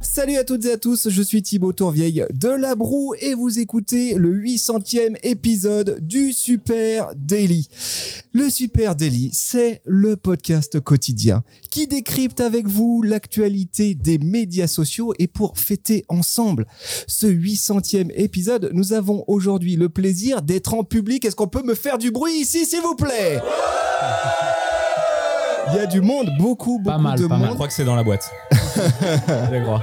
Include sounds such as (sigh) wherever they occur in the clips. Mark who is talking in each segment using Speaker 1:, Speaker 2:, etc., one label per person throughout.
Speaker 1: Salut à toutes et à tous, je suis Thibaut Tourvieille de La Broue et vous écoutez le 800e épisode du Super Daily. Le Super Daily, c'est le podcast quotidien qui décrypte avec vous l'actualité des médias sociaux et pour fêter ensemble ce 800e épisode, nous avons aujourd'hui le plaisir d'être en public. Est-ce qu'on peut me faire du bruit ici, s'il vous plaît? Il y a du monde, beaucoup, beaucoup
Speaker 2: Pas mal,
Speaker 1: de
Speaker 2: pas mal.
Speaker 3: Je
Speaker 1: monde.
Speaker 3: crois que c'est dans la boîte. (laughs) Je crois.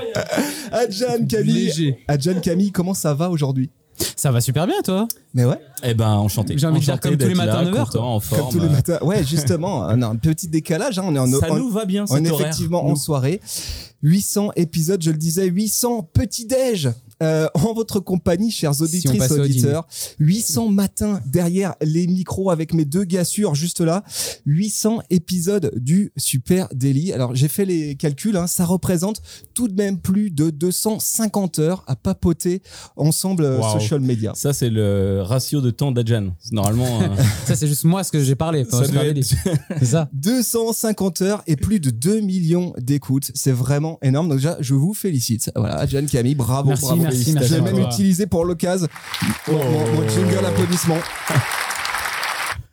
Speaker 1: Adjan Camille. Adjan Camille, comment ça va aujourd'hui?
Speaker 2: Ça va super bien, toi?
Speaker 1: Mais ouais,
Speaker 3: Eh ben, enchanté.
Speaker 2: J'ai envie de dire comme tous les matins,
Speaker 3: là,
Speaker 2: 9 heures,
Speaker 3: content, en
Speaker 1: comme
Speaker 3: forme.
Speaker 1: tous les matins. Ouais, justement, (laughs) on a un petit décalage. Hein, on est en,
Speaker 3: Ça
Speaker 1: en-
Speaker 3: nous va bien,
Speaker 1: on
Speaker 3: cet
Speaker 1: est
Speaker 3: horaire.
Speaker 1: effectivement en soirée. 800 épisodes, je le disais, 800 petits déj. Euh, en votre compagnie, chers auditrices,
Speaker 2: au
Speaker 1: auditeurs, 800 matins derrière les micros avec mes deux gars sûrs juste là, 800 épisodes du Super Daily. Alors j'ai fait les calculs, hein, ça représente tout de même plus de 250 heures à papoter ensemble euh,
Speaker 3: Waouh.
Speaker 1: social media.
Speaker 3: Ça, c'est le ratio de temps d'Adjan. C'est Normalement, euh, (laughs)
Speaker 2: Ça, c'est juste moi ce que j'ai parlé.
Speaker 3: ça être- (laughs)
Speaker 2: C'est ça.
Speaker 1: 250 heures et plus de 2 millions d'écoutes. C'est vraiment énorme. Donc déjà, je vous félicite. Voilà, Jeanne Camille, bravo,
Speaker 2: Merci,
Speaker 1: bravo.
Speaker 2: Merci,
Speaker 1: Je
Speaker 2: merci à
Speaker 1: même
Speaker 2: toi.
Speaker 1: utiliser pour l'occasion mon, mon- mon jingle applaudissement. (laughs)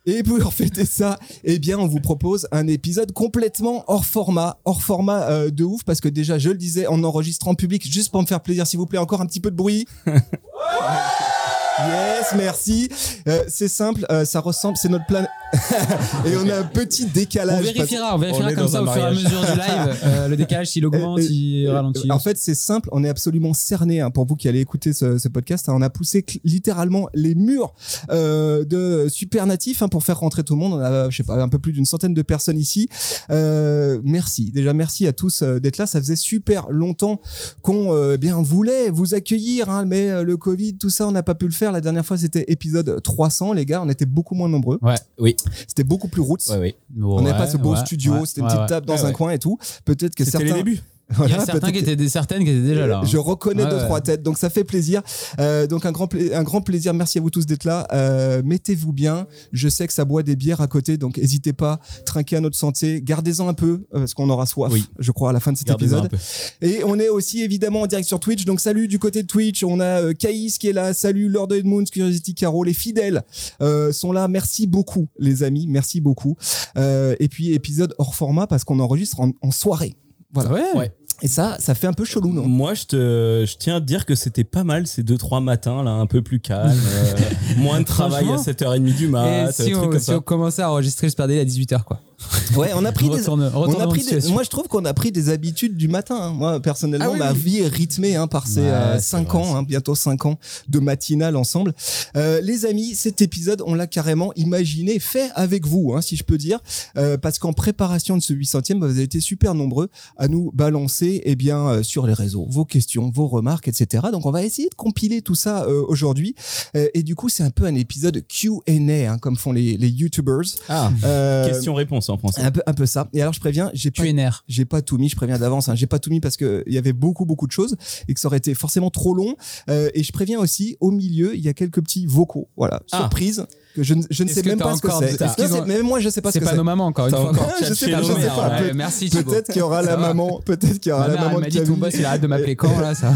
Speaker 1: Et pour fêter ça, eh bien, on vous propose un épisode complètement hors format, hors format euh, de ouf, parce que déjà, je le disais, on enregistre en public, juste pour me faire plaisir, s'il vous plaît, encore un petit peu de bruit. (laughs) Yes, merci. Euh, c'est simple, euh, ça ressemble, c'est notre plan. (laughs) et on a un petit
Speaker 2: On
Speaker 1: décalage. parce-
Speaker 2: vérifiera, on
Speaker 3: on
Speaker 2: vérifiera comme ça au fur et à mesure du live. (laughs) euh, le décalage, s'il augmente, s'il ralentit.
Speaker 1: En fait, c'est simple. On est absolument cerné hein, pour vous qui allez écouter ce, ce podcast. hein, on a poussé littéralement les murs euh, de Super Natif hein, pour faire rentrer tout le monde. On a, je sais pas, un peu plus d'une centaine de personnes ici. Euh, merci. Déjà, merci à tous euh, d'être là. Ça faisait super longtemps qu'on euh, bien voulait vous accueillir, hein, mais euh, le Covid, tout ça, on n'a pas pu le faire. La dernière fois, c'était épisode 300, les gars. On était beaucoup moins nombreux.
Speaker 2: Ouais.
Speaker 3: Oui,
Speaker 1: C'était beaucoup plus roots.
Speaker 3: ouais.
Speaker 1: On n'avait pas ce beau studio, c'était une petite table dans
Speaker 3: Ouais,
Speaker 1: un coin et tout. Peut-être que
Speaker 3: C'était
Speaker 1: certains.
Speaker 3: les débuts. (laughs)
Speaker 2: Il y a certains qui étaient, des- certaines qui étaient déjà là. hein.
Speaker 1: je reconnais
Speaker 2: Ouais,
Speaker 1: deux
Speaker 2: ouais.
Speaker 1: trois têtes, donc ça fait plaisir. Euh, donc un grand pla- un grand plaisir. Merci à vous tous d'être là. Euh, Mettez-vous bien. Je sais que ça boit des bières à côté, donc n'hésitez pas. Trinquez à notre santé. Gardez-en un peu euh, parce qu'on aura soif.
Speaker 3: Oui.
Speaker 1: Je crois à la fin de cet
Speaker 3: Gardez-en un
Speaker 1: épisode.
Speaker 3: peu.
Speaker 1: Et on est aussi évidemment en direct sur Twitch. Donc salut du côté de Twitch. On a euh, Caïs qui est là. Salut Lord Edmunds, Curiosity Caro. Les fidèles euh, sont là. Merci beaucoup les amis. Merci beaucoup. Euh, et puis épisode hors format parce qu'on enregistre en, en soirée. Voilà.
Speaker 2: Ouais.
Speaker 3: Ouais.
Speaker 1: Et ça, ça fait un peu chelou, non?
Speaker 3: Moi, je, te, je tiens à te dire que c'était pas mal ces 2-3 matins, là, un peu plus calme. euh, (laughs) moins de travail à
Speaker 2: Franchement.
Speaker 3: 7h30 du mat,
Speaker 2: Et si on, si on commençait à enregistrer le Super Daily à 18h, quoi. (laughs)
Speaker 1: Ouais, on a pris des,
Speaker 2: Retourne,
Speaker 1: On a pris des- moi, je trouve qu'on a pris des habitudes du matin. hein. Moi, personnellement,
Speaker 3: Ah oui,
Speaker 1: ma
Speaker 3: oui.
Speaker 1: vie est rythmée hein, par ces
Speaker 2: Ouais,
Speaker 1: euh, ans, hein, bientôt cinq ans de matinale ensemble. Euh, les amis, cet épisode, on l'a carrément imaginé, fait avec vous, hein, si je peux dire, euh, parce qu'en préparation de ce 800e, bah, vous avez été super nombreux à nous balancer, eh bien, euh, sur les réseaux, vos questions, vos remarques, etc. Donc, on va essayer de compiler tout ça euh, aujourd'hui. Euh, et du coup, c'est un peu un épisode Q&A, hein, comme font les, les YouTubers.
Speaker 3: Ah,
Speaker 1: Euh,
Speaker 3: question-réponse en français.
Speaker 1: un peu, un peu ça. Et alors, je préviens, j'ai pas
Speaker 2: QNR.
Speaker 1: j'ai pas tout mis, je préviens d'avance. Hein, j'ai pas tout mis parce que il y avait beaucoup beaucoup de choses et que ça aurait été forcément trop long. Euh, et je préviens aussi, au milieu, il y a quelques petits vocaux. Voilà,
Speaker 3: Ah.
Speaker 1: surprise que je, ne- je ne sais même pas ce que
Speaker 2: encore
Speaker 1: c'est. c'est- Même moi, je sais pas ce
Speaker 2: C'est
Speaker 1: que
Speaker 2: pas
Speaker 1: c'est.
Speaker 2: nos mamans, encore une fois.
Speaker 1: Je sais pas, pas.
Speaker 2: Merci.
Speaker 1: Peut-être qu'il y aura la maman, peut-être qu'il y aura la maman
Speaker 2: elle m'a dit ton boss, il arrête de m'appeler quand, là, ça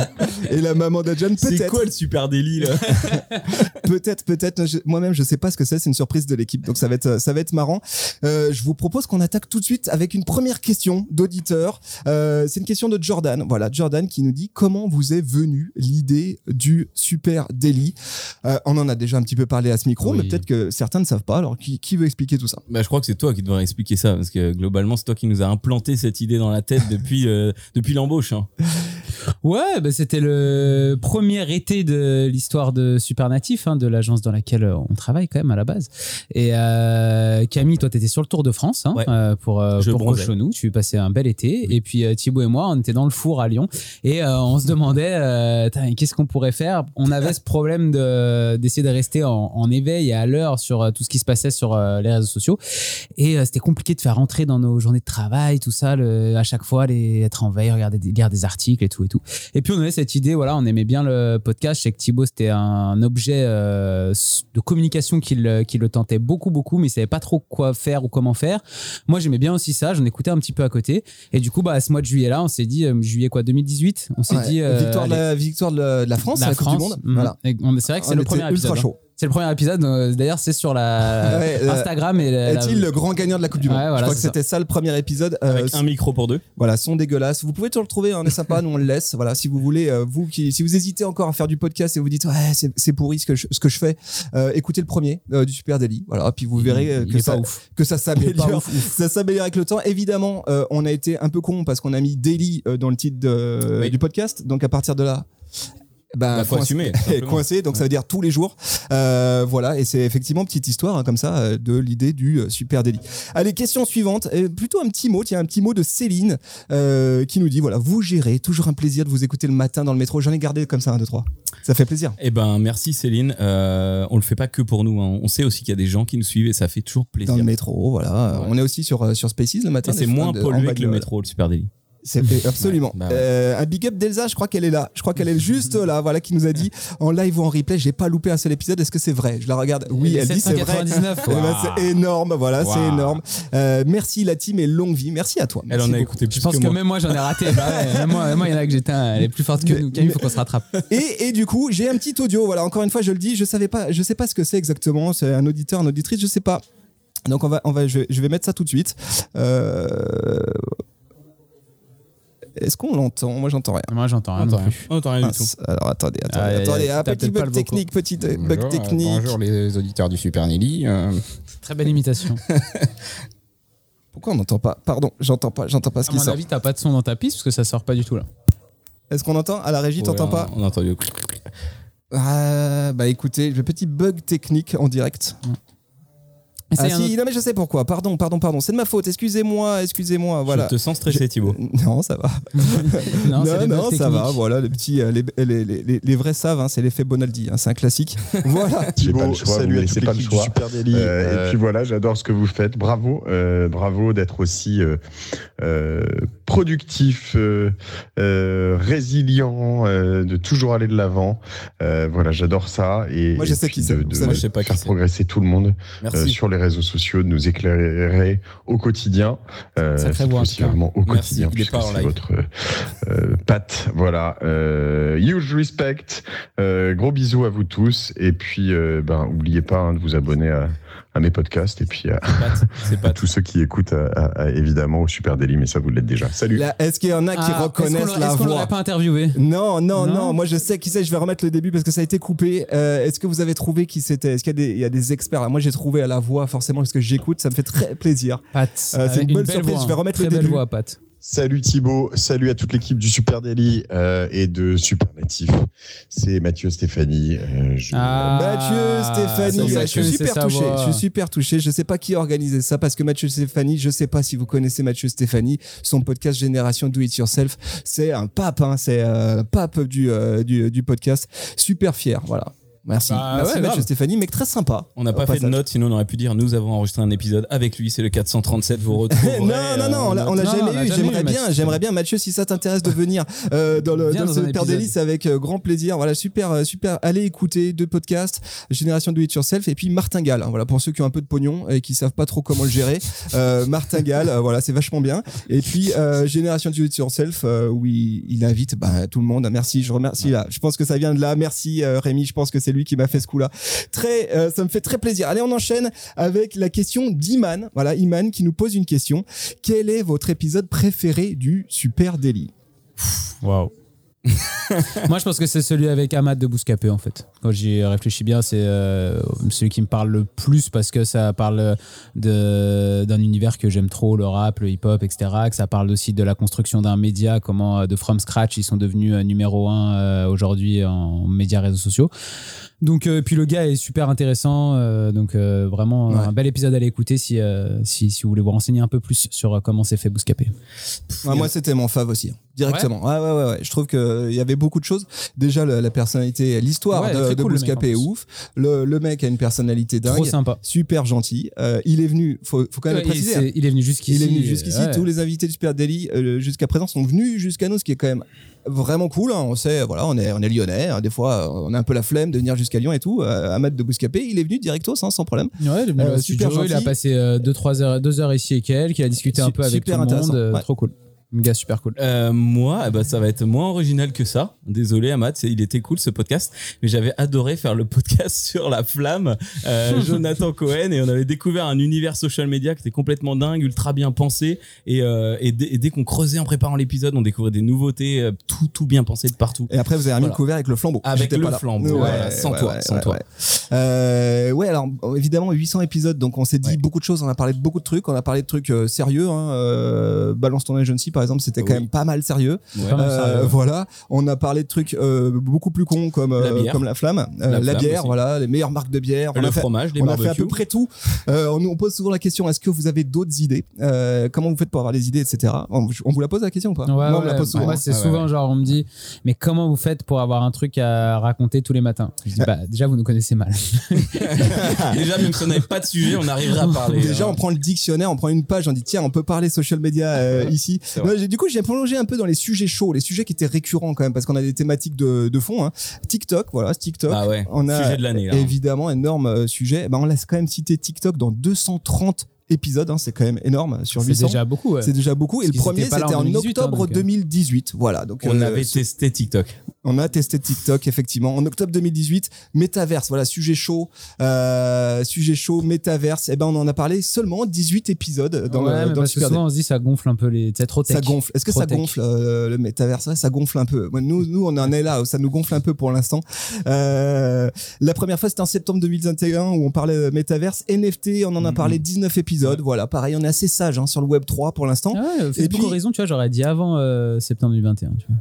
Speaker 2: (laughs)
Speaker 1: et la maman d'Adjan,
Speaker 3: C'est
Speaker 1: peut-être.
Speaker 3: quoi le super délit, là (laughs)
Speaker 1: peut-être, peut-être. Moi-même, je sais pas ce que c'est. C'est une surprise de l'équipe, donc ça va être, ça va être marrant. Euh, je vous propose qu'on attaque tout de suite avec une première question d'auditeur. Euh, c'est une question de Jordan. Voilà, Jordan qui nous dit comment vous est venue l'idée du super daily. Euh, on en a déjà un petit peu parlé à ce micro,
Speaker 2: Oui.
Speaker 1: mais peut-être que certains ne savent pas. Alors, qui, qui veut expliquer tout ça?
Speaker 3: Bah, Je crois que c'est toi qui devrais expliquer ça, parce que globalement, c'est toi qui nous a implanté cette idée dans la tête depuis, euh, depuis l'embauche. hein. (laughs)
Speaker 2: Ouais, bah, c'était le premier été de l'histoire de Supernatif, hein, de l'agence dans laquelle on travaille quand même à la base. Et euh, Camille, toi, tu étais sur le Tour de France hein,
Speaker 3: Ouais.
Speaker 2: euh, pour, euh,
Speaker 3: Je
Speaker 2: pour. Cochonou. Tu passais un bel été. Et puis euh, Thibaut et moi, on était dans le four à Lyon. Et euh, on se demandait, euh, qu'est-ce qu'on pourrait faire? On avait ce problème de- d'essayer de rester en, en éveil et à l'heure sur euh, tout ce qui se passait sur euh, les réseaux sociaux. Et euh, c'était compliqué de faire rentrer dans nos journées de travail, tout ça, le- à chaque fois, les, être en veille, regarder des, lire des articles et tout et tout. Et puis on avait cette idée, voilà, on aimait bien le podcast. Je sais que Thibaut c'était un objet euh, de communication qui le, qui le tentait beaucoup beaucoup, mais il savait pas trop quoi faire ou comment faire. Moi j'aimais bien aussi ça, j'en écoutais un petit peu à côté. Et du coup bah à ce mois de juillet là, on s'est dit euh, juillet quoi 2018, on s'est
Speaker 1: Ouais,
Speaker 2: dit euh,
Speaker 1: victoire, de la, victoire de la, France,
Speaker 2: la
Speaker 1: Coupe du Monde.
Speaker 2: mhm.
Speaker 1: Voilà.
Speaker 2: C'est vrai que c'est
Speaker 1: On
Speaker 2: le premier
Speaker 1: ultra
Speaker 2: épisode. hein.
Speaker 1: chaud.
Speaker 2: C'est le premier épisode. euh, D'ailleurs, c'est sur la (laughs)
Speaker 1: Ouais, euh,
Speaker 2: Instagram et la- la-
Speaker 1: Est-il le grand gagnant de la Coupe du Monde
Speaker 2: Ouais, voilà,
Speaker 1: Je crois que
Speaker 2: c'est
Speaker 1: c'était ça le premier épisode. Euh,
Speaker 3: Avec un micro pour deux.
Speaker 1: Voilà, son dégueulasse. Vous pouvez toujours le trouver, hein, on est sympa, (laughs) nous on le laisse. Voilà, si vous voulez, euh, vous qui, si vous hésitez encore à faire du podcast et vous dites ouais c'est c'est pourri ce que je, ce que je fais, euh, écoutez le premier euh, du Super Daily. Voilà, puis vous verrez euh,
Speaker 2: il
Speaker 1: que
Speaker 2: est
Speaker 1: ça,
Speaker 2: pas ouf.
Speaker 1: que ça
Speaker 2: Il est pas
Speaker 1: s'améliore,
Speaker 2: ouf, ouf.
Speaker 1: ça s'améliore avec le temps. Évidemment, euh, on a été un peu con parce qu'on a mis Daily euh, dans le titre de-
Speaker 3: Oui.
Speaker 1: du podcast. Donc à partir de là. Ben,
Speaker 3: Bah, faut
Speaker 1: coincé-
Speaker 3: assumer, (laughs)
Speaker 1: donc ça veut dire tous les jours. Euh, voilà, et c'est effectivement une petite histoire hein, comme ça euh, de l'idée du euh, super délit. Allez, question suivante, et plutôt un petit mot, tiens, un petit mot de Céline euh, qui nous dit voilà, vous gérez, toujours un plaisir de vous écouter le matin dans le métro. J'en ai gardé comme ça un, deux, trois. Ça fait plaisir.
Speaker 3: Eh ben, merci Céline. Euh, on le fait pas que pour nous. hein. On sait aussi qu'il y a des gens qui nous suivent et ça fait toujours plaisir.
Speaker 1: Dans le métro, voilà.
Speaker 3: Ouais.
Speaker 1: On est aussi sur, euh, sur Spaces le matin.
Speaker 3: C'est moins pollué que le métro, le Super Daily.
Speaker 1: C'est absolument.
Speaker 3: Ouais, bah ouais.
Speaker 1: Euh, un big up d'Elsa, je crois qu'elle est là. Je crois qu'elle est juste là, voilà, qui nous a dit en live ou en replay, j'ai pas loupé un seul épisode. Est-ce que c'est vrai? Je la regarde. Oui, elle dit c'est vrai.
Speaker 2: 799,
Speaker 1: Eh ben, c'est énorme, voilà, c'est énorme. Euh, merci la team et longue vie. Merci à toi.
Speaker 3: Elle en a
Speaker 1: beaucoup.
Speaker 3: écouté plus
Speaker 2: Je pense
Speaker 3: que
Speaker 2: que,
Speaker 3: moi.
Speaker 2: même moi j'en ai raté. Bah ouais, même moi, même moi, il y en a que j'étais, elle est plus forte que
Speaker 1: Mais-
Speaker 2: nous. Camille, faut qu'on se rattrape. (laughs)
Speaker 1: Et, et du coup, j'ai un petit audio. Voilà, encore une fois, je le dis, je savais pas, je sais pas ce que c'est exactement. C'est un auditeur, une auditrice, je sais pas. Donc on va, on va, je, vais- je vais mettre ça tout de suite. Euh, Est-ce qu'on l'entend? Moi, j'entends rien.
Speaker 2: Moi j'entends rien
Speaker 3: On
Speaker 2: non
Speaker 3: entend rien.
Speaker 2: plus.
Speaker 3: On entend rien du tout.
Speaker 1: Alors attendez, attendez,
Speaker 2: aïe,
Speaker 1: attendez, petit bug technique, petit euh, bug
Speaker 4: Bonjour,
Speaker 1: technique.
Speaker 4: Bonjour les auditeurs du Super Nelly. euh,
Speaker 2: Très belle imitation. (laughs)
Speaker 1: Pourquoi on n'entend pas? Pardon, j'entends pas, j'entends pas ce
Speaker 2: À
Speaker 1: qui
Speaker 2: mon
Speaker 1: sort.
Speaker 2: avis, t'as pas de son dans ta piste parce que ça sort pas du tout là.
Speaker 1: Est-ce qu'on entend? À la régie, t'entends
Speaker 3: Ouais,
Speaker 1: pas?
Speaker 3: On a entendu.
Speaker 1: Ah, Bah écoutez, le petit bug technique en direct. Ah
Speaker 2: un
Speaker 1: si,
Speaker 2: autre.
Speaker 1: non mais je sais pourquoi. Pardon, pardon, pardon. C'est de ma faute. Excusez-moi, excusez-moi. Voilà.
Speaker 3: Je te sens stressé, Thibaut. (laughs)
Speaker 1: Non, ça va. (laughs)
Speaker 2: Non,
Speaker 1: non, ça va. Voilà, les petits, euh, les, les, les, les- les vrais savent. hein, c'est l'effet Bonaldi. hein, c'est un classique. (laughs) voilà.
Speaker 5: J'ai pas
Speaker 6: Thibaut,
Speaker 5: le choix,
Speaker 6: salut
Speaker 5: vous
Speaker 6: à toute
Speaker 5: pas le choix.
Speaker 6: Super Daily.
Speaker 5: Euh,
Speaker 6: Euh,
Speaker 5: Et puis voilà, j'adore ce que vous faites. Bravo, euh, bravo d'être aussi euh, euh, productif, euh, euh, résilient, euh, de toujours aller de l'avant. Euh, voilà, j'adore ça. Et,
Speaker 1: Moi, je
Speaker 5: et
Speaker 1: sais qui c'est,
Speaker 5: de, de
Speaker 1: savez.
Speaker 3: Moi, je sais pas qui
Speaker 5: faire
Speaker 3: c'est.
Speaker 5: progresser tout le monde euh,
Speaker 3: Merci.
Speaker 5: sur les réseaux sociaux, de nous éclairer au quotidien. Euh,
Speaker 2: cas.
Speaker 5: vraiment au
Speaker 3: Merci,
Speaker 5: quotidien,
Speaker 3: il est
Speaker 5: puisque
Speaker 3: pas en
Speaker 5: c'est votre euh, patte. Voilà. Euh, huge respect. Euh, gros bisous à vous tous. Et puis, ben, oubliez pas hein, de vous abonner à, à mes podcasts et puis à, (laughs) tous ceux qui écoutent à- à- à- évidemment au Super Daily, mais ça vous l'êtes déjà. Salut.
Speaker 1: Est-ce qu'il y en a qui
Speaker 2: Ah, est-ce qu'on
Speaker 1: reconnaissent la
Speaker 2: Est-ce qu'on
Speaker 1: voix
Speaker 2: l'aurait pas interviewé
Speaker 1: Non, non, non,
Speaker 2: Non
Speaker 1: Moi, je sais qui c'est. Je vais remettre le début parce que ça a été coupé. Euh, Est-ce que vous avez trouvé qui c'était? Est-ce qu'il y, a des- il y a des experts? Là Moi, j'ai trouvé à la voix forcément parce que j'écoute. Ça me fait très plaisir.
Speaker 2: Pat.
Speaker 1: Euh, c'est une bonne
Speaker 2: belle
Speaker 1: surprise,
Speaker 2: voix,
Speaker 1: je vais
Speaker 2: hein.
Speaker 1: remettre
Speaker 2: Très
Speaker 1: le
Speaker 2: belle
Speaker 1: début.
Speaker 2: voix, Pat.
Speaker 6: Salut Thibaut, salut à toute l'équipe du Super Daily euh, et de Super Natif. C'est Mathieu Stéphanie. euh, je-
Speaker 2: Ah,
Speaker 1: Mathieu, Stéphanie,
Speaker 2: ça,
Speaker 1: je suis super touché. Je suis super touché. Je sais pas qui a organisé ça parce que Mathieu Stéphanie, je sais pas si vous connaissez Mathieu Stéphanie, son podcast Génération Do It Yourself, c'est un pape, hein, c'est euh, pape du, euh, du, du podcast. Super fier, voilà. Merci.
Speaker 3: Bah,
Speaker 1: Merci
Speaker 3: ouais,
Speaker 1: Mathieu. Stéphanie, mec très sympa.
Speaker 3: On n'a pas fait de notes, sinon on aurait pu dire nous avons enregistré un épisode avec lui, c'est le 437, vous retrouverez. (laughs)
Speaker 1: non, non, non, on l'a on l'a jamais eu. J'aimerais bien,
Speaker 2: Mathieu.
Speaker 1: j'aimerais bien, Mathieu, si ça t'intéresse de venir euh, dans le, dans
Speaker 2: dans
Speaker 1: Super
Speaker 2: épisode.
Speaker 1: Délice avec euh, grand plaisir. Voilà, super, euh, super. Allez écouter deux podcasts, Génération Do It Yourself et puis Martingale. voilà, pour ceux qui ont un peu de pognon et qui savent pas trop comment le gérer. (laughs) Euh, Martingale, euh, voilà, c'est vachement bien. Et puis euh, Génération Do It Yourself, euh, où il, il invite bah, tout le monde. Merci, je remercie là. Je pense que ça vient de là. Merci euh, Rémi, je pense que c'est lui qui m'a fait ce coup-là. Euh, ça me fait très plaisir. Allez, on enchaîne avec la question d'Iman. Voilà, Iman qui nous pose une question. Quel est votre épisode préféré du Super Daily?
Speaker 2: Waouh. (laughs) Moi, je pense que c'est celui avec Ahmad de Bouscapé, en fait. Quand j'y réfléchis bien, c'est euh, celui qui me parle le plus parce que ça parle d'un univers que j'aime trop, le rap, le hip-hop, etc. Que ça parle aussi de la construction d'un média, comment euh, de From Scratch, ils sont devenus euh, numéro un euh, aujourd'hui en médias réseaux sociaux. Donc, euh, puis le gars est super intéressant. euh, donc, euh, vraiment,
Speaker 1: Ouais.
Speaker 2: un bel épisode à aller écouter si, si, si vous voulez vous renseigner un peu plus sur comment s'est fait Bouscapé.
Speaker 1: Ouais, Moi, c'était mon fav aussi. Directement. Ouais, ouais, ouais, ouais. Je trouve qu'il y avait beaucoup de choses. Déjà, la personnalité, l'histoire
Speaker 2: Ouais,
Speaker 1: de, de
Speaker 2: cool, le mec,
Speaker 1: Bouscapé est ouf. Le, le mec a une personnalité dingue.
Speaker 2: Trop sympa.
Speaker 1: Super gentil. Euh, il est venu, faut, faut quand même le préciser.
Speaker 2: il,
Speaker 1: hein.
Speaker 2: il est venu jusqu'ici.
Speaker 1: Il est venu jusqu'ici.
Speaker 2: ouais.
Speaker 1: Tous les invités du Super Daily euh, jusqu'à présent sont venus jusqu'à nous, ce qui est quand même vraiment cool. hein. On sait, voilà, on est, on est lyonnais. hein. Des fois, euh, on a un peu la flemme de venir jusqu'à Lyon et tout. Euh, Ahmad de Bouscapé, il est venu directos, hein, sans problème.
Speaker 2: Ouais, il est venu
Speaker 1: Euh,
Speaker 2: au
Speaker 1: super
Speaker 2: studio, il a
Speaker 1: gentil.
Speaker 2: passé 2-3 heures, deux heures ici et quelques, il a discuté un peu avec tout
Speaker 1: super
Speaker 2: le monde, euh,
Speaker 1: ouais.
Speaker 2: trop cool. Gars super cool.
Speaker 3: Euh, moi, ben, ça va être moins original que ça. Désolé, c'est- il était cool ce podcast, mais j'avais adoré faire le podcast (laughs) sur la flamme, euh, (laughs) Jonathan Cohen, et on avait découvert un univers social media qui était complètement dingue, ultra bien pensé, et, euh, et dès, et dès qu'on creusait en préparant l'épisode, on découvrait des nouveautés, tout tout bien pensé de partout.
Speaker 1: Et après, vous avez remis
Speaker 3: Voilà.
Speaker 1: le couvert avec le flambeau.
Speaker 3: Avec le flambeau, voilà, sans toi, sans toi.
Speaker 1: Ouais. Alors évidemment 800 épisodes, donc on s'est dit beaucoup de choses. On a parlé de beaucoup de trucs. On a parlé de trucs sérieux. Hein. Balance ton agency, par exemple, c'était quand
Speaker 3: Oui.
Speaker 1: même pas mal sérieux.
Speaker 3: Ouais.
Speaker 1: Euh, voilà, on a parlé de trucs euh, beaucoup plus cons comme euh,
Speaker 3: La bière.
Speaker 1: comme la flamme, Euh,
Speaker 3: La
Speaker 1: la,
Speaker 3: flamme
Speaker 1: bière,
Speaker 3: aussi.
Speaker 1: voilà, les meilleures marques de bière. On
Speaker 3: le
Speaker 1: a fait,
Speaker 3: fromage, les
Speaker 1: on a fait à peu près tout. Euh, on nous pose souvent la question est-ce que vous avez d'autres idées? Euh, Comment vous faites pour avoir les idées, etc. On, on vous la pose la question ou pas?
Speaker 2: Ouais,
Speaker 1: Moi, on me la pose souvent.
Speaker 2: moi, c'est souvent genre, on me dit, mais comment vous faites pour avoir un truc à raconter tous les matins? Je dis, bah, déjà, vous nous connaissez mal. (laughs) (laughs)
Speaker 3: Déjà, même si on n'avait pas de sujet, on arriverait à parler.
Speaker 1: Déjà,
Speaker 3: hein.
Speaker 1: on prend le dictionnaire, on prend une page, on dit tiens, on peut parler social media euh, ici. Ouais, du coup, j'ai plongé un peu dans les sujets chauds, les sujets qui étaient récurrents quand même, parce qu'on a des thématiques de, de fond. Hein. TikTok, voilà, TikTok.
Speaker 3: Ah ouais,
Speaker 1: on a
Speaker 3: sujet de l'année. là.
Speaker 1: évidemment énorme euh, sujet. Ben, on laisse quand même citer TikTok dans 230 épisodes, hein, c'est quand même énorme sur
Speaker 2: C'est
Speaker 1: 800.
Speaker 2: déjà beaucoup. ouais.
Speaker 1: C'est déjà beaucoup. Et le premier, c'était
Speaker 2: en
Speaker 1: en
Speaker 2: 2018, hein,
Speaker 1: octobre
Speaker 2: donc, euh.
Speaker 1: 2018. Voilà. Donc,
Speaker 3: On
Speaker 1: euh,
Speaker 3: avait
Speaker 1: ce-
Speaker 3: testé TikTok.
Speaker 1: on a testé TikTok, effectivement. En octobre 2018, métaverse, voilà, sujet chaud, euh, sujet chaud, métaverse. Et ben, on en a parlé seulement 18 épisodes dans
Speaker 2: ouais,
Speaker 1: le, dans le
Speaker 2: parce que
Speaker 1: Super
Speaker 2: souvent, on se dit, ça gonfle un peu les. C'est trop tech.
Speaker 1: ça gonfle. Est-ce que
Speaker 2: Trop
Speaker 1: ça
Speaker 2: tech.
Speaker 1: gonfle euh, le métaverse Ouais, Ça gonfle un peu. Nous, nous, on en est là. Ça nous gonfle un peu pour l'instant. Euh, la première fois, c'était en septembre 2021 où on parlait de métaverse. NFT, on en a
Speaker 3: Mhm.
Speaker 1: parlé 19 épisodes. Voilà, pareil, on est assez sage hein, sur le Web 3 pour l'instant.
Speaker 2: Ah ouais, Facebook
Speaker 1: puis-
Speaker 2: Horizon, tu vois, j'aurais dit avant euh, septembre 2021. Tu vois.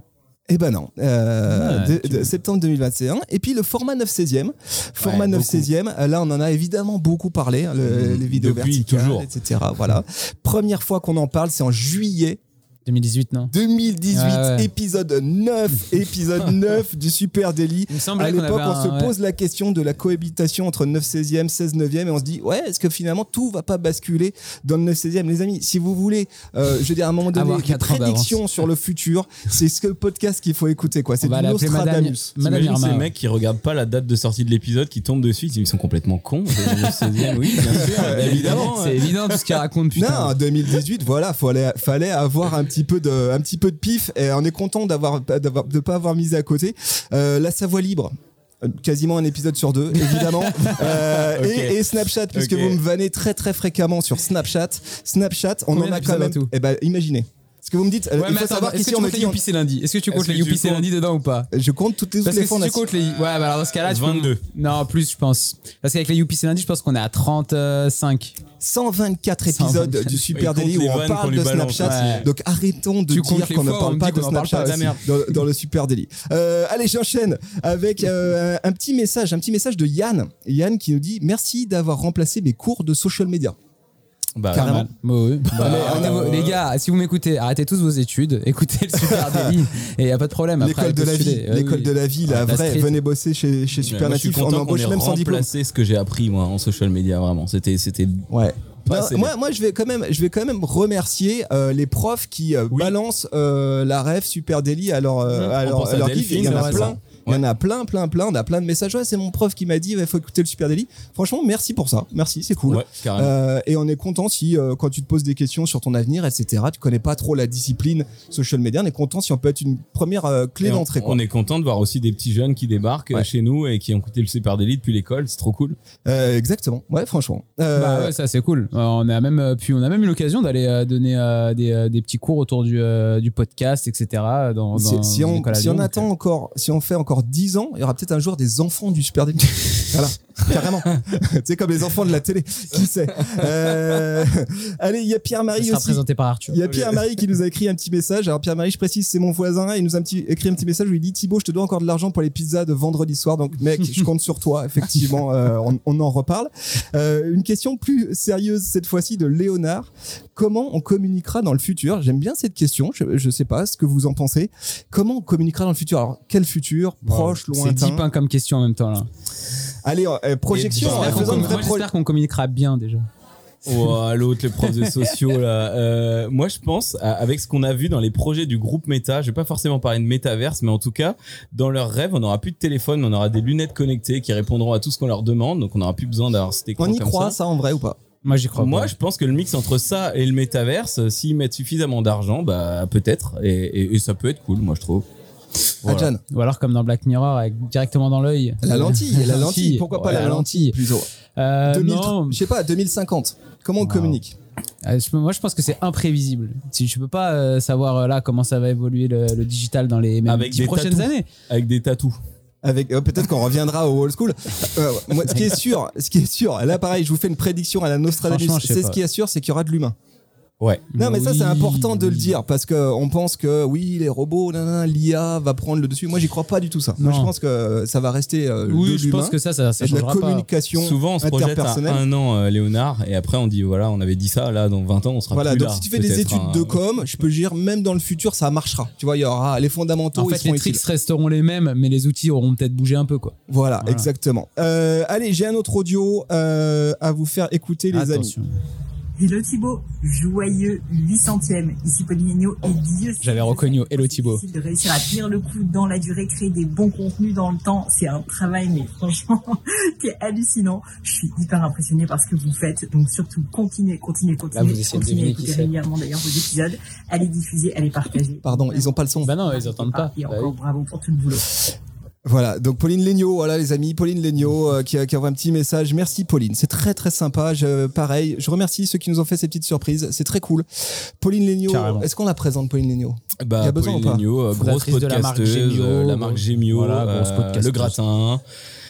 Speaker 1: Eh ben non, euh,
Speaker 2: Ouais,
Speaker 1: de-
Speaker 2: tu-
Speaker 1: de septembre 2021. Et puis le format 9 16e. Format
Speaker 3: Ouais,
Speaker 1: 9
Speaker 3: beaucoup.
Speaker 1: 16e, euh, là on en a évidemment beaucoup parlé, hein, le-
Speaker 3: Mhm.
Speaker 1: les vidéos
Speaker 3: Depuis
Speaker 1: verticales,
Speaker 3: toujours.
Speaker 1: etc. Voilà. Première fois qu'on en parle, c'est en juillet
Speaker 2: 2018, non?
Speaker 1: 2018,
Speaker 2: Ouais, ouais.
Speaker 1: épisode 9, (laughs) épisode 9 du Super Daily. À l'époque,
Speaker 2: avait
Speaker 1: on se
Speaker 2: ouais.
Speaker 1: pose la question de la cohabitation entre 9 16e, 16 9e, et on se dit, ouais, est-ce que finalement tout va pas basculer dans le 9 16e Les amis, si vous voulez, euh, je veux dire, à un moment donné, des prédictions sur le futur, c'est ce podcast qu'il faut écouter, quoi. C'est
Speaker 2: On
Speaker 1: du
Speaker 2: Madame,
Speaker 1: Nostradamus.
Speaker 2: Madame Irma.
Speaker 3: ces mecs qui regardent pas la date de sortie de l'épisode, qui tombent dessus, ils sont complètement cons. C'est le 16e, oui, bien sûr, (laughs) évidemment.
Speaker 2: C'est évident tout ce qu'il raconte, putain.
Speaker 1: Non, en 2018, voilà, fallait, fallait avoir un petit peu de, un petit peu de pif, et on est content d'avoir, d'avoir, de pas avoir misé à côté. Euh, la Savoie libre. Quasiment un épisode sur deux, évidemment. (laughs) Euh, et, et Snapchat, puisque vous me vannez très très fréquemment sur Snapchat. Snapchat, on
Speaker 2: Combien
Speaker 1: en a quand même.
Speaker 2: tout
Speaker 1: Eh ben, imaginez. Ce que vous me dites, euh,
Speaker 2: Ouais,
Speaker 1: il faut
Speaker 2: attends,
Speaker 1: savoir
Speaker 2: est-ce
Speaker 1: qu'ici
Speaker 2: que tu
Speaker 1: on me
Speaker 2: comptes les
Speaker 1: dit.
Speaker 2: Youpi c'est lundi Est-ce que tu comptes les Youpi c'est lundi dedans ou pas?
Speaker 1: Je compte toutes les,
Speaker 2: Parce que
Speaker 1: les
Speaker 2: si tu
Speaker 1: a-
Speaker 2: comptes les. Ouais, bah alors dans ce cas-là, tu peux-
Speaker 3: 22.
Speaker 2: Non, plus, je pense. Parce qu'avec les Youpi c'est lundi, je pense qu'on est à 35.
Speaker 1: 124 épisodes
Speaker 2: 124.
Speaker 1: du Super Daily où on parle de. Snapchat.
Speaker 2: Ouais.
Speaker 1: Donc arrêtons de
Speaker 2: Tu
Speaker 1: dire qu'on ne parle pas de Snapchat
Speaker 2: pas,
Speaker 1: dans le Super Daily. Euh, allez, j'enchaîne avec euh, un petit message, un petit message de Yann. Yann qui nous dit merci d'avoir remplacé mes cours de social media.
Speaker 3: Bah,
Speaker 1: Carrément.
Speaker 2: Bah oui. (laughs) Bah,
Speaker 1: euh,
Speaker 2: les gars, si vous m'écoutez, arrêtez tous vos études, (laughs) écoutez le Super (laughs) Daily et y a pas de problème. Après,
Speaker 1: L'école de la vie.
Speaker 2: Ouais,
Speaker 1: l'école
Speaker 2: oui.
Speaker 1: de la vie, la
Speaker 2: La
Speaker 1: vraie.
Speaker 2: street.
Speaker 1: Venez bosser chez, chez
Speaker 3: suis
Speaker 1: Supernatif. On
Speaker 3: content qu'on
Speaker 1: embauche
Speaker 3: ait
Speaker 1: même sans diplôme.
Speaker 3: remplacé ce que j'ai appris, moi, en social media, vraiment. C'était, c'était,
Speaker 1: Ouais. Non, moi, moi, je vais quand même, je vais quand même remercier euh, les profs qui euh,
Speaker 3: Oui.
Speaker 1: balancent euh, la ref Super Daily à leur, euh,
Speaker 3: Mmh.
Speaker 1: à leur, à leur Il y en a
Speaker 3: c'est
Speaker 1: plein.
Speaker 3: ça.
Speaker 1: Il y en a plein, plein, plein. On a plein de messages. Ouais, c'est mon prof qui m'a dit, il faut écouter le Super Daily. Franchement, merci pour ça. Merci, c'est cool.
Speaker 3: ouais, carrément.
Speaker 1: Euh, et on est content si, euh, quand tu te poses des questions sur ton avenir, etc., tu connais pas trop la discipline social media, on est content si on peut être une première euh, clé
Speaker 3: Et on,
Speaker 1: d'entrée. quoi.
Speaker 3: on est content de voir aussi des petits jeunes qui débarquent
Speaker 1: Ouais.
Speaker 3: chez nous et qui ont écouté le Super Daily depuis l'école. C'est trop cool.
Speaker 1: Euh, exactement. Ouais, franchement. Euh,
Speaker 2: Bah ouais, ça c'est cool. On a même puis on a même eu l'occasion d'aller donner euh, des, des petits cours autour du, euh, du podcast, etc. Dans,
Speaker 1: si,
Speaker 2: dans
Speaker 1: si
Speaker 2: une
Speaker 1: on, si on
Speaker 2: donc,
Speaker 1: attend encore, si on fait encore encore 10 ans, il y aura peut-être un jour des enfants du Super (laughs) voilà, carrément. c'est comme les enfants de la télé. Qui sait Euh, Allez, il y a Pierre-Marie
Speaker 2: sera
Speaker 1: aussi.
Speaker 2: présenté par Arthur.
Speaker 1: Il y a Pierre-Marie qui nous a écrit un petit message. Alors Pierre-Marie, je précise, c'est mon voisin. Il nous a un petit, écrit un petit message où il dit Thibaut, je te dois encore de l'argent pour les pizzas de vendredi soir. Donc mec, je compte sur toi. Effectivement, euh, on, on en reparle. Euh, une question plus sérieuse cette fois-ci de Léonard. Comment on communiquera dans le futur? J'aime bien cette question. Je, je sais pas ce que vous en pensez. Comment on communiquera dans le futur? Alors quel futur? Proche,
Speaker 2: C'est
Speaker 1: lointain
Speaker 2: deep hein, comme question en même temps là.
Speaker 1: Allez, euh, projection.
Speaker 2: J'espère qu'on communiquera bien déjà.
Speaker 3: Oh, l'autre, les profs de (laughs) sociaux là. Euh, moi, je pense à- avec ce qu'on a vu dans les projets du groupe Meta. Je vais pas forcément parler de métaverse, mais en tout cas, dans leurs rêves, on n'aura plus de téléphone, mais on aura des lunettes connectées qui répondront à tout ce qu'on leur demande. Donc, on n'aura plus besoin d'avoir cet écran
Speaker 1: On y
Speaker 3: comme
Speaker 1: croit,
Speaker 3: ça.
Speaker 1: ça en vrai ou pas?
Speaker 2: Moi j'y crois.
Speaker 3: Moi,
Speaker 2: pas.
Speaker 3: je pense que le mix entre ça et le métaverse, euh, s'ils mettent suffisamment d'argent, bah peut-être, et, et- et ça peut être cool, moi je trouve. Voilà.
Speaker 1: Adjan,
Speaker 2: Ou alors comme dans Black Mirror avec directement dans l'œil.
Speaker 1: la lentille, la (laughs) lentille. Pourquoi pas
Speaker 2: Ouais,
Speaker 1: la lentille plutôt
Speaker 2: Euh,
Speaker 1: 2000
Speaker 2: non,
Speaker 1: Je sais pas, 2050. Comment on communique
Speaker 2: Euh, moi je pense que c'est imprévisible. Si tu peux pas euh, savoir euh, là comment ça va évoluer le, le digital dans les même
Speaker 3: Avec
Speaker 2: dix
Speaker 3: des
Speaker 2: prochaines
Speaker 3: tatous.
Speaker 2: années.
Speaker 3: Avec des tatous.
Speaker 1: Avec euh, peut-être qu'on reviendra au old school. Euh, moi, ce qui est sûr, ce qui est sûr, là pareil, je vous fais une prédiction à la Nostradamus.
Speaker 2: Franchement, je sais
Speaker 1: C'est ce qui est sûr, c'est qu'il y aura de l'humain.
Speaker 3: Ouais.
Speaker 1: Non, mais ça
Speaker 2: Oui,
Speaker 1: c'est important de le dire parce que on pense que oui, les robots, l'IA va prendre le dessus. Moi, j'y crois pas du tout ça. Moi, je pense que ça va rester euh, de
Speaker 2: Oui, je pense que ça, ça, ça
Speaker 1: de la
Speaker 2: changera pas.
Speaker 1: communication
Speaker 3: Souvent, on se projette à un an, euh, Léonard, et après on dit voilà, on avait dit ça, là, dans 20 ans, on sera
Speaker 1: Voilà,
Speaker 3: plus
Speaker 1: donc
Speaker 3: là.
Speaker 1: si tu fais des études
Speaker 3: hein.
Speaker 1: de com, je peux dire même dans le futur ça marchera. Tu vois, il y aura les fondamentaux,
Speaker 2: En
Speaker 1: ils
Speaker 2: fait,
Speaker 1: seront
Speaker 2: les
Speaker 1: utiles.
Speaker 2: tricks resteront les mêmes, mais les outils auront peut-être bougé un peu quoi.
Speaker 1: Voilà,
Speaker 2: Voilà.
Speaker 1: exactement. Euh, allez, j'ai un autre audio euh, à vous faire écouter, les amis.
Speaker 7: Hello Thibaut, joyeux 800ème. Ici Paulinho et Dieu.
Speaker 2: J'avais reconnu Hello Thibaut.
Speaker 7: de réussir à tenir le coup dans la durée, créer des bons contenus dans le temps. C'est un travail, mais franchement, (laughs) qui est hallucinant. Je suis hyper impressionnée par ce que vous faites. Donc surtout, continuez, continuez, continuez.
Speaker 2: vous essayez de
Speaker 7: continuez écouter
Speaker 2: c'est.
Speaker 7: régulièrement d'ailleurs vos épisodes. Allez diffuser, allez partager.
Speaker 1: Pardon, ils ont pas le son.
Speaker 2: Bah non, ils entendent pas.
Speaker 7: Et
Speaker 2: Bah
Speaker 7: encore
Speaker 2: oui.
Speaker 7: bravo pour tout le boulot.
Speaker 1: Voilà, donc Pauline Legnaud, voilà les amis, Pauline Legnaud euh, qui, a- qui envoie un petit message. Merci Pauline, c'est très très sympa. Je, pareil, je remercie ceux qui nous ont fait ces petites surprises, c'est très cool. Pauline Legnaud, est-ce qu'on la présente Pauline Legnaud?
Speaker 3: Bah,
Speaker 1: Il y a besoin
Speaker 3: Pauline
Speaker 1: ou pas
Speaker 3: Legnaud, euh, grosse
Speaker 2: Fondatrice de la marque
Speaker 3: podcasteuse, euh, la marque Gemio,
Speaker 2: voilà, grosse
Speaker 3: euh,
Speaker 2: podcasteuse.
Speaker 3: le gratin.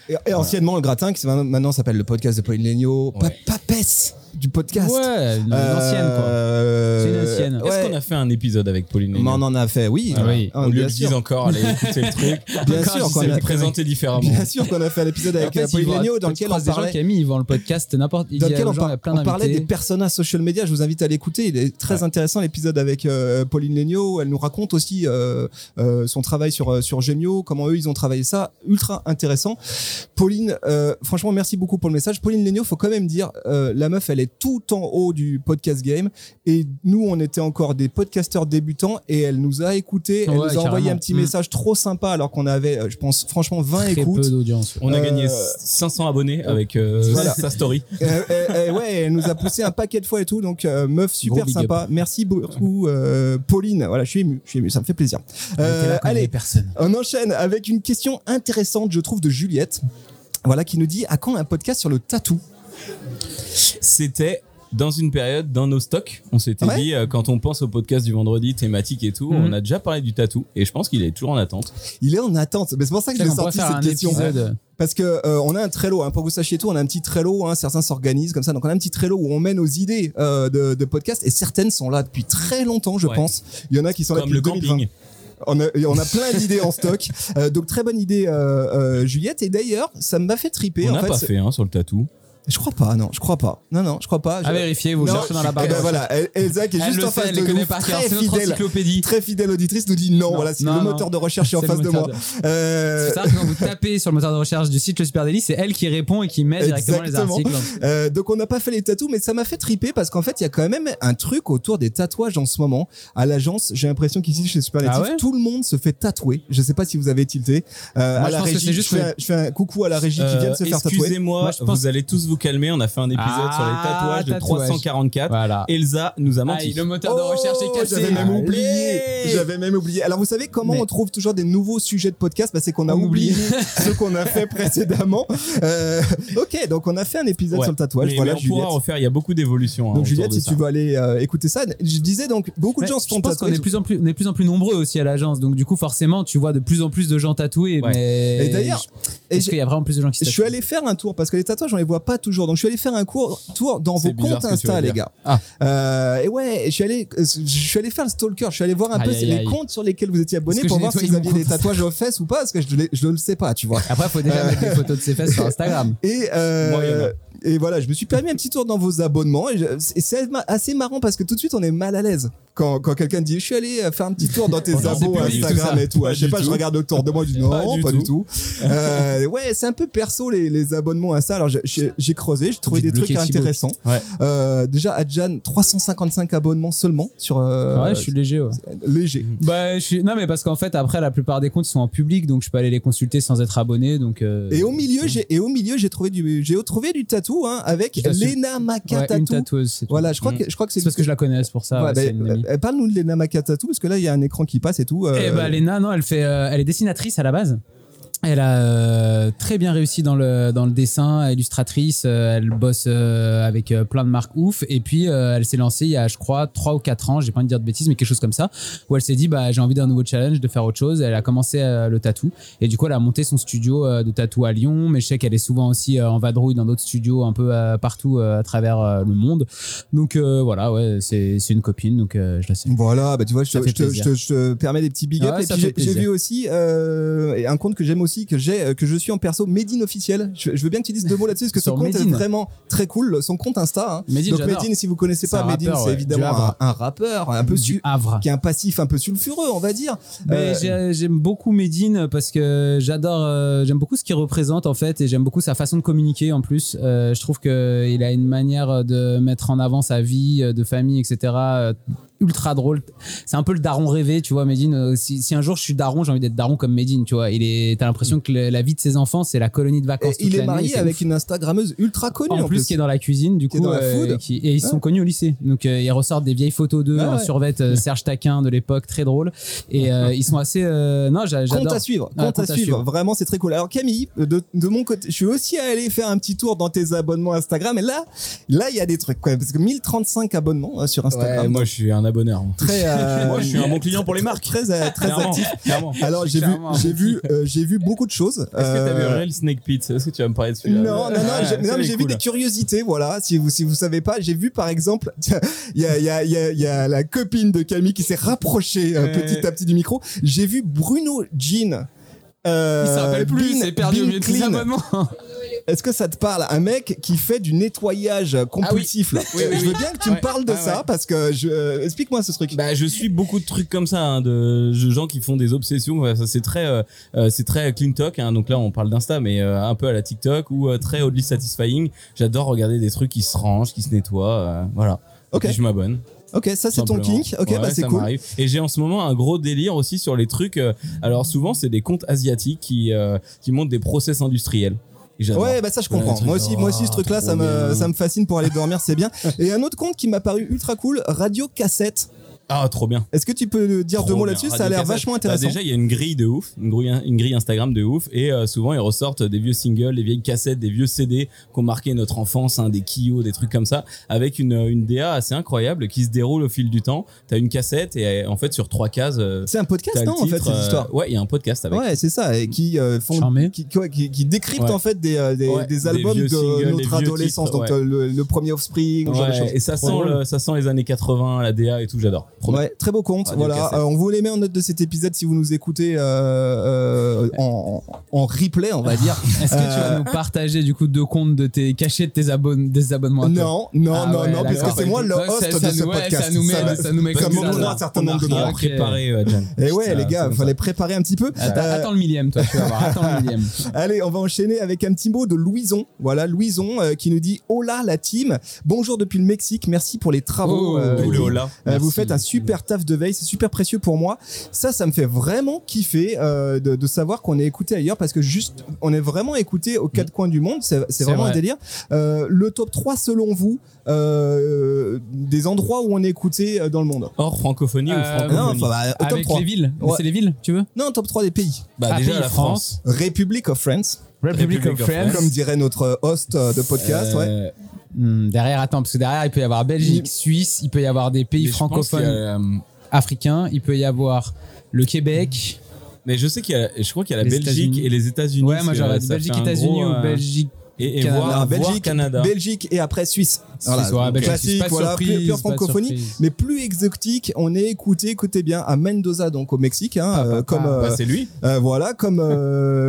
Speaker 1: et, et anciennement le gratin qui maintenant maintenant s'appelle le podcast de Pauline Legnaud.
Speaker 3: Ouais.
Speaker 1: Pa- Papesse du podcast.
Speaker 2: Ouais, une,
Speaker 1: Euh,
Speaker 2: ancienne quoi. C'est une ancienne.
Speaker 3: Est-ce
Speaker 1: ouais.
Speaker 3: qu'on a fait un épisode avec Pauline
Speaker 1: on en a fait, oui.
Speaker 2: Ah oui.
Speaker 1: Ah,
Speaker 3: de
Speaker 1: sûr.
Speaker 3: dire encore, allez écouter le truc. (laughs)
Speaker 1: Bien
Speaker 3: Encore,
Speaker 1: sûr qu'on
Speaker 3: sais
Speaker 1: a-
Speaker 3: le présenter différemment.
Speaker 1: Bien sûr qu'on a fait un épisode avec
Speaker 2: En fait, ils
Speaker 1: Pauline Legnaud dans lequel on
Speaker 2: croises des gens
Speaker 1: parlait.
Speaker 2: qui aiment, ils vendent le podcast n'importe.
Speaker 1: Dans lequel on, on parlait des personas social media. Je vous invite à l'écouter. Il est très intéressant l'épisode avec euh, Pauline Legnaud. Elle nous raconte aussi euh, euh, son travail sur sur Gemio, comment eux ils ont travaillé ça. Ultra intéressant. Pauline, euh, franchement, merci beaucoup pour le message. Pauline Legnaud, faut quand même dire, euh, la meuf, elle est tout en haut du podcast game. Et nous, on était encore des podcasteurs débutants et elle nous a écoutés. Elle
Speaker 2: Ouais,
Speaker 1: nous a envoyé un petit
Speaker 2: Mm.
Speaker 1: message trop sympa alors qu'on avait, euh, je pense, franchement, 20
Speaker 2: Très
Speaker 1: écoutes.
Speaker 2: peu d'audience.
Speaker 3: On a
Speaker 1: Euh,
Speaker 3: gagné 500 abonnés avec euh, (laughs)
Speaker 1: Voilà.
Speaker 3: sa story. (laughs)
Speaker 1: Ouais, elle nous a poussé un paquet de fois et tout, donc euh, meuf super
Speaker 2: Gros
Speaker 1: sympa. Merci beaucoup, euh, Pauline. Voilà, je suis ému, je suis ému, ça me fait plaisir. Euh, allez,
Speaker 2: personne.
Speaker 1: on enchaîne avec une question intéressante, je trouve, de Juliette. Voilà, qui nous dit à quand un podcast sur le tatou?
Speaker 3: C'était dans une période dans nos stocks. On s'était
Speaker 1: Ouais.
Speaker 3: dit, euh, quand on pense au podcast du vendredi thématique et tout,
Speaker 2: Mhm.
Speaker 3: on a déjà parlé du tatou. Et je pense qu'il est toujours en attente.
Speaker 1: Il est en attente. Mais c'est pour ça que j'ai sorti cette question.
Speaker 2: épisode.
Speaker 1: Parce que euh, on a un Trello, hein, pour que vous sachiez tout, on a un petit Trello, hein, certains s'organisent comme ça, donc on a un petit Trello où on met nos idées euh, de, de podcast et certaines sont là depuis très longtemps, je
Speaker 3: Ouais.
Speaker 1: pense. Il y en a qui sont là
Speaker 3: Comme
Speaker 1: depuis
Speaker 3: le
Speaker 1: 2020.
Speaker 3: camping.
Speaker 1: On a, on a plein d'idées en stock. (laughs) Euh, donc très bonne idée, euh, euh, Juliette. Et d'ailleurs, ça m'a fait triper.
Speaker 3: On n'a pas fait hein, sur le tatou.
Speaker 1: Je crois pas, non, je crois pas. Non, non, je crois pas.
Speaker 2: À vérifier, vous
Speaker 1: Non,
Speaker 2: cherchez dans la barre.
Speaker 1: eh ben voilà, El- Elsa qui est
Speaker 2: Elle
Speaker 1: juste en
Speaker 2: sait,
Speaker 1: face
Speaker 2: elle
Speaker 1: de nous,
Speaker 2: par cœur.
Speaker 1: très fidèle,
Speaker 2: encyclopédie.
Speaker 1: très fidèle auditrice, nous dit non.
Speaker 2: Non,
Speaker 1: voilà, c'est
Speaker 2: non,
Speaker 1: le
Speaker 2: non.
Speaker 1: moteur de recherche est en face de moi.
Speaker 2: de-
Speaker 1: Euh,
Speaker 2: C'est ça, quand vous tapez sur le moteur de recherche du site Le Super Daily, c'est elle qui répond et qui met directement
Speaker 1: Exactement.
Speaker 2: les articles.
Speaker 1: Euh, donc on n'a pas fait les tatous, mais ça m'a fait triper parce qu'en fait il y a quand même un truc autour des tatouages en ce moment. À l'agence, j'ai l'impression qu'ici chez Superlative,
Speaker 2: Ah ouais
Speaker 1: tout le monde se fait tatouer. Je sais pas si vous avez tilté. Euh,
Speaker 2: Moi,
Speaker 1: à
Speaker 2: je
Speaker 1: la
Speaker 2: pense que
Speaker 1: régie,
Speaker 2: c'est juste
Speaker 1: je, fais un, coucou à la régie qui vient de se
Speaker 3: Euh,
Speaker 1: faire tatouer.
Speaker 3: Excusez-moi,
Speaker 2: Moi, je pense-
Speaker 3: vous allez tous vous calmer. On a fait un épisode
Speaker 2: Ah,
Speaker 3: sur les tatouages de
Speaker 2: tatouage.
Speaker 3: 344.
Speaker 2: Voilà.
Speaker 3: Elsa nous a
Speaker 2: Ah,
Speaker 3: menti.
Speaker 2: le moteur de recherche est
Speaker 1: Oh,
Speaker 2: cassé.
Speaker 1: J'avais même oublié. J'avais même oublié. Alors vous savez comment
Speaker 2: Mais-
Speaker 1: on trouve toujours des nouveaux sujets de podcast? Bah, C'est qu'on a
Speaker 2: On
Speaker 1: oublié (laughs) ceux qu'on a fait précédemment. Euh, ok, donc on a fait un épisode
Speaker 3: Ouais.
Speaker 1: sur le tatouage.
Speaker 3: Mais-
Speaker 1: voilà,
Speaker 3: mais on
Speaker 1: Juliette.
Speaker 3: pourra refaire. Il y a beaucoup d'évolutions. hein,
Speaker 1: Donc Juliette, si
Speaker 3: ça.
Speaker 1: tu veux aller euh, écouter ça, je disais donc beaucoup de gens se
Speaker 2: je
Speaker 1: font
Speaker 2: pense qu'on
Speaker 1: tatouer.
Speaker 2: est de plus en plus, on est de plus en plus nombreux aussi à l'agence, donc du coup forcément tu vois de plus en plus de gens tatoués.
Speaker 3: Ouais.
Speaker 2: Mais
Speaker 1: Et d'ailleurs,
Speaker 2: est-ce qu'il y a vraiment plus de gens qui se
Speaker 1: je suis allé faire un tour parce que les tatouages on les voit pas toujours. Donc je suis allé faire un cours tour dans vos comptes Insta les gars.
Speaker 3: Ah.
Speaker 1: Euh, et ouais, je suis allé je suis allé faire le stalker, je suis allé voir un peu
Speaker 2: Aïe,
Speaker 1: les
Speaker 2: aïe.
Speaker 1: comptes sur lesquels vous étiez
Speaker 2: que
Speaker 1: pour voir si vous aviez des tatouages aux fesses ou pas parce que je, ne le sais pas, tu vois.
Speaker 2: Après faut déjà
Speaker 1: Euh.
Speaker 2: mettre des photos de ses fesses sur Instagram. (laughs)
Speaker 1: Et, euh,
Speaker 3: Moi.
Speaker 1: Et voilà, je me suis permis un petit tour dans vos abonnements. Et, je- et c'est assez marrant parce que tout de suite, on est mal à l'aise quand, quand quelqu'un dit Je suis allé euh, faire un petit tour dans tes (laughs)
Speaker 2: Oh
Speaker 1: abos Instagram
Speaker 2: tout
Speaker 1: et tout.
Speaker 3: Pas
Speaker 1: je sais pas, je
Speaker 3: tout.
Speaker 1: regarde autour de moi, je dis (laughs) non,
Speaker 3: Pas
Speaker 1: pas,
Speaker 3: du
Speaker 1: du tout. Euh, ouais, c'est un peu perso les, les abonnements à ça. Alors j'ai- creusé, j'ai trouvé des trucs intéressants.
Speaker 3: Ouais.
Speaker 1: Euh, déjà, Adjan, 355 abonnements seulement sur euh,
Speaker 2: ouais, je suis léger. ouais.
Speaker 1: léger.
Speaker 2: Bah, je suis... Non, mais parce qu'en fait, après, la plupart des comptes sont en public, donc je peux aller les consulter sans être abonné. Donc, euh,
Speaker 1: Et au milieu, j'ai et au milieu, j'ai trouvé du j'ai trouvé du tatou hein, avec Lena Maka
Speaker 2: ouais, tatoueuse.
Speaker 1: Voilà, je crois
Speaker 3: Mm.
Speaker 1: que je crois que c'est
Speaker 2: parce que je la connais, pour ça.
Speaker 1: Ouais,
Speaker 2: ouais,
Speaker 1: bah, euh, Parle-nous de Lena Makatatou parce que là il y a un écran qui passe et tout. euh,
Speaker 2: Eh bah, Léna, non, elle fait, euh, elle est dessinatrice à la base. Elle a euh, très bien réussi dans le dans le dessin, illustratrice. euh, elle bosse euh, avec euh, plein de marques ouf. Et puis euh, elle s'est lancée il y a, je crois, 3 ou 4 ans. J'ai pas envie de dire de bêtises, mais quelque chose comme ça. Où elle s'est dit, bah j'ai envie d'un nouveau challenge, de faire autre chose. Elle a commencé euh, le tatou. Et du coup, elle a monté son studio de tatou à Lyon. Mais je sais qu'elle est souvent aussi en vadrouille dans d'autres studios un peu partout à travers le monde. Donc euh, voilà, ouais, c'est c'est une copine. Donc euh, je la sais.
Speaker 1: Voilà, bah tu vois, je, te- je te, je, te, je te permets des petits big up.
Speaker 2: Ouais,
Speaker 1: et
Speaker 2: ça
Speaker 1: puis
Speaker 2: fait
Speaker 1: j'ai- vu aussi euh, un compte que j'aime aussi, que j'ai, euh, que je suis en perso, Medine officiel. Je, je veux bien que tu dises deux mots là-dessus parce que (laughs) son compte est vraiment très cool. Son compte Insta. Hein.
Speaker 2: Medine,
Speaker 1: Donc. Medine, si vous connaissez pas Medine, c'est
Speaker 2: ouais,
Speaker 1: évidemment un, rappeur, un peu
Speaker 2: Du
Speaker 1: su-
Speaker 2: Havre.
Speaker 1: qui a un passif un peu sulfureux, on va dire.
Speaker 2: Mais
Speaker 1: Euh,
Speaker 2: j'ai- j'aime beaucoup Medine parce que j'adore, euh, j'aime beaucoup ce qu'il représente en fait et j'aime beaucoup sa façon de communiquer en plus. Euh, je trouve qu'il a une manière de mettre en avant sa vie de famille, etc. ultra drôle. C'est un peu le daron rêvé, tu vois, Medine. Si, si un jour je suis daron, j'ai envie d'être daron comme Medine, tu vois. Il est, t'as l'impression que le- la vie de ses enfants, c'est la colonie de
Speaker 1: et
Speaker 2: vacances. toute
Speaker 1: il est marié avec
Speaker 2: ouf.
Speaker 1: une Instagrammeuse ultra connue
Speaker 2: en, plus, qui est dans la cuisine du
Speaker 1: Qui est
Speaker 2: coup euh,
Speaker 1: food.
Speaker 2: qui- et ils
Speaker 1: Ouais.
Speaker 2: sont connus au lycée donc euh, ils ressortent des vieilles photos d'eux
Speaker 1: Ah
Speaker 2: en survêt euh, Serge Taquin de l'époque très drôle et euh, (laughs) ils sont assez euh, non j'a-
Speaker 1: Compte
Speaker 2: j'adore
Speaker 1: à suivre, compte à suivre. Vraiment, c'est très cool. Alors Camille, de, de mon côté, je suis aussi allé faire un petit tour dans tes abonnements Instagram. Et là, là, il y a des trucs, quoi. Parce que 1035 abonnements euh, sur Instagram.
Speaker 3: Ouais, moi, je suis un abonneur.
Speaker 1: très, euh, (laughs)
Speaker 3: Moi, je suis un bon client pour les marques.
Speaker 1: très, très actif. Alors j'ai vu, j'ai vu, euh, j'ai vu beaucoup de choses.
Speaker 3: Est-ce que t'as vu
Speaker 1: Euh,
Speaker 3: Real Snake Pit Est-ce que tu vas me parler de
Speaker 1: non,
Speaker 3: celui-là
Speaker 1: non, non,
Speaker 3: Ouais,
Speaker 1: j'ai, non, mais
Speaker 3: il
Speaker 1: j'ai vu
Speaker 3: cool.
Speaker 1: des curiosités, voilà. Si vous, si vous savez pas, j'ai vu par exemple, (laughs) il y a, il y a, il y a, il y a la copine de Camille qui s'est rapprochée euh,
Speaker 3: Ouais.
Speaker 1: petit à petit du micro. J'ai vu Bruno Jean. Euh,
Speaker 2: il se rappelle plus
Speaker 1: Bean-
Speaker 2: c'est perdu au
Speaker 1: Bean
Speaker 2: milieu de ses
Speaker 1: Clean.
Speaker 2: abonnements
Speaker 1: Est-ce que ça te parle Un mec qui fait du nettoyage compulsif là.
Speaker 3: Ah Oui, oui,
Speaker 1: Je
Speaker 3: oui.
Speaker 1: veux bien que tu me parles de
Speaker 3: Ouais,
Speaker 1: ça
Speaker 3: ouais.
Speaker 1: parce que je euh, explique-moi ce truc.
Speaker 3: Bah, je suis beaucoup de trucs comme ça, hein, de, gens qui font des obsessions. Ouais, ça, c'est très, euh, euh, c'est très clean talk. Hein, donc là, on parle d'Insta, mais euh, un peu à la TikTok ou euh, très oddly satisfying. J'adore regarder des trucs qui se rangent, qui se nettoient. euh, voilà.
Speaker 1: Ok.
Speaker 3: Et puis je m'abonne.
Speaker 1: ok, ça c'est ton kink. Ok,
Speaker 3: Ouais,
Speaker 1: bah c'est cool.
Speaker 3: Et j'ai en ce moment un gros délire aussi sur les trucs. euh, alors souvent, c'est des comptes asiatiques qui euh, qui montrent des process industriels.
Speaker 1: Ouais, bah ça je comprends.
Speaker 3: Ouais,
Speaker 1: moi aussi, moi aussi ce
Speaker 3: oh,
Speaker 1: truc-là, ça me,
Speaker 3: bien.
Speaker 1: ça me fascine pour aller dormir, c'est bien. (laughs) Et un autre compte qui m'a paru ultra cool, Radio Cassette.
Speaker 3: Ah, trop bien.
Speaker 1: Est-ce que tu peux dire
Speaker 3: Trop
Speaker 1: deux mots là-dessus? Ça a l'air vachement
Speaker 3: Bah,
Speaker 1: intéressant.
Speaker 3: déjà, il y a une grille de ouf, une grille, une grille Instagram de ouf, et euh, souvent ils ressortent des vieux singles, des vieilles cassettes, des vieux CD qui ont marqué notre enfance, hein, des Kyo, des trucs comme ça, avec une, une DA assez incroyable qui se déroule au fil du temps. T'as une cassette et euh, en fait sur trois cases. euh,
Speaker 1: C'est un podcast, non En fait, cette
Speaker 3: euh,
Speaker 1: histoire.
Speaker 3: Ouais, il y a un podcast avec.
Speaker 1: Ouais, c'est ça, et qui euh, font,
Speaker 2: Charmé.
Speaker 1: qui, qui, qui- qui décryptent
Speaker 3: Ouais.
Speaker 1: en fait des, euh, des,
Speaker 3: Ouais,
Speaker 1: des
Speaker 3: des
Speaker 1: albums de
Speaker 3: singles,
Speaker 1: notre adolescence,
Speaker 3: titres,
Speaker 1: donc
Speaker 3: ouais.
Speaker 1: euh, le, le premier Offspring, ce genre de
Speaker 3: Ouais,
Speaker 1: choses.
Speaker 3: et ça sent, le, ça sent les années 80, la DA et tout, j'adore.
Speaker 1: Ouais, très beau compte.
Speaker 3: Radio
Speaker 1: voilà. Euh, on vous les met en note de cet épisode si vous nous écoutez euh, euh, en, en replay, on va dire. (laughs)
Speaker 2: est-ce que tu vas nous partager du coup deux comptes de tes cachets de tes abonnements des abonnements à
Speaker 1: Non, non,
Speaker 2: Ah
Speaker 1: non,
Speaker 2: ouais,
Speaker 1: non, puisque
Speaker 2: d'accord.
Speaker 1: c'est moi le
Speaker 2: Ouais,
Speaker 1: host
Speaker 2: ça-
Speaker 1: de ce
Speaker 2: nous- ouais,
Speaker 1: podcast.
Speaker 2: ça nous met- ça nous met comme
Speaker 1: me
Speaker 2: ça, là.
Speaker 1: un certain nombre de droits.
Speaker 3: Préparé.
Speaker 1: Et ouais,
Speaker 3: Ça,
Speaker 1: les gars,
Speaker 3: comme
Speaker 1: fallait préparer un petit peu.
Speaker 2: Attends, le millième, toi, tu vas voir. Attends le (laughs) millième.
Speaker 1: Allez, on va enchaîner avec un petit mot de Louison. Voilà, Louison qui nous dit Hola la team. Bonjour depuis le Mexique. Merci pour les travaux.
Speaker 2: Oh,
Speaker 1: vous faites un super taf de veille, c'est super précieux pour moi. Ça, ça me fait vraiment kiffer euh, de, de savoir qu'on est écouté ailleurs parce que juste, on est vraiment écouté aux quatre coins du monde. C'est vraiment un délire. Euh, le top 3 selon vous euh, des endroits où on est écouté dans le monde.
Speaker 3: Hors francophonie ou
Speaker 2: Euh,
Speaker 1: Non,
Speaker 3: francophonie
Speaker 1: enfin, bah, top
Speaker 2: Avec
Speaker 1: 3.
Speaker 2: les villes.
Speaker 1: Ouais.
Speaker 2: C'est les villes, tu veux?
Speaker 1: Non, top 3 des pays.
Speaker 3: Bah,
Speaker 2: Ah,
Speaker 3: déjà
Speaker 2: pays,
Speaker 3: la France.
Speaker 1: Republic of France,
Speaker 2: Republic,
Speaker 3: Republic
Speaker 2: of France.
Speaker 1: comme dirait notre host de podcast. ouais.
Speaker 2: Hmm, derrière, attends, parce que derrière, il peut y avoir Belgique,
Speaker 1: Mm.
Speaker 2: Suisse, il peut y avoir des pays
Speaker 3: mais
Speaker 2: francophones
Speaker 3: a, euh,
Speaker 2: africains, il peut y avoir le Québec.
Speaker 3: Mais je sais qu'il y a, je crois qu'il y a la
Speaker 2: Les
Speaker 3: Belgique
Speaker 2: États-Unis.
Speaker 3: et les États-Unis.
Speaker 2: Ouais, moi j'aurais
Speaker 3: euh,
Speaker 2: dit Belgique, États-Unis
Speaker 3: gros,
Speaker 2: ou
Speaker 3: euh,
Speaker 2: Belgique.
Speaker 3: et, et
Speaker 2: Canada.
Speaker 3: voir,
Speaker 1: Alors,
Speaker 3: voir
Speaker 1: Belgique,
Speaker 3: Canada.
Speaker 1: Belgique et après Suisse.
Speaker 2: Voilà,
Speaker 1: donc
Speaker 2: Belgique,
Speaker 1: classique,
Speaker 2: pas
Speaker 1: voilà,
Speaker 2: surprise,
Speaker 1: pure, francophonie. Mais plus exotique, on est écouté, écoutez bien, à Mendoza, donc au Mexique, hein,
Speaker 2: Ah,
Speaker 1: euh, comme euh,
Speaker 3: Bah, c'est lui.
Speaker 1: euh, voilà, comme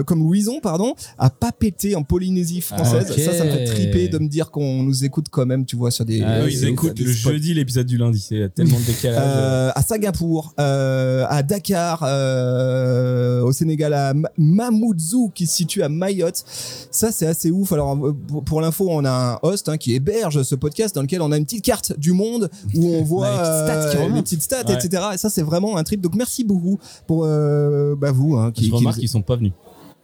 Speaker 1: comme Louison, pardon, à Papété en Polynésie française.
Speaker 2: Ah, ok.
Speaker 1: Ça, ça me fait triper de me dire qu'on nous écoute quand même, tu vois, sur des.
Speaker 2: Ah,
Speaker 3: ils écoutent le
Speaker 1: spots.
Speaker 3: jeudi l'épisode du lundi. C'est tellement de décalage. (laughs)
Speaker 1: À Singapour, à Dakar, au Sénégal, à Ma- Mamoudzou qui se situe à Mayotte. Ça, c'est assez ouf. Alors, pour, pour l'info, on a un host hein, qui héberge ce podcast dans lequel on a une petite carte du monde où on voit
Speaker 2: les petites stats qui
Speaker 1: euh, les petites stats,
Speaker 3: Ouais.
Speaker 1: etc. Et ça, c'est vraiment un trip. Donc, merci beaucoup pour euh, bah, vous. Hein, qui,
Speaker 3: je
Speaker 1: qui
Speaker 3: remarque qu'ils sont pas venus.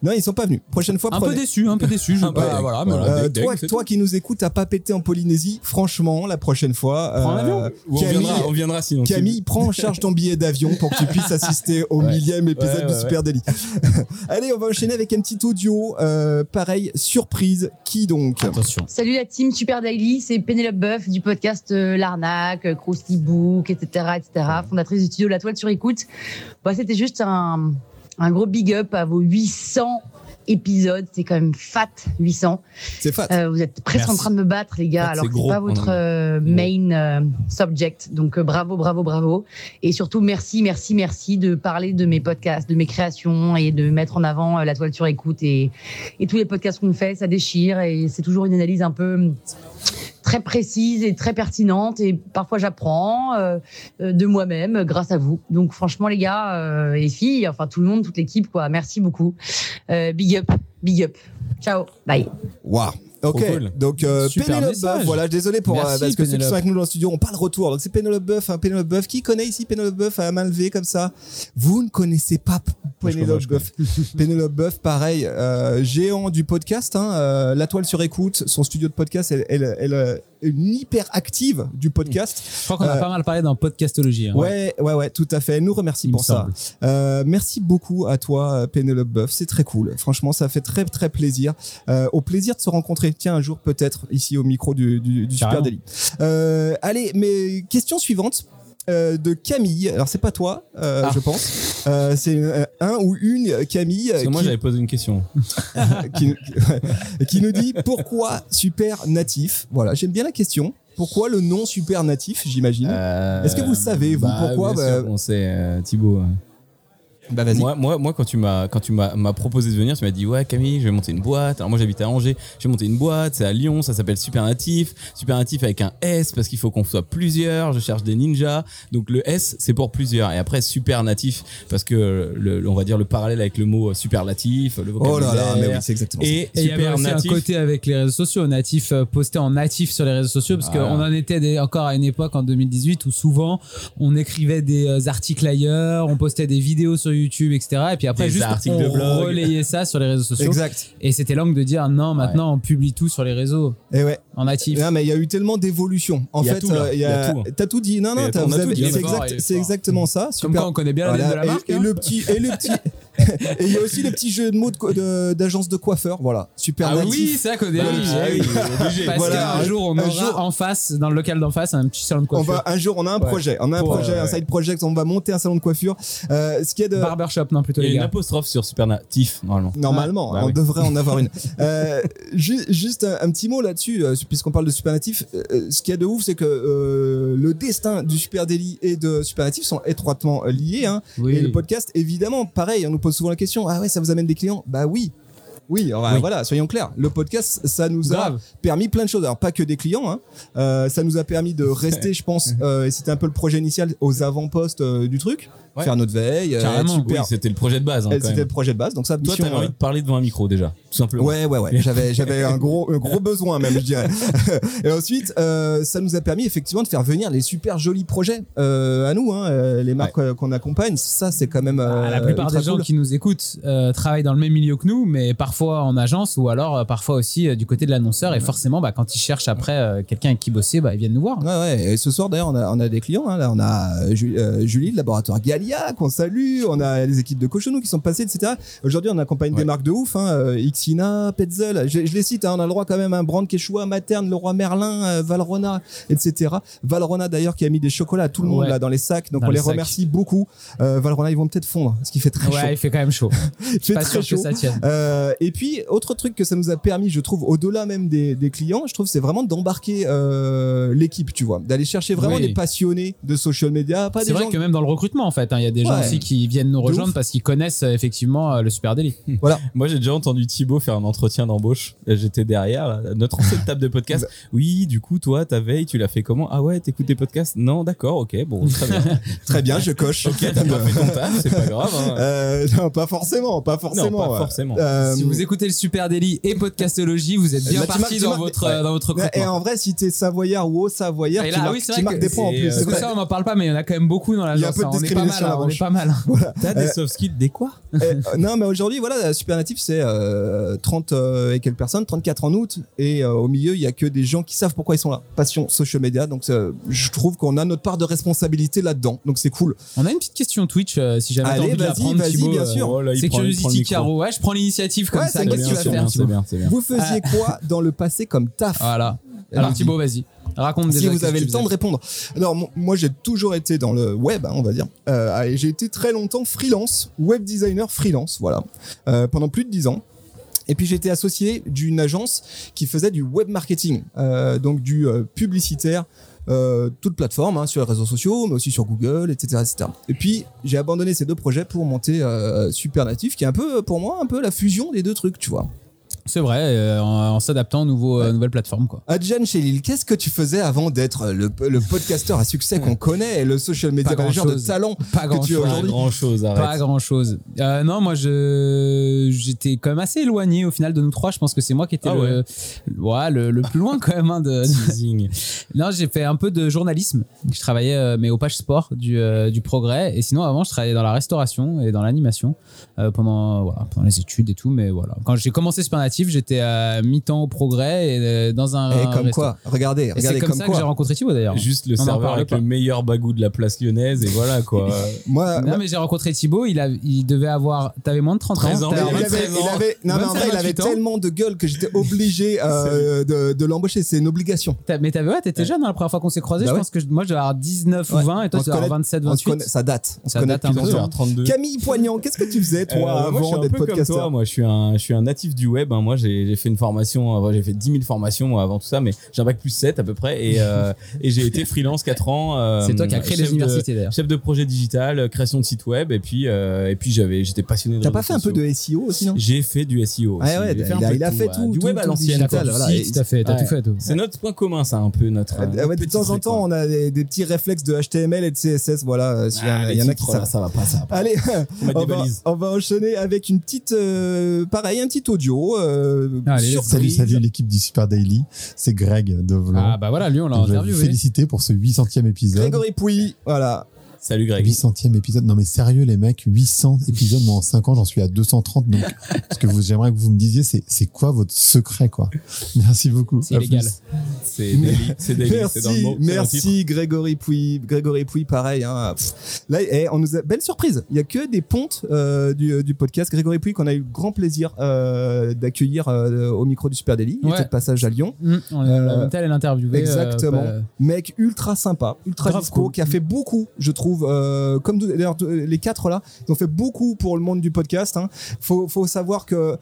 Speaker 1: Non, ils sont pas venus. Prochaine fois,
Speaker 2: Un peu déçu, un peu déçu. Je
Speaker 3: peu,
Speaker 2: bah,
Speaker 3: ouais.
Speaker 2: voilà, mais
Speaker 3: Voilà.
Speaker 2: bon.
Speaker 1: Euh,
Speaker 3: Deg,
Speaker 1: toi,
Speaker 3: deg, c'est
Speaker 1: toi qui nous écoutes à pas péter en Polynésie, franchement, la prochaine fois,
Speaker 2: Prends
Speaker 1: euh,
Speaker 2: l'avion.
Speaker 3: Ou on
Speaker 1: Camille,
Speaker 3: viendra, on viendra sinon.
Speaker 1: Camille, prends en charge ton billet d'avion pour que tu puisses (laughs) assister au
Speaker 3: Ouais.
Speaker 1: millième épisode
Speaker 3: Ouais,
Speaker 1: de
Speaker 3: ouais,
Speaker 1: Super Daily. (laughs) Allez, on va enchaîner avec un petit audio. euh, pareil, surprise. Qui donc?
Speaker 2: Attention.
Speaker 8: Salut la team Super Daily, c'est Pénélope Boeuf du podcast euh, L'Arnaque, euh, Krusty Book, etc., etc., fondatrice du studio La Toile sur écoute. Bah, C'était juste un, un gros big up à vos 800 épisodes, c'est quand même fat 800.
Speaker 1: C'est fat.
Speaker 8: Euh, vous êtes presque en train de me battre les gars,
Speaker 3: Fat,
Speaker 8: alors que c'est pas votre euh, main euh, subject. Donc bravo, bravo, bravo. Et surtout merci, merci, merci de parler de mes podcasts, de mes créations et de mettre en avant La Toile sur écoute et, et tous les podcasts qu'on fait, ça déchire et c'est toujours une analyse un peu très précise et très pertinente et parfois j'apprends euh, euh, de moi-même grâce à vous. Donc franchement les gars, euh, les filles, enfin tout le monde, toute l'équipe quoi, merci beaucoup. Euh, big up, big up. Ciao, bye.
Speaker 1: Ok,
Speaker 3: cool.
Speaker 1: donc euh, Pénélope. Boeuf, voilà, désolé pour
Speaker 2: Merci,
Speaker 1: euh, parce que ceux qui
Speaker 2: Pénélope.
Speaker 1: sont avec nous dans le studio, on pas le retour. Donc c'est Pénélope Boeuf, hein, Pénélope Boeuf. Qui connaît ici Pénélope Boeuf à main levée comme ça? Vous ne connaissez pas Pénélope Boeuf. (laughs) Pénélope Boeuf, pareil, euh, géant du podcast, hein, euh, La Toile sur écoute, son studio de podcast, elle, elle, elle, euh, une hyper active du podcast.
Speaker 2: Je crois qu'on a
Speaker 1: Euh,
Speaker 2: pas mal parlé dans Podcastologie. hein.
Speaker 1: Ouais, ouais, ouais, tout à fait. Elle nous remercie pour ça. Euh, merci beaucoup à toi, euh, Pénélope Boeuf. C'est très cool. Franchement, ça fait très, très plaisir. Euh, au plaisir de se rencontrer. Tiens, un jour, peut-être, ici au micro du, du, du Super. Daily. Euh, allez, mais question suivante. euh, de Camille, alors c'est pas toi, euh,
Speaker 2: Ah.
Speaker 1: je pense. Euh, c'est un ou une Camille
Speaker 3: Parce que moi,
Speaker 1: qui,
Speaker 3: j'avais posé une question. (laughs)
Speaker 1: qui, qui nous dit pourquoi super natif. Voilà, j'aime bien la question. Pourquoi le nom super natif, j'imagine Est-ce que vous savez, vous,
Speaker 3: bah,
Speaker 1: pourquoi, bah-
Speaker 3: On sait, Thibaut. Euh.
Speaker 1: Bah vas-y.
Speaker 3: Moi, moi, moi, quand tu m'as, quand tu m'as, proposé de venir, tu m'as dit ouais Camille, je vais monter une boîte. Alors moi j'habite à Angers, je vais monter une boîte, c'est à Lyon, ça s'appelle Supernatif. Supernatif avec un S parce qu'il faut qu'on soit plusieurs. Je cherche des ninjas, donc le S c'est pour plusieurs. Et après Supernatif parce que le, on va dire le parallèle avec le mot superlatif, le
Speaker 1: Oh là là, mais oui, c'est exactement ça.
Speaker 3: Et,
Speaker 2: Et il y avait aussi
Speaker 3: natif.
Speaker 2: un côté avec les réseaux sociaux, natif euh, posté en natif sur les réseaux sociaux, parce
Speaker 3: Voilà.
Speaker 2: qu'on en était des- encore à une époque en 2018 où souvent on écrivait des euh, articles ailleurs, on postait des vidéos sur YouTube, etc. Et puis après
Speaker 3: Des
Speaker 2: juste
Speaker 3: articles
Speaker 2: on
Speaker 3: de blog.
Speaker 2: relayait ça sur les réseaux sociaux.
Speaker 1: Exact.
Speaker 2: Et c'était l'angle de dire non, maintenant on publie tout sur les réseaux
Speaker 1: Et ouais.
Speaker 2: en natif.
Speaker 1: Non, mais il y a eu tellement d'évolution. En
Speaker 3: y
Speaker 1: fait,
Speaker 3: là.
Speaker 1: euh,
Speaker 3: tout.
Speaker 1: t'as tout dit. Non, non, t'as- c'est exact- exactement ça.
Speaker 2: Comme
Speaker 1: Super.
Speaker 2: quoi on connaît bien la
Speaker 1: Voilà.
Speaker 2: de la marque.
Speaker 1: et,
Speaker 2: hein.
Speaker 1: le petit et le petit et il y a aussi le petit jeu de mots de co- de- d'agence de, coiffeur. Voilà, super
Speaker 2: Ah
Speaker 1: natif.
Speaker 2: oui, c'est ça qu'on est.
Speaker 3: Bah oui, ah.
Speaker 2: Parce
Speaker 1: Voilà.
Speaker 2: qu'un jour on
Speaker 1: Un
Speaker 2: aura
Speaker 1: jour-
Speaker 2: en face, dans le local d'en face, un petit salon de
Speaker 1: On
Speaker 2: coiffure.
Speaker 1: va un jour, on a un
Speaker 3: Ouais.
Speaker 1: projet, on a un
Speaker 3: Pour,
Speaker 1: projet,
Speaker 3: euh,
Speaker 1: un side project, on va monter un salon de coiffure. Euh, ce qui est de
Speaker 2: Barbershop, non plutôt
Speaker 3: Il y a
Speaker 2: les
Speaker 3: une
Speaker 2: gars.
Speaker 3: apostrophe sur Supernatif normalement.
Speaker 1: Normalement, hein,
Speaker 3: Bah
Speaker 1: on
Speaker 3: oui.
Speaker 1: devrait en avoir une. (laughs) Euh, ju- juste un, un petit mot là-dessus, euh, puisqu'on parle de Supernatif. euh, ce qu'il y a de ouf, c'est que euh, le destin du Super Daily et de Supernatif sont étroitement liés. Hein,
Speaker 2: Oui.
Speaker 1: Et le podcast, évidemment, pareil, on nous pose souvent la question Ah ouais, ça vous amène des clients? Bah oui. Oui, alors,
Speaker 2: Oui.
Speaker 1: voilà, soyons clairs. Le podcast, ça nous a permis plein de choses. Alors pas que des clients, hein. Euh, ça nous a permis de (laughs) rester, je pense, euh, et c'était un peu le projet initial aux avant-postes euh, du truc,
Speaker 3: Ouais.
Speaker 1: faire notre veille, super.
Speaker 3: Oui, c'était le projet de base. hein,
Speaker 1: c'était le projet de base. Donc ça,
Speaker 3: Toi, t'avais envie de parler devant un micro déjà, tout simplement.
Speaker 1: Ouais, ouais, ouais. J'avais, j'avais un (laughs) gros, un gros besoin même, je dirais. (laughs) Et ensuite, euh, ça nous a permis effectivement de faire venir les super jolis projets euh, à nous, hein, les marques qu'on accompagne. Ça, c'est quand même. euh,
Speaker 2: Ah, la plupart des gens
Speaker 1: cool.
Speaker 2: qui nous écoutent euh, travaillent dans le même milieu que nous, mais parfois en agence ou alors euh, parfois aussi euh, du côté de l'annonceur. Et forcément, bah, quand ils cherchent après euh, quelqu'un avec qui bosser, bah, ils viennent nous voir.
Speaker 1: Ouais, ouais. Et ce soir, d'ailleurs, on a, on a des clients. Hein. Là, on a Ju- Julie, le laboratoire Galia, qu'on salue. On a les équipes de Cochonou qui sont passées, etc. Aujourd'hui, on accompagne des
Speaker 3: Ouais.
Speaker 1: marques de ouf. Hein. Ixina, Petzel. Je, je les cite. Hein. On a le droit quand même à un brand Quechua, Materne, Leroy Merlin, Valrona, etc. Valrona, d'ailleurs, qui a mis des chocolats à tout le monde
Speaker 2: Ouais.
Speaker 1: là dans les sacs. Donc,
Speaker 2: Dans
Speaker 1: on
Speaker 2: les
Speaker 1: remercie beaucoup. Euh, Valrona, ils vont peut-être fondre, ce qui fait très
Speaker 2: Ouais,
Speaker 1: chaud.
Speaker 2: il fait quand même chaud. (laughs)
Speaker 1: Il fait
Speaker 2: Pas
Speaker 1: très
Speaker 2: sûr
Speaker 1: chaud.
Speaker 2: que ça tienne.
Speaker 1: Euh, et puis, autre truc que ça nous a permis, je trouve, au-delà même des, des clients, je trouve, c'est vraiment d'embarquer euh, l'équipe, tu vois, d'aller chercher vraiment
Speaker 2: Oui.
Speaker 1: des passionnés de social media, pas
Speaker 2: C'est vrai
Speaker 1: gens.
Speaker 2: que même dans le recrutement, en fait, hein, il y a des gens aussi qui viennent nous rejoindre parce qu'ils connaissent euh, effectivement euh, le Super Daily. (laughs) (laughs)
Speaker 3: Moi, j'ai déjà entendu Thibaut faire un entretien d'embauche. Et J'étais derrière là, notre ancienne table de podcast. (laughs) Oui, du coup, toi, ta veille, tu l'as fait comment? Ah ouais, t'écoutes des podcasts? Non, d'accord, ok, bon, très bien.
Speaker 1: Très bien, je coche.
Speaker 3: ok, t'as pas fait ton taf, c'est pas grave. hein.
Speaker 1: Euh, non, pas forcément, pas forcément.
Speaker 3: non, pas
Speaker 1: ouais.
Speaker 3: forcément.
Speaker 1: Euh,
Speaker 2: Si vous écoutez le Super Daily et Podcastologie, vous êtes bien
Speaker 1: Bah,
Speaker 2: parti
Speaker 1: tu
Speaker 2: dans votre,
Speaker 1: ouais.
Speaker 2: euh, dans votre
Speaker 1: et en vrai, si t'es savoyard ou haut savoyard,
Speaker 2: Et
Speaker 1: tu
Speaker 2: là,
Speaker 1: marques,
Speaker 2: oui, c'est
Speaker 1: tu marques
Speaker 2: que
Speaker 1: des points en plus.
Speaker 3: euh,
Speaker 1: c'est
Speaker 2: ça, on m'en parle pas, mais il y en a quand même beaucoup dans
Speaker 1: Il y a un
Speaker 2: l'agence.
Speaker 1: peu de
Speaker 2: hein. On est pas mal, hein,
Speaker 1: la
Speaker 2: on est pas mal.
Speaker 1: Voilà.
Speaker 3: T'as des
Speaker 1: Euh,
Speaker 3: soft skills, des quoi?
Speaker 1: euh, non, mais aujourd'hui, voilà, Super Natif, c'est euh, 30 euh, et quelques personnes, 34 en août, et euh, au milieu, il y a que des gens qui savent pourquoi ils sont là. Passion social media, donc euh, je trouve qu'on a notre part de responsabilité là-dedans, donc c'est cool.
Speaker 2: On a une petite question Twitch, euh, si jamais
Speaker 1: Allez,
Speaker 2: envie de la
Speaker 1: vas-y,
Speaker 2: prendre,
Speaker 1: vas-y, bien
Speaker 2: euh,
Speaker 1: sûr.
Speaker 3: Oh
Speaker 2: C'est
Speaker 3: le
Speaker 2: Curiosity. Caro. Ouais, je prends l'initiative comme
Speaker 1: Ouais,
Speaker 2: ça.
Speaker 1: c'est
Speaker 2: Qu'est-ce
Speaker 1: bien,
Speaker 2: que tu vas
Speaker 1: c'est
Speaker 2: faire,
Speaker 3: bien, c'est
Speaker 2: Thibaut
Speaker 3: bien, c'est bien.
Speaker 1: Vous faisiez quoi dans le passé comme taf
Speaker 2: Voilà. Alors. Thibaut, vas-y. Raconte déjà.
Speaker 1: si vous avez le temps de répondre. Alors mo- moi j'ai toujours été dans le web, hein, on va dire. Euh, et j'ai été très longtemps freelance, web designer freelance, voilà, euh, pendant plus de 10 ans. Et puis j'étais associé d'une agence qui faisait du web marketing, euh, donc du publicitaire. Euh, toute plateforme hein, sur les réseaux sociaux mais aussi sur Google etc etc et puis j'ai abandonné ces deux projets pour monter euh, Supernatif qui est un peu pour moi un peu la fusion des deux trucs tu vois
Speaker 2: C'est vrai, euh, en, en s'adaptant aux nouveaux, euh, nouvelles plateformes. Quoi.
Speaker 1: Adjan Chelil, qu'est-ce que tu faisais avant d'être le, le podcasteur à succès qu'on connaît et le social media
Speaker 2: Pas
Speaker 1: manager de
Speaker 2: grand-chose.
Speaker 1: talent
Speaker 2: Pas
Speaker 1: que
Speaker 2: grand
Speaker 1: tu es
Speaker 2: chose.
Speaker 3: Pas
Speaker 1: aujourd'hui
Speaker 3: grand chose,
Speaker 2: Pas
Speaker 3: arrête.
Speaker 2: grand chose. non, moi je j'étais quand même assez éloigné au final de nous trois. Je pense que c'est moi qui étais
Speaker 3: Ah
Speaker 2: le, ouais, le, le plus loin (laughs) quand même. hein, de,
Speaker 3: Teasing.
Speaker 2: Non, j'ai fait un peu de journalisme. Je travaillais, euh, mais aux pages sport du, euh, du Progrès. Et sinon, avant, je travaillais dans la restauration et dans l'animation euh, pendant, voilà, pendant les études et tout. Mais voilà. Quand j'ai commencé J'étais à mi-temps au Progrès et euh, dans un.
Speaker 1: Et comme
Speaker 2: resto.
Speaker 1: quoi Regardez,
Speaker 2: Et c'est
Speaker 1: regardez
Speaker 2: comme,
Speaker 1: comme,
Speaker 2: ça que j'ai
Speaker 1: quoi.
Speaker 2: rencontré Thibaut d'ailleurs.
Speaker 3: Juste le serveur avec
Speaker 2: pas.
Speaker 3: le meilleur bagou de la place lyonnaise et voilà quoi. (laughs)
Speaker 1: Moi,
Speaker 2: Non, mais j'ai rencontré Thibaut, il, a, il devait avoir. T'avais moins de 30
Speaker 3: 13
Speaker 2: ans.
Speaker 3: ans.
Speaker 1: il, avait,
Speaker 2: 13
Speaker 1: il avait- non, mais en
Speaker 2: 25,
Speaker 1: vrai, il avait
Speaker 2: 28 ans.
Speaker 1: tellement de gueule que j'étais (laughs) obligé euh, de, de l'embaucher. C'est une obligation.
Speaker 2: Mais t'avais, ouais, t'étais jeune hein, la première fois qu'on s'est croisés.
Speaker 1: Bah
Speaker 2: je
Speaker 1: ouais.
Speaker 2: pense que moi, je devais avoir 19
Speaker 1: Ouais.
Speaker 2: ou 20 et toi, tu devais avoir
Speaker 1: connaît-
Speaker 2: 27,
Speaker 1: On se
Speaker 2: 28.
Speaker 1: connaît- ça date. On se
Speaker 2: Ça
Speaker 1: connaît
Speaker 2: date
Speaker 1: depuis
Speaker 2: un peu,
Speaker 1: longtemps.
Speaker 2: hein.
Speaker 3: 32.
Speaker 1: Camille Poignant, qu'est-ce que tu faisais toi
Speaker 3: Euh, moi, je suis
Speaker 1: avant
Speaker 3: un
Speaker 1: d'être
Speaker 3: peu comme
Speaker 1: podcasteur
Speaker 3: toi. Moi, je suis un, je suis un natif du web. Moi, j'ai fait une formation. euh, J'ai fait 10 000 formations moi, avant tout ça, mais j'ai un bac plus 7 à peu près. Et, euh, et j'ai été freelance 4 ans. euh,
Speaker 2: C'est toi qui as créé
Speaker 3: chef
Speaker 2: les universités d'ailleurs.
Speaker 3: Chef de projet digital, création de site web. Et puis, euh, et puis j'avais, j'étais passionné de
Speaker 1: T'as pas fait un peu de SEO aussi, non?
Speaker 3: J'ai fait du SEO. aussi.
Speaker 1: Ouais, ouais,
Speaker 3: J'ai fait
Speaker 1: il a- il fait tout,
Speaker 3: Du
Speaker 1: tout,
Speaker 3: web à l'ancienne.
Speaker 1: voilà.
Speaker 2: Tout à fait, t'as
Speaker 3: Ouais.
Speaker 2: tout fait.
Speaker 3: C'est notre point commun, ça, un peu notre.
Speaker 1: Ah, ouais, de temps en temps, on a des, des petits réflexes de HTML et de CSS. Voilà,
Speaker 3: Ah,
Speaker 1: il y en a qui
Speaker 3: ça va pas, ça va pas.
Speaker 1: Allez, (laughs) on va,
Speaker 3: balises.
Speaker 1: on va enchaîner avec une petite, pareil, un petit audio. Euh.
Speaker 9: Salut, salut l'équipe du Super Daily. C'est Greg de Vlon.
Speaker 2: Ah bah voilà, lui, on l'a
Speaker 9: Donc, je vais vous
Speaker 2: interviewé.
Speaker 9: féliciter pour ce 800e épisode.
Speaker 1: Grégory Pouy, voilà.
Speaker 3: Salut Greg.
Speaker 9: 800e épisode. Non mais sérieux les mecs, 800 épisodes. Moi en 5 ans j'en suis à 230. Donc (laughs) ce que vous j'aimerais que vous me disiez c'est c'est quoi votre secret quoi? (laughs) Merci beaucoup.
Speaker 2: C'est
Speaker 9: plus.
Speaker 3: C'est Daily. C'est dans le
Speaker 1: Merci,
Speaker 3: mot. dans le titre.
Speaker 1: merci Grégory Pouy. Grégory Pouy, pareil. Hein. Là, eh, on nous a belle surprise. Il y a que des pontes euh, du, du podcast. Grégory Pouy qu'on a eu grand plaisir euh, d'accueillir euh, au micro du Super Daily. Il
Speaker 2: Ouais.
Speaker 1: était de passage à Lyon.
Speaker 2: Hum, on l'a
Speaker 1: Euh,
Speaker 2: l'interviewé.
Speaker 1: exactement.
Speaker 2: euh,
Speaker 1: Mec ultra sympa, ultra disco,
Speaker 2: cool.
Speaker 1: qui a fait beaucoup, je trouve, trouve. Euh, comme d'ailleurs les quatre là, ils ont fait beaucoup pour le monde du podcast. Hein. Faut, faut savoir que euh,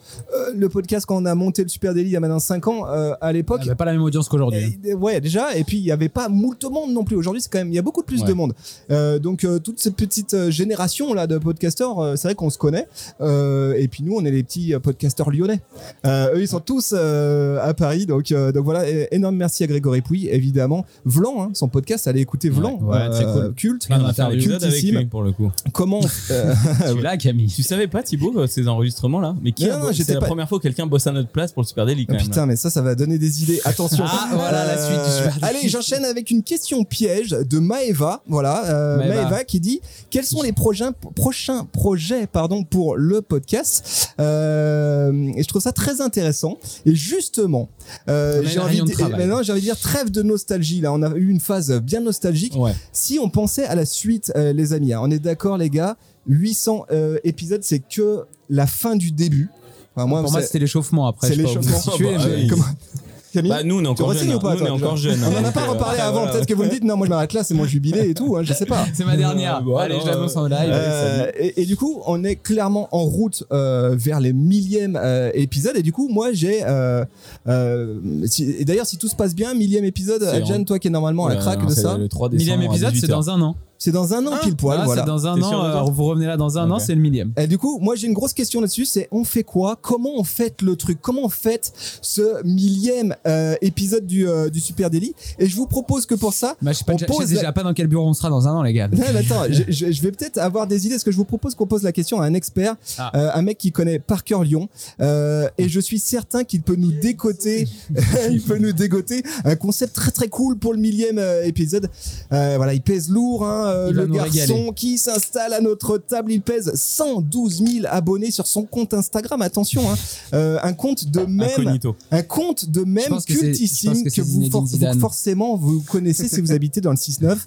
Speaker 1: le podcast quand on a monté le Super Daily il y a maintenant 5 ans, euh, à l'époque.
Speaker 2: Il n'y a pas la même audience qu'aujourd'hui.
Speaker 1: Et- ouais, déjà. Et puis, il n'y avait pas moult monde non plus. Aujourd'hui, c'est quand même, il y a beaucoup plus de monde. Euh, donc, toute cette petite génération là de podcasteurs, c'est vrai qu'on se connaît. Et puis, nous, on est les petits podcasteurs lyonnais. Eux, ils sont tous à Paris. Donc, donc voilà. Et énorme merci à Grégory Pouy, évidemment. Vlan, hein, son podcast, allez écouter Vlan.
Speaker 2: Ouais, ouais, cool.
Speaker 1: Culte.
Speaker 3: A fait un épisode avec
Speaker 1: cultissime.
Speaker 3: lui pour le coup.
Speaker 1: Comment euh, (laughs)
Speaker 2: Tu l'as, Camille.
Speaker 3: Tu savais pas Thibaut euh, ces enregistrements là Mais qui
Speaker 1: Non,
Speaker 3: a
Speaker 1: non,
Speaker 3: bo-
Speaker 1: j'étais
Speaker 3: C'est la
Speaker 1: pas-
Speaker 3: première fois que quelqu'un bosse à notre place pour le Super Daily quand même.
Speaker 1: Putain, mais ça, ça va donner des idées. (laughs) Attention.
Speaker 2: Ah, voilà la suite du Super Daily.
Speaker 1: Allez, j'enchaîne avec une question piège de Maeva. Voilà, euh.
Speaker 2: Maëva.
Speaker 1: qui dit quels sont les prochains, prochains projets pardon, pour le podcast? Euh, Et je trouve ça très intéressant. Et justement, euh, j'ai envie,
Speaker 2: de
Speaker 1: maintenant, j'ai envie de dire trêve de nostalgie. Là, on a eu une phase bien nostalgique.
Speaker 3: Ouais.
Speaker 1: Si on pensait à la suite, euh, les amis, hein, on est d'accord, les gars. 800 euh, épisodes, c'est que la fin du début. Enfin, moi,
Speaker 2: Pour moi,
Speaker 1: c'est-
Speaker 2: c'était l'échauffement après.
Speaker 1: c'est l'échauffement. (laughs)
Speaker 3: Bah,
Speaker 1: Camille
Speaker 3: Bah nous on est encore jeunes. Nous on est encore
Speaker 1: déjà
Speaker 3: jeunes.
Speaker 1: On en a
Speaker 3: Donc,
Speaker 1: pas
Speaker 3: euh,
Speaker 1: reparlé
Speaker 3: après,
Speaker 1: avant,
Speaker 3: voilà.
Speaker 1: peut-être que vous me dites non, moi je m'arrête là, c'est mon jubilé et tout, hein, je sais pas. (laughs)
Speaker 2: C'est ma dernière.
Speaker 3: bon,
Speaker 2: Allez, je l'annonce en live.
Speaker 1: Euh, et, et du coup, on est clairement en route euh, vers les millièmes euh, épisodes. Et du coup, moi, j'ai. Euh, euh, si- et d'ailleurs, si tout se passe bien, millième épisode,
Speaker 3: C'est
Speaker 1: Adjan,
Speaker 3: en-
Speaker 1: toi qui est normalement à crack
Speaker 3: non,
Speaker 1: de ça,
Speaker 3: Le 3 décembre.
Speaker 2: Millième épisode, c'est
Speaker 3: 18
Speaker 2: dans un an.
Speaker 1: C'est dans un an pile poil.
Speaker 2: Ah,
Speaker 1: voilà.
Speaker 2: C'est dans un
Speaker 3: T'es sûr
Speaker 2: an.
Speaker 3: de
Speaker 2: euh,
Speaker 3: ça
Speaker 2: vous revenez là dans un an,
Speaker 3: Ok.
Speaker 2: c'est le millième.
Speaker 1: Et du coup, moi j'ai une grosse question là-dessus, c'est on fait quoi? Comment on fête le truc? Comment on fête ce millième euh, épisode du, euh, du Super Daily? Et je vous propose que pour ça,
Speaker 2: Bah, je sais pas,
Speaker 1: On
Speaker 2: déjà- je sais
Speaker 1: pose
Speaker 2: déjà pas dans quel bureau on sera dans un an, les gars.
Speaker 1: Non, mais attends, je, (laughs) je- je vais peut-être avoir des idées. Ce que je vous propose qu'on pose la question à un expert,
Speaker 2: Ah.
Speaker 1: euh, un mec qui connaît par cœur Lyon, euh, et je suis certain qu'il peut nous décoter, (laughs) il peut nous dégoter un concept très très cool pour le millième euh, épisode. Euh, voilà, il pèse lourd, hein, euh, le garçon
Speaker 2: régaler.
Speaker 1: qui s'installe à notre table, il pèse 112 000 abonnés sur son compte Instagram. Attention, hein, euh, un compte de même
Speaker 3: Incognito.
Speaker 1: un compte de même
Speaker 2: que
Speaker 1: cultissime
Speaker 2: que
Speaker 1: vous, for- vous- forcément vous connaissez si vous habitez dans le 6-9.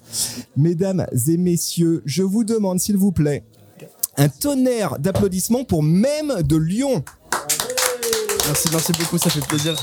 Speaker 1: Mesdames et messieurs, je vous demande s'il vous plaît un tonnerre d'applaudissements pour même de Lyon.
Speaker 10: Merci, merci beaucoup, ça fait plaisir.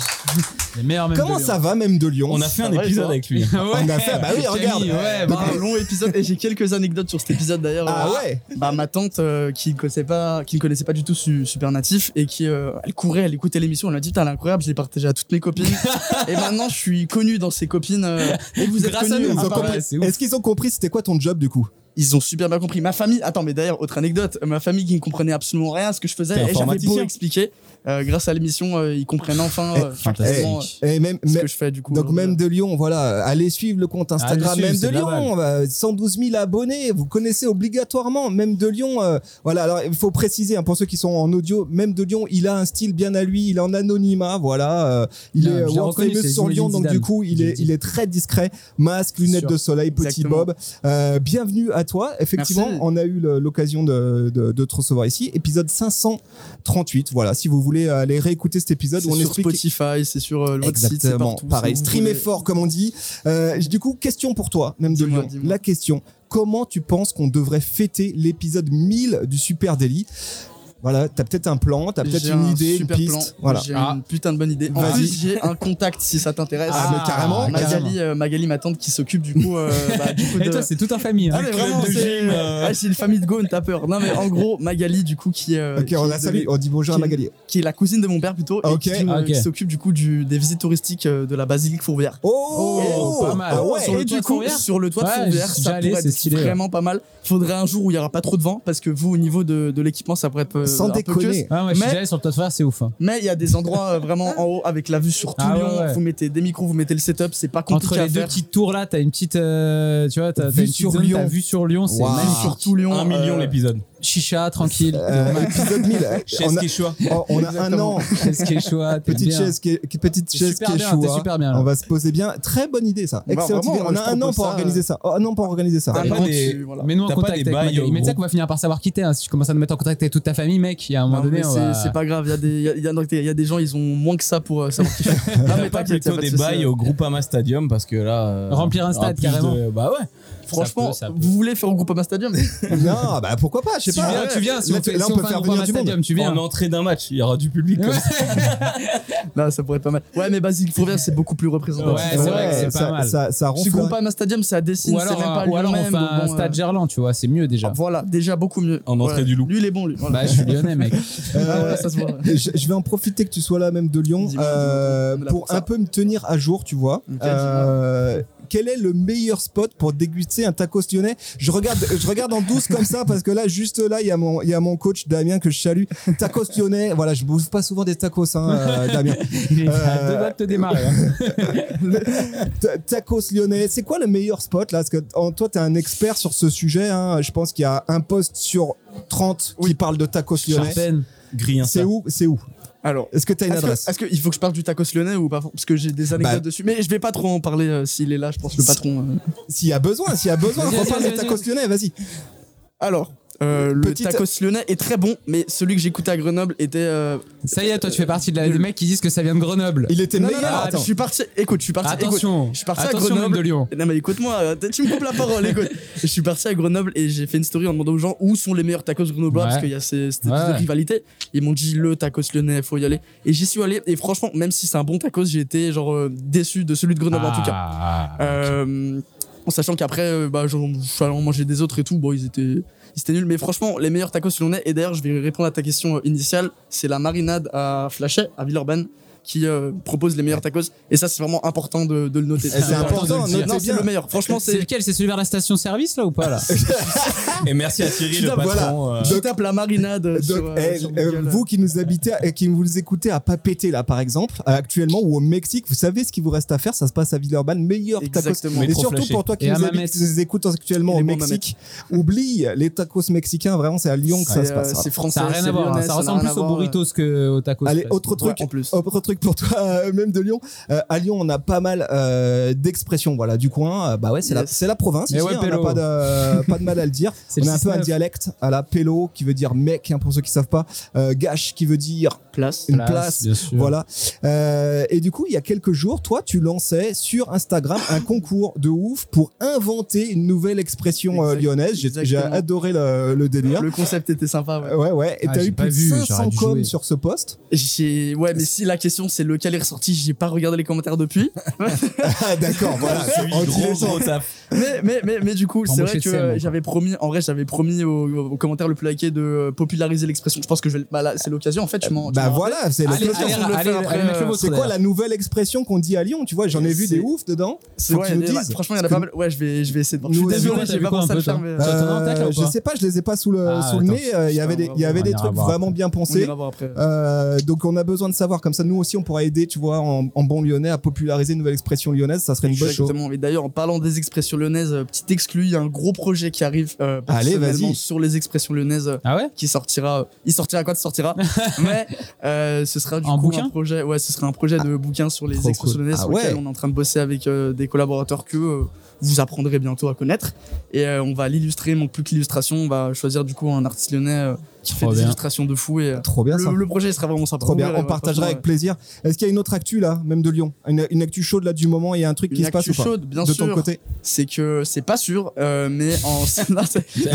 Speaker 2: Les meilleurs même
Speaker 1: Comment
Speaker 2: de
Speaker 1: ça va même de Lyon
Speaker 3: On a fait un épisode avec lui. (laughs)
Speaker 1: On a fait, bah oui,
Speaker 2: Camille,
Speaker 1: regarde.
Speaker 2: ouais,
Speaker 10: Bah,
Speaker 2: bah,
Speaker 10: un long épisode et j'ai quelques anecdotes sur cet épisode d'ailleurs.
Speaker 1: Ah
Speaker 10: Euh,
Speaker 1: ouais
Speaker 10: Bah ma tante euh, qui ne connaissait pas, qui ne connaissait pas du tout su- Super Natif et qui euh, elle courait, elle écoutait l'émission, elle m'a dit est incroyable, je l'ai partagé à toutes mes copines (laughs) et maintenant je suis connu dans ses copines euh, et vous êtes
Speaker 2: Grâce
Speaker 1: compris-
Speaker 2: c'est ouf.
Speaker 1: Est-ce qu'ils ont compris c'était quoi ton job du coup?
Speaker 10: Ils ont super bien compris. Ma famille, attends mais d'ailleurs autre anecdote, ma famille qui ne comprenait absolument rien à ce que je faisais et j'avais beau expliquer. Euh, grâce à l'émission, euh, ils comprennent enfin euh, euh,
Speaker 1: Et même,
Speaker 10: ce que je fais du coup.
Speaker 1: donc même de Lyon, voilà, allez suivre le compte Instagram
Speaker 2: Allez
Speaker 1: même
Speaker 2: suivre,
Speaker 1: de Lyon, euh, 112 000 abonnés, vous connaissez obligatoirement même de Lyon. euh, voilà, alors il faut préciser hein, pour ceux qui sont en audio, même de Lyon, il a un style bien à lui, il est en anonymat, voilà, euh, il
Speaker 2: Non,
Speaker 1: est world famous sur Lyon, donc du coup il est, il est très discret, masque, lunettes de soleil, petit
Speaker 10: Exactement.
Speaker 1: Bob. Euh, bienvenue à toi. Effectivement,
Speaker 10: Merci.
Speaker 1: on a eu l'occasion de, de, de te recevoir ici, épisode 538. Voilà, si vous voulez aller réécouter cet épisode
Speaker 10: C'est
Speaker 1: où on
Speaker 10: sur
Speaker 1: explique
Speaker 10: Spotify, c'est sur le votre site, c'est
Speaker 1: Exactement.
Speaker 10: partout.
Speaker 1: Pareil, streamer
Speaker 10: voulez.
Speaker 1: fort, comme on dit. Euh, du coup, question pour toi, même de
Speaker 10: Dis-moi,
Speaker 1: Lyon.
Speaker 10: dis-moi.
Speaker 1: La question comment tu penses qu'on devrait fêter l'épisode 1000 du Super Daily? Voilà, t'as peut-être un plan, t'as peut-être une
Speaker 10: un
Speaker 1: idée, une piste.
Speaker 10: plan.
Speaker 1: Voilà.
Speaker 10: J'ai
Speaker 2: Ah.
Speaker 10: une putain de bonne idée. En
Speaker 1: Vas-y.
Speaker 10: plus, j'ai un contact si ça t'intéresse.
Speaker 1: Ah, mais carrément,
Speaker 10: Magali, euh, Magali, ma tante, qui s'occupe du coup, euh, (laughs) bah, du coup
Speaker 2: Et
Speaker 10: de.
Speaker 2: toi, c'est toute en famille. hein.
Speaker 10: Ah, mais vraiment,
Speaker 3: de
Speaker 10: c'est
Speaker 3: gym, euh.
Speaker 10: ouais, c'est une famille de Gaune, t'as peur. Non, mais en gros, Magali, du coup, qui, euh,
Speaker 1: Ok,
Speaker 10: qui
Speaker 1: on la salue, on dit bonjour à
Speaker 10: qui-
Speaker 1: Magali.
Speaker 10: qui est la cousine de mon père plutôt, et qui, euh,
Speaker 2: Ah, ok.
Speaker 10: qui s'occupe du coup du, des visites touristiques euh, de la basilique Fourvière.
Speaker 1: Oh,
Speaker 2: Oh, pas mal.
Speaker 1: Ah
Speaker 10: sur le
Speaker 2: Et
Speaker 10: toit Fourvière, sur le toit Fourvière, ça pourrait
Speaker 2: c'est
Speaker 10: être vraiment pas mal. Faudrait un jour où il y aura pas trop de vent, parce que vous, au niveau de, l'équipement, ça pourrait être
Speaker 1: Sans
Speaker 10: un peu
Speaker 1: déconner.
Speaker 2: Ah, ouais, je suis
Speaker 10: Mais-
Speaker 2: déjà allé sur le toit de c'est ouf. hein.
Speaker 10: Mais il y a des endroits euh, vraiment en haut avec la vue sur tout
Speaker 2: Ah ouais,
Speaker 10: Lyon.
Speaker 2: ouais.
Speaker 10: Vous mettez des micros, vous mettez le setup, c'est pas compliqué
Speaker 2: Entre
Speaker 10: à
Speaker 2: les deux
Speaker 10: faire.
Speaker 2: petites tours là, t'as une petite, euh, tu vois, t'as t'as
Speaker 1: Vue
Speaker 2: une petite
Speaker 1: sur
Speaker 2: zone,
Speaker 1: Lyon.
Speaker 2: t'as vue sur Lyon, c'est
Speaker 1: Waouh.
Speaker 2: magnifique.
Speaker 10: sur tout Lyon.
Speaker 3: Un million
Speaker 10: euh,
Speaker 3: l'épisode.
Speaker 2: Chicha, tranquille.
Speaker 1: Euh, épisode 1000. (laughs)
Speaker 3: Chez
Speaker 1: on, a, on a un an. (laughs)
Speaker 2: Chouette. t'es
Speaker 1: Petite
Speaker 2: bien.
Speaker 1: chaise, qui est- petite chaise
Speaker 2: super
Speaker 1: qui est
Speaker 2: bien, super bien, là.
Speaker 1: On va se poser bien. Très bonne idée, ça.
Speaker 10: Bah,
Speaker 1: Excellente
Speaker 10: vraiment,
Speaker 1: idée. On a un an
Speaker 10: propose
Speaker 1: pour
Speaker 10: ça,
Speaker 1: organiser
Speaker 10: euh.
Speaker 1: ça. Oh, un an pour organiser ça.
Speaker 10: un an
Speaker 3: des-
Speaker 10: dessus, voilà.
Speaker 2: Mets-nous en
Speaker 3: T'as pas
Speaker 2: contact avec
Speaker 3: au
Speaker 2: Mais tu sais qu'on va finir par savoir quitter. Hein. Si tu commences à nous mettre en contact avec toute ta famille, mec, il y a un moment
Speaker 10: Non,
Speaker 2: donné,
Speaker 10: c'est pas grave, il y, a des- y, y, a- gens, ils ont moins que ça pour euh, savoir qui (laughs) mais
Speaker 3: pas plutôt des bails au Groupama Stadium parce que là. euh,
Speaker 2: Remplir un stade, carrément.
Speaker 3: Bah ouais.
Speaker 10: Franchement,
Speaker 2: ça peut.
Speaker 10: vous voulez faire au Groupama Stadium? (laughs)
Speaker 1: Non, bah pourquoi pas, je sais
Speaker 2: Tu
Speaker 1: pas.
Speaker 2: viens, tu viens. Si
Speaker 1: Là,
Speaker 2: on fait,
Speaker 1: là,
Speaker 2: si
Speaker 1: on peut faire venir du monde.
Speaker 2: Stadium, tu viens.
Speaker 3: En entrée d'un match, il y aura du public. ça. (laughs)
Speaker 10: Là, ça pourrait être pas mal. Ouais, mais Basile Fourvière, c'est beaucoup plus représentatif.
Speaker 2: Ouais, c'est vrai que c'est pas
Speaker 1: ça,
Speaker 2: mal.
Speaker 1: Ça, ça
Speaker 10: Si
Speaker 1: ronfle.
Speaker 10: Groupama Stadium, c'est à Dessine,
Speaker 2: Ou
Speaker 10: c'est
Speaker 2: alors,
Speaker 10: même pas
Speaker 2: ou alors on fait un
Speaker 10: bon,
Speaker 2: stade
Speaker 10: euh,
Speaker 2: Gerland, tu vois, c'est mieux déjà.
Speaker 10: Voilà, déjà beaucoup mieux.
Speaker 3: En entrée du loup.
Speaker 10: Lui, il est bon, lui.
Speaker 2: Bah, je suis lyonnais, mec. (laughs)
Speaker 10: Ah ouais, ça se voit.
Speaker 1: je, vais en profiter que tu sois là même de Lyon euh, pour un peu me tenir à jour, tu vois. Quel est le meilleur spot pour déguster un tacos lyonnais Je regarde, je regarde en douce comme ça parce que là, juste là, il y a mon, il y a mon coach Damien que je salue. Tacos lyonnais. Voilà, je bouffe pas souvent des tacos, hein, euh, Damien.
Speaker 2: Il
Speaker 1: Euh,
Speaker 2: deux de te démarrer. hein. (laughs)
Speaker 1: Ta- Tacos lyonnais, c'est quoi le meilleur spot là? Parce que en- toi, tu es un expert sur ce sujet. hein. Je pense qu'il y a un post sur 30 qui parle de tacos lyonnais. C'est où C'est où?
Speaker 10: Alors,
Speaker 1: Est-ce que tu as une
Speaker 10: est-ce que-
Speaker 1: adresse
Speaker 10: est-ce qu'il faut que je parle du tacos lyonnais ou pas Parce que j'ai des anecdotes
Speaker 1: Bah.
Speaker 10: dessus. Mais je vais pas trop en parler euh, s'il est là, je pense, le patron. euh.
Speaker 1: S'il y a besoin, s'il y a besoin, on parle
Speaker 2: vas-y.
Speaker 1: tacos lyonnais, vas-y.
Speaker 10: Alors, euh, le
Speaker 1: Petite-
Speaker 10: tacos lyonnais est très bon, mais celui que j'écoutais à Grenoble était. euh,
Speaker 2: Ça y est, toi, tu fais partie de la- des mecs qui disent que ça vient de Grenoble.
Speaker 1: Il était
Speaker 10: Non, non,
Speaker 1: meilleur.
Speaker 10: non,
Speaker 1: attends.
Speaker 10: je suis parti. Écoute, je suis parti. écoute,
Speaker 2: Attention,
Speaker 10: je suis parti à
Speaker 2: attention,
Speaker 10: Grenoble.
Speaker 2: de Lyon.
Speaker 10: Non mais écoute-moi, euh, tu me coupes la parole, écoute. (laughs) Je suis parti à Grenoble et j'ai fait une story en demandant aux gens où sont les meilleurs tacos grenoblois
Speaker 2: Ouais.
Speaker 10: parce qu'il y a ces, cette
Speaker 2: Ouais.
Speaker 10: petite rivalité. Ils m'ont dit le tacos lyonnais, faut y aller. Et j'y suis allé et franchement, même si c'est un bon tacos, j'ai été genre déçu de celui de Grenoble en tout cas.
Speaker 2: Ah,
Speaker 10: Euh, en sachant qu'après, bah, genre, je suis allé en manger des autres et tout, bon, ils étaient, ils étaient nuls. Mais franchement, les meilleurs tacos lyonnais, et d'ailleurs, je vais répondre à ta question euh, initiale, c'est la marinade à Flachet, à Villeurbanne, qui euh, propose les meilleurs tacos. Et ça, c'est vraiment important de, de le noter.
Speaker 1: Eh, c'est important,
Speaker 10: de le dire.
Speaker 1: notez
Speaker 10: Non, c'est
Speaker 1: bien.
Speaker 10: le meilleur. Franchement,
Speaker 2: C'est lequel C'est celui vers la station-service, là, ou pas, là (laughs)
Speaker 3: Et merci à Thierry,
Speaker 10: Tu
Speaker 3: le patron.
Speaker 1: voilà.
Speaker 3: euh,
Speaker 10: Tu tapes la marinade
Speaker 1: Donc,
Speaker 10: sur, euh,
Speaker 1: eh,
Speaker 10: sur
Speaker 1: euh,
Speaker 10: Google.
Speaker 1: vous qui nous habitez, et qui vous écoutez à Papété là par exemple, euh, actuellement ou au Mexique, vous savez ce qu'il vous reste à faire. Ça se passe à Villeurbanne, meilleur tacos.
Speaker 10: Exactement.
Speaker 1: Et surtout
Speaker 3: flashé.
Speaker 1: pour toi qui nous, habites,
Speaker 2: Mamet.
Speaker 1: qui nous écoute actuellement au Mexique, oublie les tacos mexicains. Vraiment, c'est à Lyon que ça se
Speaker 10: euh,
Speaker 1: passe.
Speaker 10: c'est français.
Speaker 2: Ça n'a rien à voir. hein. Ça ressemble plus aux
Speaker 10: euh,
Speaker 2: burritos qu'aux tacos.
Speaker 1: Allez, autre truc,
Speaker 10: en plus.
Speaker 1: autre truc pour toi, euh, même de Lyon. Euh, à Lyon, on a pas mal euh, d'expressions, voilà, du coin. Euh, bah ouais, c'est la,
Speaker 10: Yes.
Speaker 1: c'est la province.
Speaker 2: Mais
Speaker 1: ici,
Speaker 2: ouais,
Speaker 1: hein, on n'a pas de, pas de mal à le dire. (laughs)
Speaker 2: C'est
Speaker 1: on a un peu un
Speaker 2: 6-9.
Speaker 1: dialecte à la pélo qui veut dire mec, hein, pour ceux qui savent pas. Euh, gâche qui veut dire
Speaker 10: Place.
Speaker 1: une
Speaker 2: Place,
Speaker 1: place.
Speaker 2: bien sûr.
Speaker 1: Voilà. Euh, et du coup, il y a quelques jours, toi, tu lançais sur Instagram un concours de ouf pour inventer une nouvelle expression euh, lyonnaise. J'ai adoré le, le délire.
Speaker 10: Le concept était sympa, ouais.
Speaker 1: Ouais, ouais. Et
Speaker 2: Ah,
Speaker 1: t'as eu plus de
Speaker 2: vu,
Speaker 1: 500
Speaker 2: j'aurais dû
Speaker 1: coms sur ce post.
Speaker 10: J'ai ouais mais si la question c'est lequel est ressorti j'ai pas regardé les commentaires depuis (laughs)
Speaker 1: Ah, d'accord, voilà.
Speaker 3: gros, gros taf.
Speaker 10: Mais mais mais mais du coup c'est vrai que euh, j'avais promis en vrai j'avais promis au, au commentaire le plus liké de euh, populariser l'expression. Je pense que je vais bah là c'est l'occasion en fait tu m'en
Speaker 1: Bah voilà, c'est l'occasion.
Speaker 10: euh,
Speaker 1: C'est quoi la nouvelle expression qu'on dit à Lyon Tu vois, j'en ai vu des oufs dedans.
Speaker 10: C'est ouais,
Speaker 1: dises.
Speaker 10: franchement il y en a pas mal. Ouais je vais je vais essayer de je suis désolé j'ai pas pensé à le faire
Speaker 2: ou
Speaker 1: je sais pas, je les ai pas sous le,
Speaker 2: Ah,
Speaker 1: nez. Euh, Il y avait des, il y avait des trucs vraiment bien pensés. Euh, donc on a besoin de savoir, comme ça nous aussi on pourra aider, tu vois, en, en bon lyonnais à populariser une nouvelle expression lyonnaise, ça serait une bonne chose.
Speaker 10: Exactement. Et d'ailleurs, en parlant des expressions lyonnaises, euh, petit exclu, il y a un gros projet qui arrive euh, personnellement sur les expressions lyonnaises euh,
Speaker 2: Ah ouais
Speaker 10: qui sortira. il sortira quoi de sortira (laughs) Mais euh, ce sera du
Speaker 2: En
Speaker 10: coup
Speaker 2: bouquin
Speaker 10: un projet. Ouais, ce sera un projet de bouquin sur les expressions
Speaker 1: cool.
Speaker 10: lyonnaises
Speaker 1: Ah
Speaker 10: sur lequel
Speaker 1: ouais.
Speaker 10: on est en train de bosser avec des collaborateurs que vous apprendrez bientôt à connaître. Et euh, on va l'illustrer. Il manque plus que l'illustration. On va choisir du coup un artiste lyonnais euh, qui
Speaker 2: Trop
Speaker 10: fait des illustrations de fou. Et euh,
Speaker 1: Trop bien ça.
Speaker 10: le, le projet sera vraiment sympa.
Speaker 1: Trop bien, on
Speaker 10: ouais,
Speaker 1: partagera avec plaisir. Est-ce qu'il y a une autre actu là, même de Lyon? Une, une actu chaude là du moment, il y a un truc
Speaker 10: Une
Speaker 1: qui se passe ou pas?
Speaker 10: chaude, bien
Speaker 1: De
Speaker 10: sûr.
Speaker 1: ton côté
Speaker 10: c'est que c'est pas sûr, euh, mais en (laughs) non, c'est- (laughs)
Speaker 2: Il y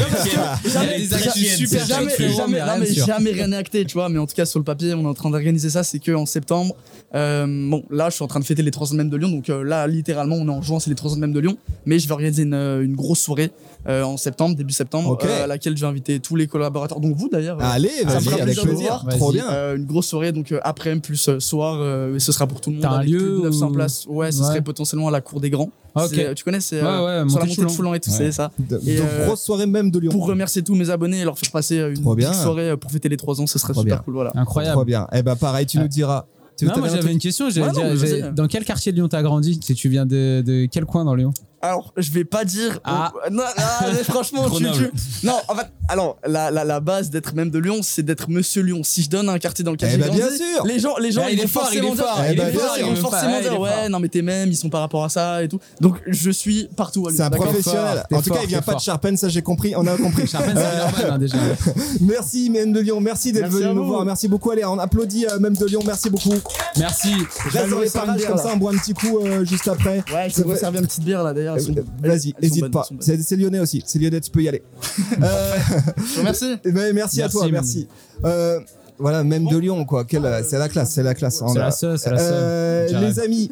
Speaker 2: a des actus (laughs) super
Speaker 10: jamais, jamais,
Speaker 2: rien de
Speaker 10: mais
Speaker 2: sûr.
Speaker 10: jamais rien n'est acté, tu vois. Mais en tout cas, sur le papier, on est en train d'organiser ça. C'est que en septembre, euh, bon, là, je suis en train de fêter les 300 même de Lyon. Donc euh, là, littéralement, on est en juin, c'est les 300 même de Lyon. Mais je vais organiser une, euh, une grosse soirée euh, en septembre, début septembre, euh, à laquelle je vais inviter tous les collaborateurs. Donc vous d'ailleurs.
Speaker 1: Allez,
Speaker 10: ça me
Speaker 1: vas-y, avec
Speaker 10: plaisir.
Speaker 1: Trop bien.
Speaker 10: Euh, une grosse soirée donc euh, après plus euh, soir euh, et ce sera pour tout le monde
Speaker 2: T'as un lieu
Speaker 10: plus de 900
Speaker 2: ou-
Speaker 10: places ouais ce
Speaker 2: Ouais.
Speaker 10: serait potentiellement à la cour des grands
Speaker 2: Ok.
Speaker 10: C'est- tu connais c'est
Speaker 2: Ouais, ouais,
Speaker 10: sur la
Speaker 2: montée de Foulan.
Speaker 10: Et tout
Speaker 2: Ouais.
Speaker 10: c'est ça
Speaker 1: De,
Speaker 10: Et,
Speaker 1: donc, grosse soirée même de Lyon.
Speaker 10: pour remercier tous mes abonnés et leur faire passer une soirée pour fêter les 3 ans ce serait
Speaker 1: Trop
Speaker 10: super
Speaker 1: bien.
Speaker 10: cool voilà
Speaker 2: Incroyable.
Speaker 1: Trop bien. Eh ben pareil, tu nous diras.
Speaker 2: Non, moi j'avais une question. j'allais
Speaker 10: non,
Speaker 2: dire,
Speaker 10: mais
Speaker 2: j'ai-
Speaker 10: vas-y.
Speaker 2: dans quel quartier de Lyon t'as grandi? Si tu viens de, de quel coin dans Lyon?
Speaker 10: Alors je vais pas dire
Speaker 2: Ah.
Speaker 10: non, mais (laughs) franchement tu, tu- non en fait alors, la, la, la base d'être même de Lyon, c'est d'être Monsieur Lyon. Si je donne un quartier dans lequel
Speaker 1: Eh bah, bien sûr.
Speaker 10: les gens, les gens,
Speaker 2: Ah,
Speaker 10: ils
Speaker 2: il est
Speaker 10: vont
Speaker 2: fort, il est fort,
Speaker 1: il
Speaker 10: ils
Speaker 1: est
Speaker 10: vont
Speaker 1: fort,
Speaker 10: ils
Speaker 1: il
Speaker 10: vont
Speaker 1: est
Speaker 2: fort,
Speaker 10: forcément dire, ouais, non mais tes mêmes, ils sont par rapport à ça et tout. Donc, je suis partout à Lyon.
Speaker 1: C'est un professionnel. En tout cas, il vient pas de. Charpennes, ça j'ai compris. On a compris. (laughs)
Speaker 2: Charpennes, c'est hein, déjà. (laughs)
Speaker 1: Merci, même de Lyon. Merci d'être venu nous voir. Merci beaucoup. Allez, on applaudit euh, même de Lyon. Merci beaucoup.
Speaker 2: Merci.
Speaker 1: Reste dans les parages comme ça, on boit un petit coup euh, juste après.
Speaker 10: Ouais, je
Speaker 1: Ça
Speaker 10: servir une petite bière là d'ailleurs.
Speaker 1: Vas-y,
Speaker 10: elles sont
Speaker 1: hésite
Speaker 10: bonnes,
Speaker 1: pas. C'est lyonnais aussi. C'est lyonnais, tu peux y aller. (laughs) Euh,
Speaker 10: vous remercie.
Speaker 1: mais merci, à
Speaker 2: Merci,
Speaker 1: toi, merci. Euh, voilà, même de Lyon, quoi. Quelle- C'est la classe, c'est la classe. On
Speaker 2: C'est
Speaker 1: a-
Speaker 2: la seule, c'est la seule.
Speaker 1: Euh,
Speaker 2: J'arrête.
Speaker 1: les amis,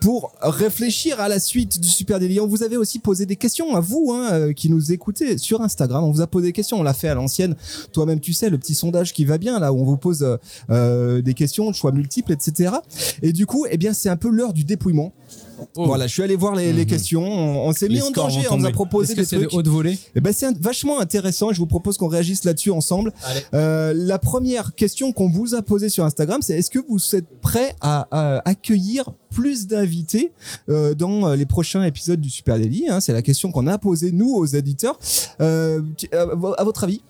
Speaker 1: pour réfléchir à la suite du Super Délit, on vous avait aussi posé des questions à vous hein, euh, qui nous écoutez sur Instagram. On vous a posé des questions, on l'a fait à l'ancienne. Toi-même, tu sais, le petit sondage qui va bien là, où on vous pose euh, des questions, choix multiples, etc. Et du coup, eh bien, c'est un peu l'heure du dépouillement. Voilà, je suis allé voir les, les questions. On, on s'est mis en danger. On nous a proposé des trucs.
Speaker 2: haute volée
Speaker 1: Eh ben, c'est un- vachement intéressant et je vous propose qu'on réagisse là-dessus ensemble.
Speaker 2: Allez.
Speaker 1: Euh, la première question qu'on vous a posée sur Instagram, c'est est-ce que vous êtes prêt à, à accueillir plus d'invités euh, dans euh, les prochains épisodes du Super Daily hein? C'est la question qu'on a posée nous aux éditeurs. Euh, à votre avis?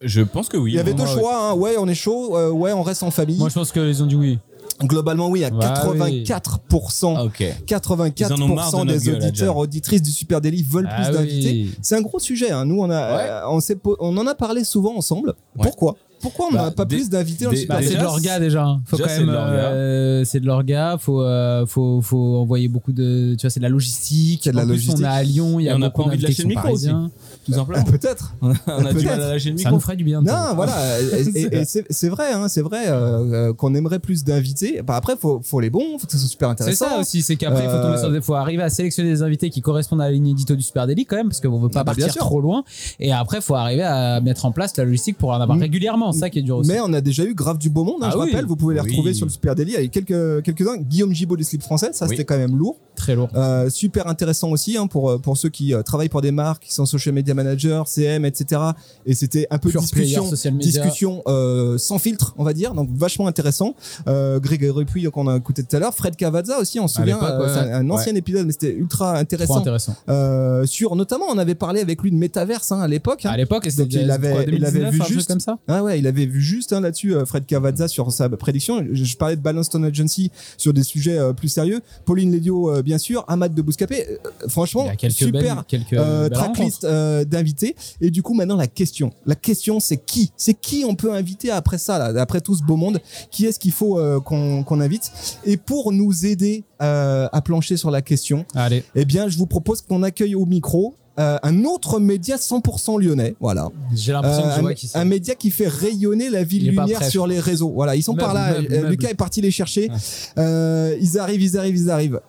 Speaker 3: Je pense que oui.
Speaker 1: Il y avait deux choix. hein. Ouais, on est chaud. euh, ouais, on reste en famille.
Speaker 2: Moi, je pense qu'ils ont dit oui.
Speaker 1: Globalement, oui, à
Speaker 2: Ouais,
Speaker 1: 84%.
Speaker 3: Ah, ok.
Speaker 1: 84%
Speaker 3: Ils en ont marre de
Speaker 1: des
Speaker 3: gueule,
Speaker 1: auditeurs, auditrices du Super Daily veulent
Speaker 2: Ah
Speaker 1: plus d'invités.
Speaker 2: oui.
Speaker 1: C'est un gros sujet. hein. Nous, on a,
Speaker 3: Ouais.
Speaker 1: euh, on, en a parlé souvent ensemble.
Speaker 3: Ouais.
Speaker 1: Pourquoi? Pourquoi on n'a
Speaker 3: Bah,
Speaker 1: pas
Speaker 3: dé-
Speaker 1: plus d'invités dans le
Speaker 3: dé-
Speaker 1: Super
Speaker 2: Bah, c'est de l'orga déjà. Faut
Speaker 3: déjà,
Speaker 2: quand
Speaker 3: c'est
Speaker 2: même.
Speaker 3: de l'orga.
Speaker 2: euh, c'est de l'orga. Faut, euh, faut, faut envoyer beaucoup de. Tu vois, c'est de la logistique.
Speaker 1: C'est de la logistique.
Speaker 2: on est à Lyon. Il y a
Speaker 3: on n'a
Speaker 2: beaucoup
Speaker 3: pas envie de lâcher le micro aussi. Tout
Speaker 1: Ah,
Speaker 3: simplement.
Speaker 1: Peut-être.
Speaker 3: On a du
Speaker 1: Peut-être.
Speaker 3: mal à lâcher le
Speaker 2: Ça
Speaker 3: micro.
Speaker 2: nous ferait du bien.
Speaker 1: Non, voilà. (laughs) Et, et- et c'est c'est vrai, hein, c'est vrai euh, qu'on aimerait plus d'invités. Bah, après, faut, faut les bons, faut que ça soit super
Speaker 2: C'est
Speaker 1: intéressant.
Speaker 2: ça aussi, c'est qu'après, il faut, tomber sur des- faut arriver à sélectionner des invités qui correspondent à la ligne édito du Super Daily quand même, parce qu'on veut pas
Speaker 1: Ah bah,
Speaker 2: partir trop loin. Et après, faut arriver à mettre en place la logistique pour en avoir
Speaker 1: Mm.
Speaker 2: régulièrement. Ça qui est dur aussi.
Speaker 1: Mais on a déjà eu grave du beau monde, hein,
Speaker 2: Ah
Speaker 1: je
Speaker 2: oui.
Speaker 1: rappelle. Vous pouvez les
Speaker 3: Oui.
Speaker 1: retrouver sur le Super Daily avec quelques, quelques-uns. Guillaume Gibaud des slips français, ça
Speaker 3: Oui.
Speaker 1: c'était quand même lourd.
Speaker 2: Très lourd.
Speaker 1: Euh, super intéressant aussi hein, pour, euh, pour ceux qui euh, travaillent pour des marques, qui sont social media managers, CM, etc. Et c'était un peu
Speaker 2: Pure
Speaker 1: discussion, discussion euh, sans filtre, on va dire, donc vachement intéressant. Euh, Grégory Puy, qu'on a écouté tout à l'heure, Fred Cavazza aussi, on se souvient, euh,
Speaker 2: ouais.
Speaker 1: c'est un, un ancien épisode, mais c'était ultra
Speaker 2: Trop
Speaker 1: intéressant.
Speaker 2: intéressant.
Speaker 1: Euh, sur notamment, on avait parlé avec lui de métaverse hein, à l'époque. hein.
Speaker 2: À l'époque,
Speaker 1: il avait-
Speaker 2: quoi,
Speaker 1: il avait
Speaker 2: 2019,
Speaker 1: vu juste-
Speaker 2: comme ça?
Speaker 1: Ah ouais, il avait vu juste hein, là-dessus euh, Fred Cavazza sur sa prédiction. Je, je parlais de Balance Stone Agency sur des sujets euh, plus sérieux. Pauline Lédio, euh, bien sûr. Ahmad de Bouscapé. Franchement, super
Speaker 2: belles,
Speaker 1: tracklist d'invités. Et du coup, maintenant, la question. La question, c'est qui? C'est qui on peut inviter après ça, là, après tout ce beau monde? Qui est-ce qu'il faut qu'on invite? Et pour nous aider à plancher sur la question.
Speaker 2: Allez,
Speaker 1: eh bien, je vous propose qu'on accueille au micro euh, un autre média 100% lyonnais. Voilà.
Speaker 2: j'ai l'impression que
Speaker 1: Euh,
Speaker 2: je
Speaker 1: un,
Speaker 2: vois qui
Speaker 1: un média qui fait rayonner la ville lumière
Speaker 2: prêt,
Speaker 1: sur les réseaux. Voilà, ils sont par là.
Speaker 2: meuble,
Speaker 1: Euh,
Speaker 2: meuble.
Speaker 1: Lucas est parti les chercher. Euh, ils arrivent, ils arrivent, ils arrivent.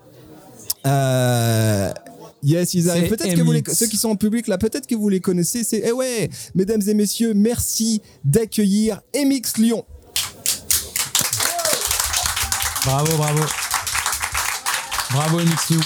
Speaker 1: Euh, Yes, ils arrivent. Peut-être que vous les,
Speaker 2: MX.
Speaker 1: ceux qui sont en public là, peut-être que vous les connaissez. C'est, eh ouais, mesdames et messieurs, merci d'accueillir MX Lyon.
Speaker 2: Bravo, bravo. Bravo, Mixu.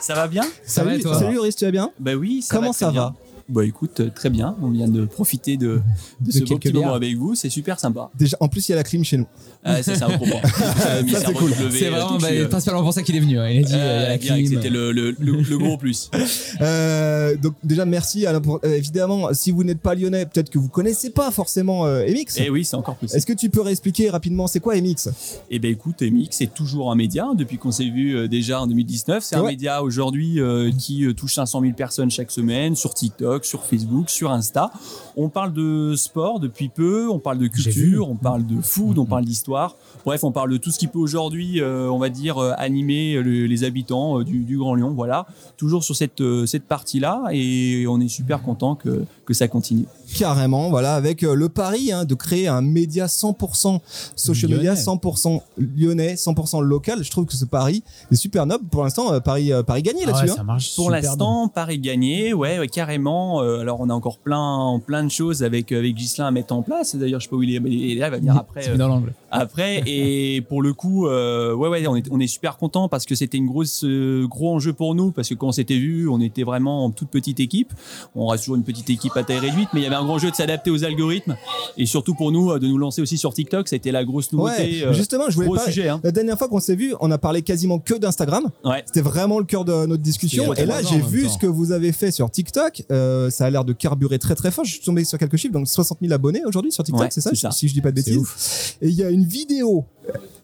Speaker 11: Ça va bien?
Speaker 2: Ça va et
Speaker 1: salut,
Speaker 2: toi?
Speaker 1: salut, Riz, tu vas bien?
Speaker 11: Bah oui, ça
Speaker 1: Comment
Speaker 11: va très
Speaker 1: ça
Speaker 11: bien.
Speaker 1: va?
Speaker 11: Bah écoute, euh, très bien. On vient de profiter de, de, ce beau
Speaker 2: quelques
Speaker 11: petit moment avec vous. C'est super sympa.
Speaker 1: Déjà, en plus, il y a la clim chez nous.
Speaker 11: Ah, c'est. (laughs) Euh,
Speaker 1: Ça,
Speaker 11: sa
Speaker 1: c'est cool.
Speaker 11: robe levée,
Speaker 2: C'est
Speaker 11: euh,
Speaker 2: vraiment
Speaker 11: tout,
Speaker 2: bah,
Speaker 11: euh,
Speaker 2: principalement pour ça qu'il est venu. hein. Il a dit, euh, il y a
Speaker 11: euh,
Speaker 2: la clim.
Speaker 11: C'était le, le, le, le gros plus. (laughs)
Speaker 1: Euh, donc déjà merci. Alors, pour- euh, évidemment, si vous n'êtes pas lyonnais, peut-être que vous connaissez pas forcément euh, MX.
Speaker 11: Et oui, c'est encore plus.
Speaker 1: Est-ce que tu peux réexpliquer rapidement c'est quoi MX
Speaker 11: Eh ben écoute, MX c'est toujours un média depuis qu'on s'est vu euh, déjà en 2019. C'est un
Speaker 1: Ouais.
Speaker 11: média aujourd'hui euh, qui euh, touche 500 000 personnes chaque semaine sur TikTok, sur Facebook, sur Insta. On parle de sport depuis peu, on parle de culture, on parle de food, on parle d'histoire. Bref, on parle de tout ce qui peut aujourd'hui, euh, on va dire, euh, animer le- les habitants euh, du, du Grand Lyon. Voilà, toujours sur cette, euh, cette partie-là et on est super content que, que ça continue.
Speaker 1: Carrément, voilà, avec euh, le pari hein, de créer un média 100% social media,
Speaker 2: Lyonnais.
Speaker 1: 100% lyonnais, 100% local. Je trouve que ce pari est super noble. Pour l'instant, euh, Paris, euh, Paris gagné
Speaker 2: Ah
Speaker 1: là-dessus.
Speaker 2: ouais,
Speaker 1: hein.
Speaker 11: Pour l'instant, Paris gagné, ouais, ouais, carrément. Euh, alors, on a encore plein, plein de choses avec avec Gislain à mettre en place. D'ailleurs, je sais pas où il est, mais il est là, il va venir après.
Speaker 2: C'est
Speaker 11: euh,
Speaker 2: dans l'angle.
Speaker 11: Après, et pour le coup, euh, ouais, ouais, on est, on est super content parce que c'était une grosse, euh, gros enjeu pour nous parce que quand on s'était vu, on était vraiment en toute petite équipe. On reste toujours une petite équipe à taille réduite, mais il y avait un grand jeu de s'adapter aux algorithmes et surtout pour nous euh, de nous lancer aussi sur TikTok. Ça a été la grosse nouveauté.
Speaker 1: Ouais, justement, je voulais pas.
Speaker 11: sujet. Hein.
Speaker 1: La dernière fois qu'on s'est vu, on a parlé quasiment que d'Instagram.
Speaker 11: Ouais.
Speaker 1: C'était vraiment le cœur de notre discussion. Et là, j'ai vu ce que vous avez fait sur TikTok. Euh, ça a l'air de carburer très très fort. Je suis tombé sur quelques chiffres. Donc 60 000 abonnés aujourd'hui sur TikTok,
Speaker 11: Ouais,
Speaker 1: c'est ça,
Speaker 11: ça.
Speaker 1: Si je dis pas de bêtises. Et il y a une vidéo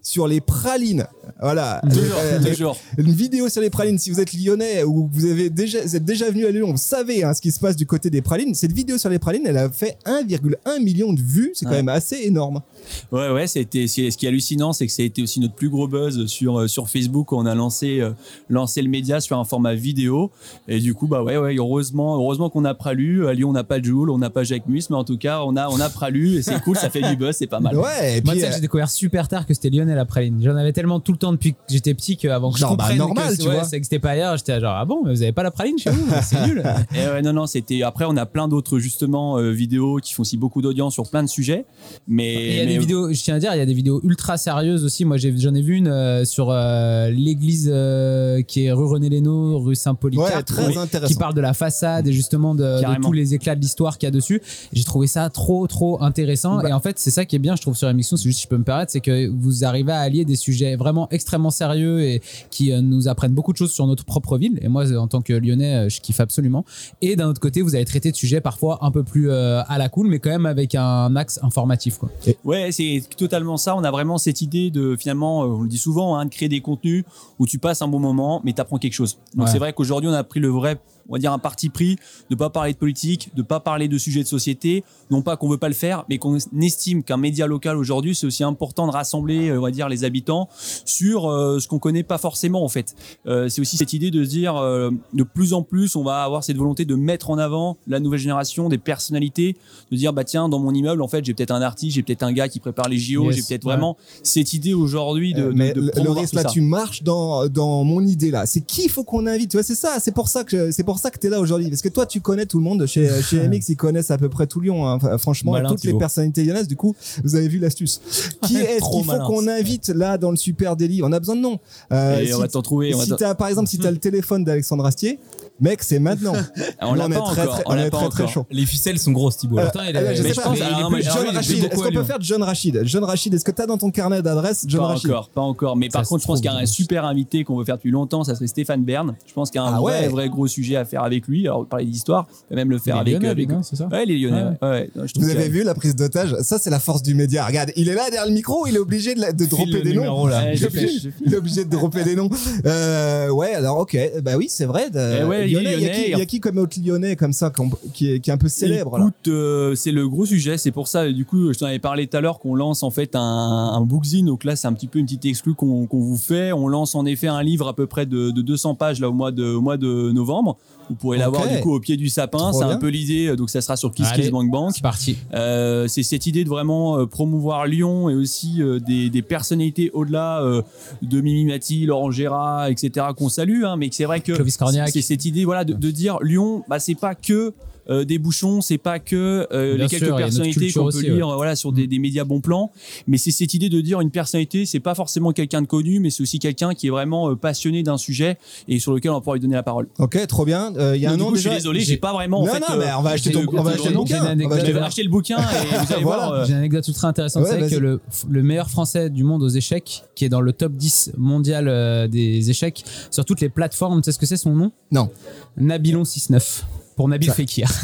Speaker 1: sur les pralines. Voilà.
Speaker 11: Toujours,
Speaker 1: Euh,
Speaker 11: toujours.
Speaker 1: Une vidéo sur les pralines. Si vous êtes lyonnais ou vous avez déjà, vous êtes déjà venu à Lyon, vous savez hein, ce qui se passe du côté des pralines. Cette vidéo sur les pralines, elle a fait 1,1 million de vues. C'est quand
Speaker 11: Ouais.
Speaker 1: même assez énorme.
Speaker 11: Ouais, ouais, c'était, c'est- ce qui est hallucinant, c'est que ça a été aussi notre plus gros buzz sur, euh, sur Facebook. On a lancé, euh, lancé le média sur un format vidéo. Et du coup, bah ouais, ouais, heureusement, heureusement qu'on a Pralu. À Lyon, on n'a pas Joule, on n'a pas Jacques Mus, mais en tout cas, on a, on a Pralu et c'est cool, ça fait du buzz, c'est pas mal.
Speaker 1: Ouais. Et
Speaker 2: Moi,
Speaker 1: puis,
Speaker 2: sais que j'ai découvert super tard que c'était La praline. J'en avais tellement tout le temps depuis que j'étais petit qu'avant que
Speaker 1: Genre,
Speaker 2: je
Speaker 1: bah,
Speaker 2: comprenne
Speaker 1: normal,
Speaker 2: que
Speaker 1: tu
Speaker 2: c'est- ouais,
Speaker 1: vois.
Speaker 2: ça existait pas ailleurs, j'étais genre ah bon, mais vous avez pas la praline chez vous, c'est nul. (laughs)
Speaker 11: Et ouais, non, non, c'était. Après, on a plein d'autres justement euh, vidéos qui font aussi beaucoup d'audience sur plein de sujets. Mais
Speaker 2: Il y a
Speaker 11: mais-
Speaker 2: des vidéos, je tiens à dire, il y a des vidéos ultra sérieuses aussi. Moi, j'ai- j'en ai, vu une euh, sur euh, l'église euh, qui est rue René Lénaud, rue
Speaker 1: Ouais,
Speaker 2: Saint-Polycarpe,
Speaker 1: très
Speaker 2: oui,
Speaker 1: intéressant.
Speaker 2: qui parle de la façade et justement de, tous les éclats de l'histoire qu'il y a dessus. J'ai trouvé ça trop, trop intéressant.
Speaker 1: Bah.
Speaker 2: Et en fait, c'est ça qui est bien, je trouve, sur l'émission, c'est juste, si je peux me permettre, c'est que vous arrivez à allier des sujets vraiment extrêmement sérieux et qui euh, nous apprennent beaucoup de choses sur notre propre ville. Et moi, en tant que lyonnais, euh, je kiffe absolument. Et d'un autre côté, vous allez traiter de sujets parfois un peu plus euh, à la cool, mais quand même avec un axe informatif, quoi.
Speaker 11: Ouais, c'est totalement ça. On a vraiment cette idée de finalement, on le dit souvent, hein, de créer des contenus où tu passes un bon moment, mais tu apprends quelque chose. Donc
Speaker 2: Ouais.
Speaker 11: c'est vrai qu'aujourd'hui, on a pris le vrai, on va dire un parti pris de pas parler de politique, de pas parler de sujets de société. Non pas qu'on veut pas le faire, mais qu'on estime qu'un média local aujourd'hui, c'est aussi important de rassembler, euh, on va dire, les habitants sur euh, ce qu'on connaît pas forcément en fait. Euh, c'est aussi cette idée de se dire, de plus en plus, on va avoir cette volonté de mettre en avant la nouvelle génération, des personnalités, de dire bah tiens, dans mon immeuble, en fait, j'ai peut-être un artiste, j'ai peut-être un gars qui prépare les JO,
Speaker 2: Yes,
Speaker 11: j'ai peut-être
Speaker 2: ouais.
Speaker 11: vraiment cette idée aujourd'hui de,
Speaker 1: Euh,
Speaker 11: de,
Speaker 1: mais
Speaker 11: de
Speaker 1: le-
Speaker 11: tout
Speaker 1: là,
Speaker 11: ça.
Speaker 1: tu marches dans, dans mon idée là. C'est qui faut qu'on invite? Tu vois, c'est ça. C'est pour ça que c'est pour ça que t'es là aujourd'hui. Parce que toi, tu connais tout le monde chez (laughs) chez MX. Ils connaissent à peu près tout Lyon. hein. Franchement,
Speaker 11: Malin,
Speaker 1: toutes les personnalités lyonnaises. Du coup, vous avez vu l'astuce. (laughs) Qui est-ce qu'il faut qu'on invite là dans le super délit On a besoin de noms. Euh,
Speaker 11: Et
Speaker 1: si
Speaker 11: on va t'en trouver.
Speaker 1: si t'as, par exemple, si t'as (laughs) le téléphone d'Alexandre Astier, mec, c'est maintenant.
Speaker 11: on l'a pas
Speaker 1: très,
Speaker 11: encore.
Speaker 1: très-
Speaker 11: on
Speaker 1: on
Speaker 11: l'a
Speaker 1: est
Speaker 11: pas
Speaker 1: très très chaud.
Speaker 3: Les ficelles sont grosses, Thibaut.
Speaker 1: Est-ce qu'on peut faire John Rachid? John Rachid, est-ce que t'as dans ton carnet d'adresse John
Speaker 11: pas
Speaker 1: Rachid?
Speaker 11: encore, pas encore. Mais par contre, je pense qu'il y a un super invité qu'on veut faire depuis longtemps, ça serait Stéphane Bern. Je pense qu'il y a un
Speaker 1: Ah
Speaker 11: vrai,
Speaker 1: ouais.
Speaker 11: vrai gros sujet à faire avec lui. Alors, parler d'histoire, même le faire avec avec-
Speaker 2: c'est ça
Speaker 11: Ouais, il est lyonnais.
Speaker 2: Ouais.
Speaker 11: Ouais,
Speaker 1: Vous avez vu la prise d'otage Ça, c'est la force du média. Regarde, il est là derrière le micro, il est obligé de, la- de dropper des noms.
Speaker 3: numéro, là.
Speaker 11: Ouais,
Speaker 1: Il est
Speaker 11: je je
Speaker 1: Il est obligé de dropper des noms. Euh, ouais, alors ok, bah oui, c'est vrai. de-
Speaker 11: ouais, il est
Speaker 1: Lyonnais, il y a qui, il y a qui comme autre lyonnais comme ça qui est, qui est un peu célèbre
Speaker 11: Écoute, euh, c'est le gros sujet. C'est pour ça, du coup, je t'en avais parlé tout à l'heure qu'on lance en fait un, un bookzine. Donc là, c'est un petit peu une petite exclue qu'on qu'on vous fait. On lance en effet un livre à peu près de, de 200 pages là au mois de, au mois de novembre. Vous pourrez l'avoir du coup au pied du sapin. C'est un peu l'idée. Donc ça sera sur Kiss
Speaker 2: Allez.
Speaker 11: Kiss Bank Bank.
Speaker 2: C'est parti.
Speaker 11: Euh, c'est cette idée de vraiment euh, promouvoir Lyon et aussi euh, des, des personnalités au-delà euh, de Mimi Mati, Laurent Gérard, etc. qu'on salue, hein, mais que c'est vrai que c'est cette idée voilà de, de dire Lyon, bah c'est pas que euh, des bouchons, c'est pas que euh, les quelques personnalités qu'on peut
Speaker 2: aussi,
Speaker 11: lire voilà sur des, des médias bon plan, mais c'est cette idée de dire une personnalité, c'est pas forcément quelqu'un de connu, mais c'est aussi quelqu'un qui est vraiment euh, passionné d'un sujet et sur lequel on pouvoir lui donner la parole.
Speaker 1: Ok, trop bien. Euh, Il y a
Speaker 11: Donc,
Speaker 1: un nom
Speaker 11: coup, je suis désolé,
Speaker 2: j'ai-
Speaker 11: pas vraiment en
Speaker 1: non,
Speaker 11: fait.
Speaker 1: non, mais on va acheter, ton- on va acheter le bouquin. On va acheter le-
Speaker 11: vais acheter le bouquin et vous allez (laughs)
Speaker 1: Voilà.
Speaker 11: voir.
Speaker 2: J'ai une anecdote ultra intéressante.
Speaker 1: Ouais,
Speaker 2: c'est que le, le meilleur français du monde aux échecs, qui est dans le top 10 mondial des échecs, sur toutes les plateformes, tu sais ce que c'est son nom?
Speaker 1: Non.
Speaker 2: Nabilon 69 pour Nabil Fekir. (laughs)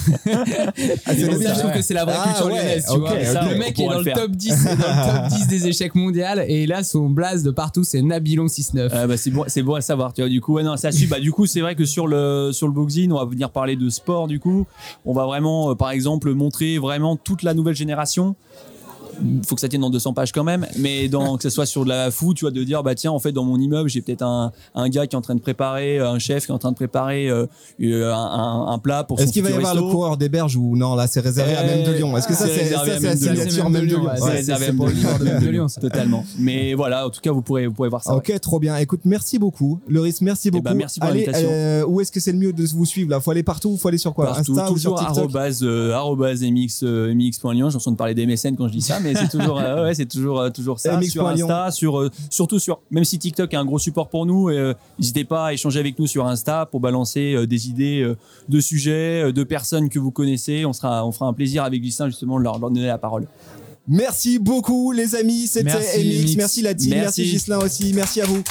Speaker 1: Ah, c'est
Speaker 2: ça, je trouve que c'est la vraie
Speaker 1: Ah,
Speaker 2: culture
Speaker 1: ouais,
Speaker 2: lyonnaise, tu
Speaker 1: ok,
Speaker 2: vois.
Speaker 1: ok.
Speaker 11: Ça,
Speaker 2: le mec est dans
Speaker 11: le
Speaker 2: top 10, dans le top 10 des échecs mondial et là son blaze de partout c'est Nabilon 69.
Speaker 11: Euh, bah, c'est bon, c'est bon à savoir. Tu vois, du coup, ouais, non, ça suit. Bah, du coup, c'est vrai que sur le sur le boxing, on va venir parler de sport. Du coup, on va vraiment, euh, par exemple, montrer vraiment toute la nouvelle génération. Faut que ça tienne dans 200 pages quand même, mais dans, que ce soit sur de la foot, tu vois, de dire bah tiens, en fait, dans mon immeuble, j'ai peut-être un, un gars qui est en train de préparer, euh, un chef qui est en train de préparer euh, euh, un, un- un plat pour
Speaker 1: Est-ce qu'il va y avoir le coureur des berges ou non Là, c'est réservé à même de Lyon. Est-ce que ça,
Speaker 11: C'est
Speaker 1: la
Speaker 11: Même de Lyon.
Speaker 1: signature même de Lyon
Speaker 11: C'est réservé à
Speaker 1: pour
Speaker 11: Même de Lyon, totalement. Mais voilà, en tout cas, vous pourrez vous pourrez voir ça. ouais.
Speaker 1: Ok, trop bien. Écoute, merci beaucoup. Loris, merci beaucoup.
Speaker 11: ben, merci pour l'invitation.
Speaker 1: euh, où est-ce que c'est le mieux de vous suivre là? Faut aller partout Faut aller sur quoi?
Speaker 11: Partout,
Speaker 1: Insta ou sur TikTok?
Speaker 11: arrobase, arrobase mx, mx.lyon. J'ai l'impression de parler des mécènes quand je dis ça, mais c'est toujours, euh, ouais, c'est toujours, euh, toujours ça.
Speaker 1: MX
Speaker 11: Sur. Insta, sur, euh, surtout sur, même si TikTok est un gros support pour nous, n'hésitez pas à échanger avec nous sur Insta pour balancer des idées de sujets, de personnes que vous connaissez. On sera, on fera un plaisir avec Justin justement de leur, leur donner la parole.
Speaker 1: Merci beaucoup les amis, c'était
Speaker 11: Merci,
Speaker 1: MX, merci la team, merci,
Speaker 11: Merci.
Speaker 1: Gislain aussi, merci à vous.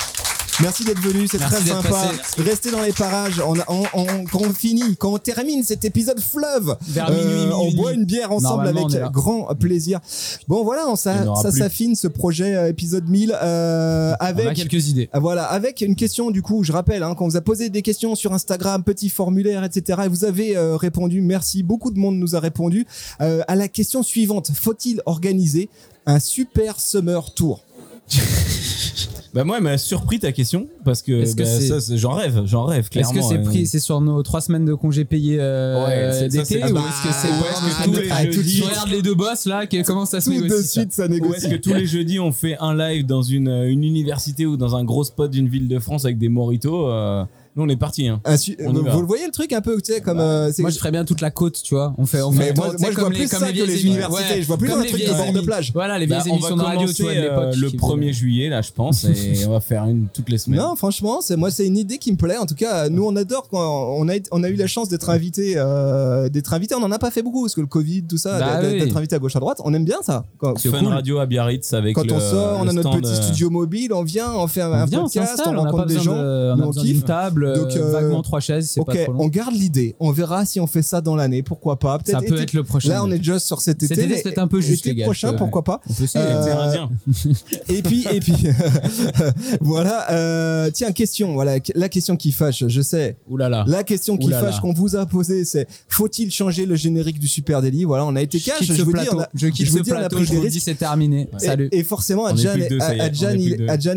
Speaker 1: Merci d'être venu, c'est très sympa.
Speaker 2: passé.
Speaker 1: Restez dans les parages. On, a- on- on- quand on finit, quand on termine cet épisode fleuve,
Speaker 2: Vers minuit,
Speaker 1: on
Speaker 2: minuit.
Speaker 1: boit une bière ensemble avec grand plaisir. Bon voilà, on, ça, s'affine ce projet euh, épisode 1000 euh,
Speaker 2: On a
Speaker 1: avec
Speaker 2: quelques idées.
Speaker 1: Voilà, avec une question du coup, je rappelle, hein, quand on vous a posé des questions sur Instagram, petit formulaire, etc., et vous avez euh, répondu, merci, beaucoup de monde nous a répondu, euh, à la question suivante, faut-il organiser un super summer tour?
Speaker 3: Bah moi, elle m'a surpris ta question parce que,
Speaker 2: Est-ce que
Speaker 3: bah,
Speaker 2: c'est-
Speaker 3: ça, c'est- j'en rêve, j'en rêve
Speaker 2: Est-ce
Speaker 3: clairement.
Speaker 2: que c'est
Speaker 3: euh,
Speaker 2: pris, c'est sur nos trois semaines de congés payés euh,
Speaker 3: Ouais, c'est- ça,
Speaker 2: d'été
Speaker 3: c'est-
Speaker 2: ou
Speaker 3: bah,
Speaker 2: est-ce que c'est
Speaker 3: ou
Speaker 2: ouais,
Speaker 3: est-ce que tous les
Speaker 2: ah, tout de
Speaker 3: jeudis-
Speaker 2: suite, regarde les deux boss là, que- comment ça se
Speaker 1: Tout de
Speaker 2: négocie ça
Speaker 1: suite, ça
Speaker 3: Ou est-ce que tous les jeudis on fait un live dans une, une université ou dans un gros spot d'une ville de France avec des moritos euh, Nous on est parti. Hein.
Speaker 1: Su-
Speaker 3: On
Speaker 1: vous le voyez le truc un peu, tu sais, comme. euh, c'est-
Speaker 2: Moi, je ferais bien toute la côte, tu vois. On fait, on
Speaker 1: Mais
Speaker 2: fait
Speaker 1: moi- je vois plus
Speaker 2: les,
Speaker 1: ça
Speaker 2: comme les
Speaker 1: que les universités. Je vois plus
Speaker 2: comme
Speaker 1: un
Speaker 2: les
Speaker 1: truc de bord de plage.
Speaker 2: Voilà, les
Speaker 3: Bah,
Speaker 2: vieilles
Speaker 3: on
Speaker 2: émissions de radio, tu vois, de
Speaker 3: euh,
Speaker 2: l'époque.
Speaker 3: le
Speaker 2: qui
Speaker 3: 1er
Speaker 2: faisaient-
Speaker 3: juillet là je pense (laughs) et on va faire une toutes les semaines.
Speaker 1: Non, franchement, c'est moi, c'est une idée qui me plaît. En tout cas, nous, on adore quand on a, on a eu la chance d'être invité, euh, d'être invité. On en a pas fait beaucoup parce que le Covid, tout ça,
Speaker 2: Bah
Speaker 1: d'être
Speaker 2: oui.
Speaker 1: d'être invité à gauche à droite. On aime bien ça. Quand,
Speaker 3: Fun Radio à Biarritz avec
Speaker 1: quand
Speaker 3: le,
Speaker 1: on sort, on a notre petit
Speaker 3: euh,
Speaker 1: studio mobile, on vient, on fait un,
Speaker 2: vient,
Speaker 1: podcast, on rencontre des gens,
Speaker 2: de- on
Speaker 1: kiffe.
Speaker 2: table,
Speaker 1: Donc,
Speaker 2: euh,
Speaker 1: euh,
Speaker 2: vaguement trois chaises, c'est
Speaker 1: Ok,
Speaker 2: pas trop long.
Speaker 1: on garde l'idée. On verra si on fait ça dans l'année. Pourquoi pas
Speaker 2: Ça peut
Speaker 1: été-
Speaker 2: être le prochain.
Speaker 1: Là, on est déjà sur cet
Speaker 2: Cet
Speaker 1: été.
Speaker 2: peut-être un peu juste,
Speaker 1: été
Speaker 2: les gars,
Speaker 1: prochain,
Speaker 2: je-
Speaker 1: pourquoi pas
Speaker 2: On peut essayer.
Speaker 1: Euh. (laughs) Et puis, et puis, (laughs) voilà. euh, tiens, question. Voilà, la question qui fâche. Je sais.
Speaker 2: Ouh là là.
Speaker 1: La question qui fâche qu'on vous a posée, c'est faut-il changer le générique du Super Daily? Voilà, on a été
Speaker 2: Je
Speaker 1: cash. Je
Speaker 2: ce
Speaker 1: vous dis,
Speaker 2: plateau.
Speaker 1: on a,
Speaker 2: Je quitte
Speaker 1: je
Speaker 2: ce plateau. Je vous dis, c'est terminé. Salut.
Speaker 1: Et, forcément, Adjan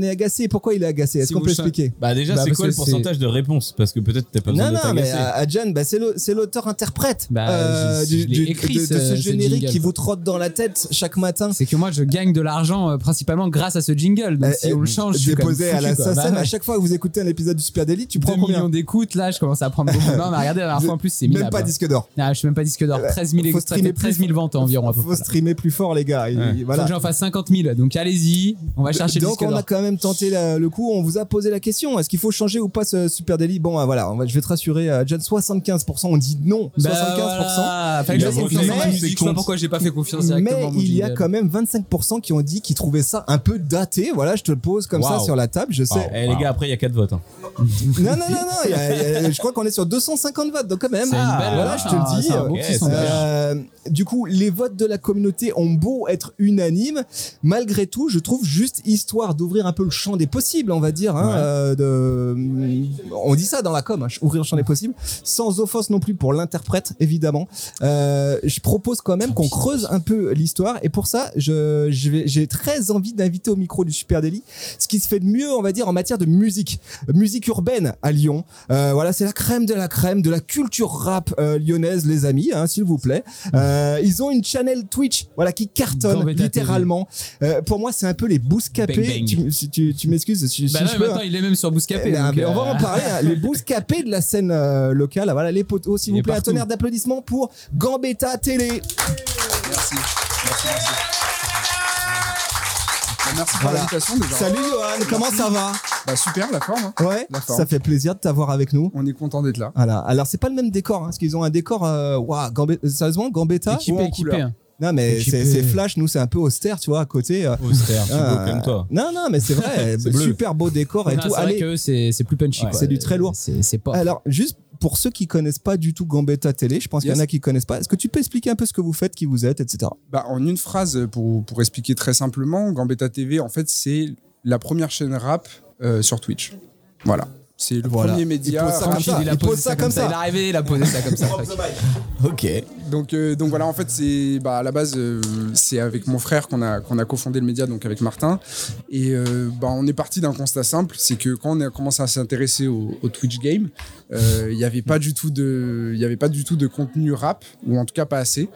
Speaker 1: est, agacé. Pourquoi il est agacé Est-ce qu'on peut expliquer?
Speaker 3: Bah déjà
Speaker 2: Bah,
Speaker 3: c'est quoi le pourcentage de réponse Parce que peut-être t'as pas besoin
Speaker 1: Non,
Speaker 3: de
Speaker 1: non, mais euh, Adjan, bah, c'est l'auteur-interprète
Speaker 2: Bah,
Speaker 1: euh,
Speaker 2: je-
Speaker 1: du, du-
Speaker 2: écrit,
Speaker 1: de, de
Speaker 2: ce-
Speaker 1: ce
Speaker 2: ce
Speaker 1: générique
Speaker 2: jingle.
Speaker 1: qui vous trotte dans la tête chaque matin.
Speaker 2: C'est que moi, je gagne de l'argent euh, principalement grâce à ce jingle. Donc,
Speaker 1: Euh,
Speaker 2: si on le change, je suis quand même
Speaker 1: déposé à la
Speaker 2: foutu, quoi.
Speaker 1: SACEM,
Speaker 2: Bah,
Speaker 1: à chaque fois que vous écoutez un épisode du Super Daily, tu
Speaker 2: 2
Speaker 1: prends combien
Speaker 2: millions d'écoutes, là, je commence à prendre beaucoup. Non, mais regardez, la dernière fois en plus, c'est
Speaker 1: Même pas disque d'or.
Speaker 2: Ah, je suis même pas disque d'or. 13 000,
Speaker 1: Faut
Speaker 2: écoutes,
Speaker 1: streamer
Speaker 2: 13 000 ventes environ
Speaker 1: Faut streamer plus fort, les gars.
Speaker 2: Faut que j'en fasse 50 000. Donc allez-y, on va chercher le
Speaker 1: Donc
Speaker 2: disque
Speaker 1: on
Speaker 2: d'or.
Speaker 1: a quand même tenté le coup, on vous a posé la question, est-ce qu'il faut changer ou pas ce Super Daily Bon, euh, voilà, on va- je vais te rassurer, euh, John, 75%, on dit non, 75%.
Speaker 2: Bah, voilà. Fallait
Speaker 3: Il
Speaker 2: que
Speaker 3: a
Speaker 2: je fasse
Speaker 3: refusé
Speaker 2: confiance à ma
Speaker 1: mais-
Speaker 2: musique. Je sais pas pourquoi j'ai pas fait confiance directement.
Speaker 1: Mais
Speaker 2: à mon
Speaker 1: il y a
Speaker 2: jingle.
Speaker 1: quand même 25% qui ont dit qu'ils trouvaient ça un peu daté. Voilà, je te le pose comme ça sur la table. Je sais.
Speaker 3: Eh, les gars après il y a 4 votes. hein. (laughs)
Speaker 1: Non, non, non, non. il y a- il y a- je crois qu'on est sur 250 votes. Donc quand même.
Speaker 2: C'est une belle-
Speaker 1: Voilà, je te
Speaker 2: ah,
Speaker 1: le dis.
Speaker 2: c'est un beau
Speaker 3: Ok,
Speaker 2: petit
Speaker 3: c'est
Speaker 2: sondage.
Speaker 1: Euh, du coup, les votes de la communauté ont beau être unanimes, malgré tout, je trouve juste histoire d'ouvrir un peu le champ des possibles, on va dire. hein,
Speaker 3: Ouais.
Speaker 1: euh, de, on dit ça dans la com, hein, ouvrir le champ des possibles, sans offense non plus pour l'interprète, évidemment. Euh, je propose quand même qu'on creuse un peu l'histoire, et pour ça, je, je vais- j'ai très envie d'inviter au micro du Super Daily ce qui se fait de mieux, on va dire, en matière de musique, musique urbaine à Lyon. Euh, voilà, c'est la crème de la crème de la culture rap euh, lyonnaise, les amis, hein, s'il vous plaît. Euh, ils ont une channel Twitch, voilà, qui cartonne littéralement. Euh, pour moi, c'est un peu les bouscapés.
Speaker 2: bang.
Speaker 1: Tu, tu, tu m'excuses si, si
Speaker 2: Bah
Speaker 1: je peux. hein.
Speaker 2: il est même sur Bouscapé.
Speaker 1: Eh mais on va
Speaker 2: euh,
Speaker 1: en parler. (laughs) Les bouscapés de la scène euh, locale. Voilà, les poteaux, s'il
Speaker 2: Il
Speaker 1: vous plaît, un tonnerre d'applaudissements pour Gambetta Télé.
Speaker 12: Merci. Merci, merci. Bah, merci pour
Speaker 1: Voilà.
Speaker 12: l'invitation déjà.
Speaker 1: Salut Johan, comment ça va
Speaker 12: Bah super, la forme. hein.
Speaker 1: Ouais,
Speaker 12: La forme.
Speaker 1: ça fait plaisir de t'avoir avec nous.
Speaker 12: On est content d'être là.
Speaker 1: Voilà. Alors c'est pas le même décor, hein, parce qu'ils ont un décor. Euh, waouh, Gambe- sérieusement, Gambetta.
Speaker 2: Équipé,
Speaker 12: en
Speaker 2: équipé.
Speaker 12: couleur.
Speaker 2: hein.
Speaker 1: Non mais c'est flash. Nous c'est un peu austère, tu vois, à côté. euh,
Speaker 3: Austère, tu
Speaker 1: ah,
Speaker 3: beau comme toi.
Speaker 1: Non non, mais c'est vrai. (laughs) Super beau décor et
Speaker 2: Non,
Speaker 1: tout.
Speaker 2: C'est vrai
Speaker 1: Allez.
Speaker 2: c'est c'est plus punchy.
Speaker 3: Ouais.
Speaker 2: quoi.
Speaker 1: C'est du très lourd.
Speaker 2: C'est pas.
Speaker 1: Alors juste pour ceux qui connaissent pas du tout Gambetta Télé, je pense qu'il y en a qui connaissent pas. Est-ce que tu peux expliquer un peu ce que vous faites, qui vous êtes, etc.
Speaker 12: Bah, en une phrase, pour, pour expliquer très simplement, Gambetta TV, en fait, c'est la première chaîne rap euh, sur Twitch. Voilà. C'est le
Speaker 1: Voilà.
Speaker 12: premier
Speaker 1: Il
Speaker 12: média.
Speaker 1: pose ça comme ça.
Speaker 2: il a
Speaker 1: Il
Speaker 2: posé
Speaker 1: pose ça comme ça.
Speaker 2: Il est arrivé, il a posé ça comme ça. (laughs)
Speaker 3: Ok.
Speaker 12: Donc, euh, donc voilà, en fait, c'est bah, à la base, euh, c'est avec mon frère qu'on a, qu'on a cofondé le média, donc avec Martin. Et euh, bah, on est parti d'un constat simple, c'est que quand on a commencé à s'intéresser au, au Twitch game, euh, il n'y avait pas du tout de, il y avait pas du tout de contenu rap, ou en tout cas pas assez.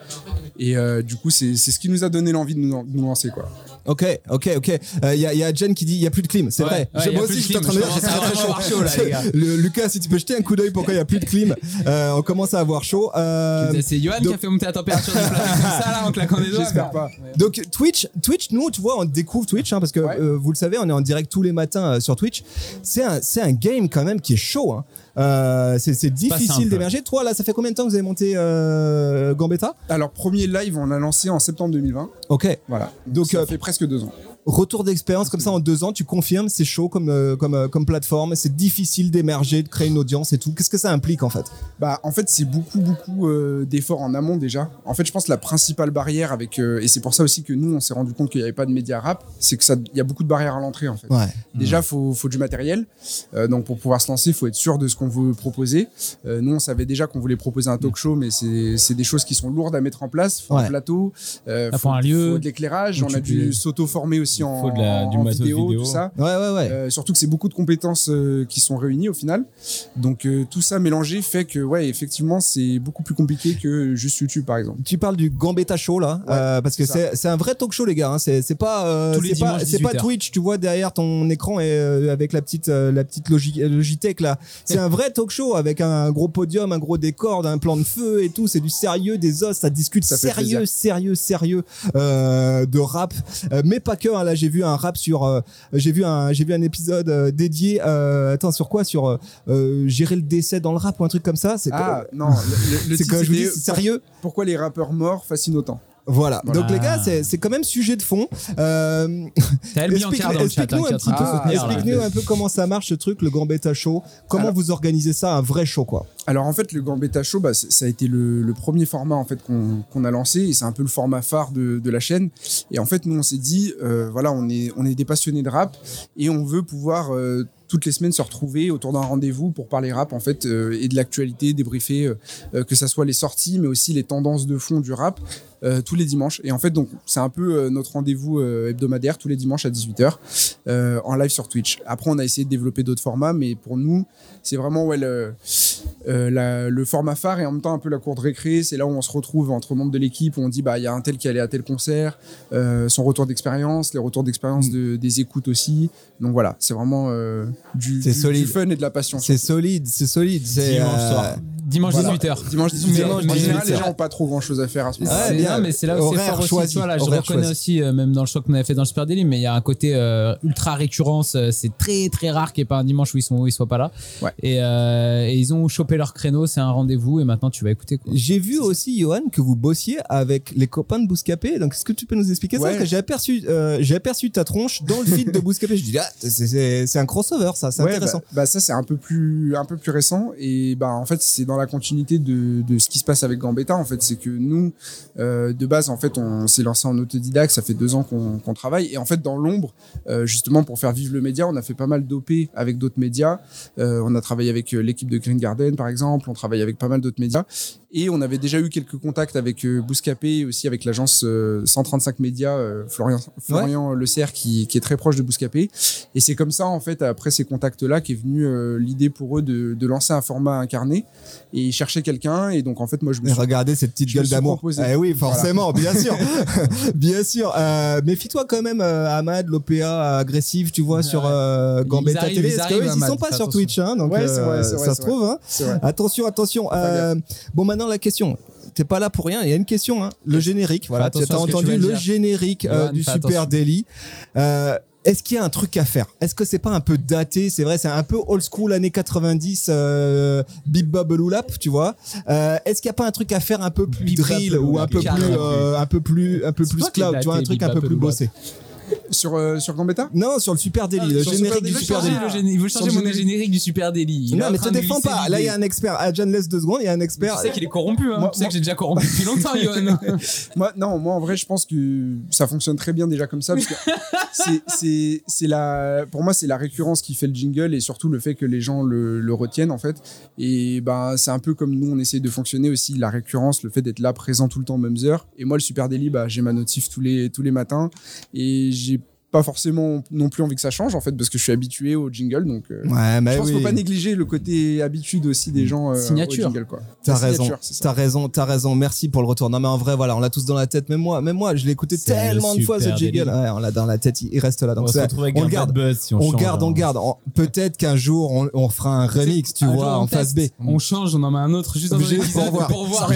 Speaker 12: Et euh, du coup, c'est c'est ce qui nous a donné l'envie de nous, de nous lancer, quoi.
Speaker 1: Ok, ok, ok. Il y, a, y a Jen qui dit il y a plus de clim. C'est
Speaker 2: Ouais,
Speaker 1: vrai.
Speaker 2: ouais,
Speaker 1: moi aussi, je suis en train de dire j'ai très chaud.
Speaker 2: là, les gars.
Speaker 1: Le- Lucas, si tu peux jeter un coup d'œil pourquoi il y a plus de clim. Euh, on commence à avoir chaud. Euh,
Speaker 2: C'est Johan qui a fait monter la température du plateau comme ça là en claquant des doigts.
Speaker 12: J'espère pas.
Speaker 1: Donc Twitch, Twitch, nous, tu vois, on découvre Twitch hein, parce que euh, vous le savez, on est en direct tous les matins euh, sur Twitch. C'est un, c'est un game quand même qui est chaud. Hein. Euh, c'est difficile d'émerger. Toi, là, ça fait combien de temps que vous avez monté euh, Gambetta?
Speaker 12: Alors, premier live, on l'a lancé en septembre 2020.
Speaker 1: Ok.
Speaker 12: Voilà.
Speaker 1: Donc,
Speaker 12: Donc, ça
Speaker 1: euh,
Speaker 12: fait presque deux ans.
Speaker 1: Retour d'expérience comme ça en deux ans, tu confirmes, c'est chaud comme, euh, comme, euh, comme plateforme, c'est difficile d'émerger, de créer une audience et tout. Qu'est-ce que ça implique en fait?
Speaker 12: Bah, en fait, c'est beaucoup, beaucoup euh, d'efforts en amont déjà. En fait, je pense que la principale barrière avec, euh, et c'est pour ça aussi que nous, on s'est rendu compte qu'il n'y avait pas de médias rap, c'est que ça, il y a beaucoup de barrières à l'entrée en fait.
Speaker 1: Ouais.
Speaker 12: Déjà, faut, faut du matériel. Euh, donc, pour pouvoir se lancer, il faut être sûr de ce qu'on veut proposer. Euh, nous, on savait déjà qu'on voulait proposer un talk show, mais c'est c'est des choses qui sont lourdes à mettre en place. Faut
Speaker 2: Ouais.
Speaker 12: un plateau, euh,
Speaker 2: Ça
Speaker 12: faut,
Speaker 2: un lieu.
Speaker 12: faut de l'éclairage. On a dû
Speaker 2: peux-
Speaker 12: s'auto-former aussi en,
Speaker 3: faut de la- du
Speaker 12: en vidéo,
Speaker 3: vidéo.
Speaker 12: tout ça.
Speaker 1: Ouais, ouais, ouais.
Speaker 12: Euh, surtout que c'est beaucoup de compétences euh, qui sont réunies au final. Donc euh, tout ça mélangé fait que ouais effectivement c'est beaucoup plus compliqué que juste YouTube par exemple.
Speaker 1: Tu parles du Gambetta Show là, euh, parce que
Speaker 12: c'est
Speaker 1: un vrai talk show les gars. hein. C'est pas euh, c'est pas
Speaker 2: dimanches,
Speaker 1: c'est pas
Speaker 2: 18 heures.
Speaker 1: Twitch. Tu vois derrière ton écran et euh, avec la petite euh, la petite Logi- Logitech là. C'est un vrai talk show avec un gros podium, un gros décor, un plan de feu et tout. C'est du sérieux, des os. Ça discute
Speaker 12: Ça
Speaker 1: sérieux, sérieux, sérieux euh, de rap, Euh, mais pas que. hein. Là j'ai vu un rap sur. euh, j'ai vu un j'ai vu un épisode euh, dédié. euh, attends sur quoi? Sur gérer le décès dans le rap ou un truc comme ça? C'est
Speaker 12: Ah
Speaker 1: que-
Speaker 12: non, le, (laughs)
Speaker 1: C'est je vous dis, c'est sérieux?
Speaker 12: Pourquoi les rappeurs morts fascinent autant?
Speaker 1: Voilà.
Speaker 12: Voilà.
Speaker 1: Donc les gars, c'est quand même sujet de fond. Euh, (laughs) explique-
Speaker 2: hein,
Speaker 1: explique-nous
Speaker 2: est
Speaker 1: un petit peu-
Speaker 2: soutenir. là.
Speaker 1: explique-nous un peu comment ça marche ce truc, le Gambetta Show. Comment
Speaker 12: Alors-
Speaker 1: vous organisez ça, un vrai show quoi?
Speaker 12: Alors en fait le Gambetta Show bah, ça a été le, le premier format en fait qu'on a lancé et c'est un peu le format phare de, de la chaîne. Et en fait nous on s'est dit euh, voilà on est on est des passionnés de rap et on veut pouvoir euh, toutes les semaines se retrouver autour d'un rendez-vous pour parler rap en fait euh, et de l'actualité, débriefer euh, euh, que ça soit les sorties mais aussi les tendances de fond du rap euh, tous les dimanches. Et en fait donc c'est un peu notre rendez-vous hebdomadaire tous les dimanches à 18h euh, en live sur Twitch. Après on a essayé de développer d'autres formats mais pour nous c'est vraiment ouais, le, la- le format phare et en même temps un peu la cour de récré. C'est là où on se retrouve entre membres de l'équipe, où on dit bah il y a un tel qui allait à tel concert, son retour d'expérience, les retours d'expérience de- des écoutes aussi. Donc voilà, c'est vraiment du,
Speaker 1: C'est
Speaker 12: du-
Speaker 1: solide.
Speaker 12: du fun et de la passion.
Speaker 1: C'est solide, c'est solide. c'est,
Speaker 2: Dimanche
Speaker 1: euh,
Speaker 2: soir. Dimanche
Speaker 12: Voilà.
Speaker 2: 18h.
Speaker 12: Dimanche 18h.
Speaker 1: Dimanche
Speaker 12: en général,
Speaker 1: 18h.
Speaker 12: les gens n'ont pas trop grand chose à faire à ce moment-là.
Speaker 1: Ouais,
Speaker 2: C'est-
Speaker 1: bien.
Speaker 2: non, mais c'est là où c'est fort
Speaker 1: choisi,
Speaker 2: je reconnais
Speaker 1: choisi.
Speaker 2: aussi, euh, même dans le choix qu'on avait fait dans le Super Daily, mais il y a un côté euh, ultra récurrence. euh, C'est très très rare qu'il n'y ait pas un dimanche où ils sont où ils soient pas là.
Speaker 12: Ouais.
Speaker 2: Et, euh, et ils ont chopé leur créneau. C'est un rendez-vous et maintenant tu vas écouter. Quoi.
Speaker 1: J'ai vu aussi, Johan, que vous bossiez avec les copains de Bouscapé. Donc, est-ce que tu peux nous expliquer ça? Parce que j'ai aperçu, euh, j'ai aperçu ta tronche dans le feed de Bouscapé. Je dis, ah, c'est- c'est c'est un crossover, ça, c'est
Speaker 12: Ouais,
Speaker 1: intéressant.
Speaker 12: Bah, bah ça c'est un peu plus un peu plus récent et bah en fait c'est dans la continuité de, de ce qui se passe avec Gambetta en fait. C'est que nous euh, de base en fait on s'est lancé en autodidacte. Ça fait deux ans qu'on travaille. Et en fait dans l'ombre euh, justement pour faire vivre le média on a fait pas mal d'OP avec d'autres médias. Euh, on a travaillé avec l'équipe de Green Garden par exemple. On travaille avec pas mal d'autres médias. Et on avait déjà eu quelques contacts avec Bouscapé et aussi avec l'agence euh, 135 médias Florian Florian Le Serre qui, qui est très proche de Bouscapé. Et c'est comme ça, en fait, après ces contacts-là, qu'est venue l'idée pour eux de, de lancer un format incarné. Et ils cherchaient quelqu'un. Et donc, en fait, moi, je me suis.
Speaker 1: regardez cette petite gueule d'amour. Eh oui,
Speaker 12: Voilà.
Speaker 1: forcément, bien sûr. (laughs) bien sûr. Euh, Méfie-toi quand même, euh, Ahmad, l'OPA agressif, tu vois, sur euh, Gambetta
Speaker 2: arrivent,
Speaker 1: TV.
Speaker 2: ils
Speaker 1: Parce
Speaker 2: arrivent,
Speaker 1: qu'eux, ils
Speaker 2: Ahmad,
Speaker 1: sont pas sur
Speaker 2: attention.
Speaker 1: Twitch, hein, donc
Speaker 12: Ouais, vrai,
Speaker 1: euh,
Speaker 12: vrai,
Speaker 1: ça se trouve. Hein. Attention, attention. Euh, bon, maintenant la question. T'es pas là pour rien. Il y a une question. Hein. Le générique. Voilà. Tu as entendu le générique euh, du Super. Daily. Euh, est-ce qu'il y a un truc à faire? Est-ce que c'est pas un peu daté? C'est vrai, c'est un peu old school années 90, euh, Bip Bop Loulap, tu vois. Euh, Est-ce qu'il y a pas un truc à faire un peu plus drill ou un peu plus, euh, un peu plus, un peu plus
Speaker 2: es
Speaker 1: cloud, tu vois, un truc un peu plus bossé?
Speaker 12: Sur, euh, sur Gambetta?
Speaker 1: Non, sur le Super le
Speaker 12: sur le
Speaker 1: générique
Speaker 12: Super
Speaker 1: du Super
Speaker 2: changer
Speaker 1: Daily.
Speaker 2: le géné- il veut changer mon générique du Super est
Speaker 1: Non, mais te défends pas. Là, il y a un expert. Adjan, laisse deux secondes. Il y a un expert.
Speaker 2: Tu sais qu'il est corrompu. Hein.
Speaker 12: Moi-
Speaker 2: tu sais
Speaker 12: moi-
Speaker 2: que j'ai déjà corrompu depuis longtemps, (laughs) Johan.
Speaker 12: moi, non, moi, en vrai, je pense que ça fonctionne très bien déjà comme ça. Parce que c'est- c'est, c'est la, pour moi, c'est la récurrence qui fait le jingle et surtout le fait que les gens le, le retiennent, en fait. Et ben, c'est un peu comme nous, on essaye de fonctionner aussi, la récurrence, le fait d'être là, présent tout le temps aux mêmes heures. Et moi, le Super Daily, bah, j'ai ma notif tous les, tous les matins et j'ai pas forcément non plus envie que ça change en fait parce que je suis habitué au jingle donc euh,
Speaker 1: Ouais, mais
Speaker 12: je pense qu'il
Speaker 1: oui.
Speaker 12: faut pas négliger le côté habitude aussi des gens euh,
Speaker 2: Signature.
Speaker 12: au jingle quoi
Speaker 1: T'as raison, t'as raison, t'as raison. Merci pour le retour. Non mais en vrai, voilà, on l'a tous dans la tête. Même moi, même moi, je l'ai écouté tellement
Speaker 3: le
Speaker 1: de fois ce jingle. Ouais, on l'a dans la tête, il reste là.
Speaker 3: On
Speaker 1: Donc
Speaker 3: va se retrouver avec
Speaker 1: on
Speaker 3: un
Speaker 1: garde,
Speaker 3: buzz si on
Speaker 1: on
Speaker 3: change,
Speaker 1: garde,
Speaker 3: hein.
Speaker 1: on garde. On- Peut-être qu'un jour on, on fera un remix, tu vois,
Speaker 2: on
Speaker 1: en face B.
Speaker 2: On change, on en met un autre juste
Speaker 1: Juste pour voir. (laughs)
Speaker 2: pour voir.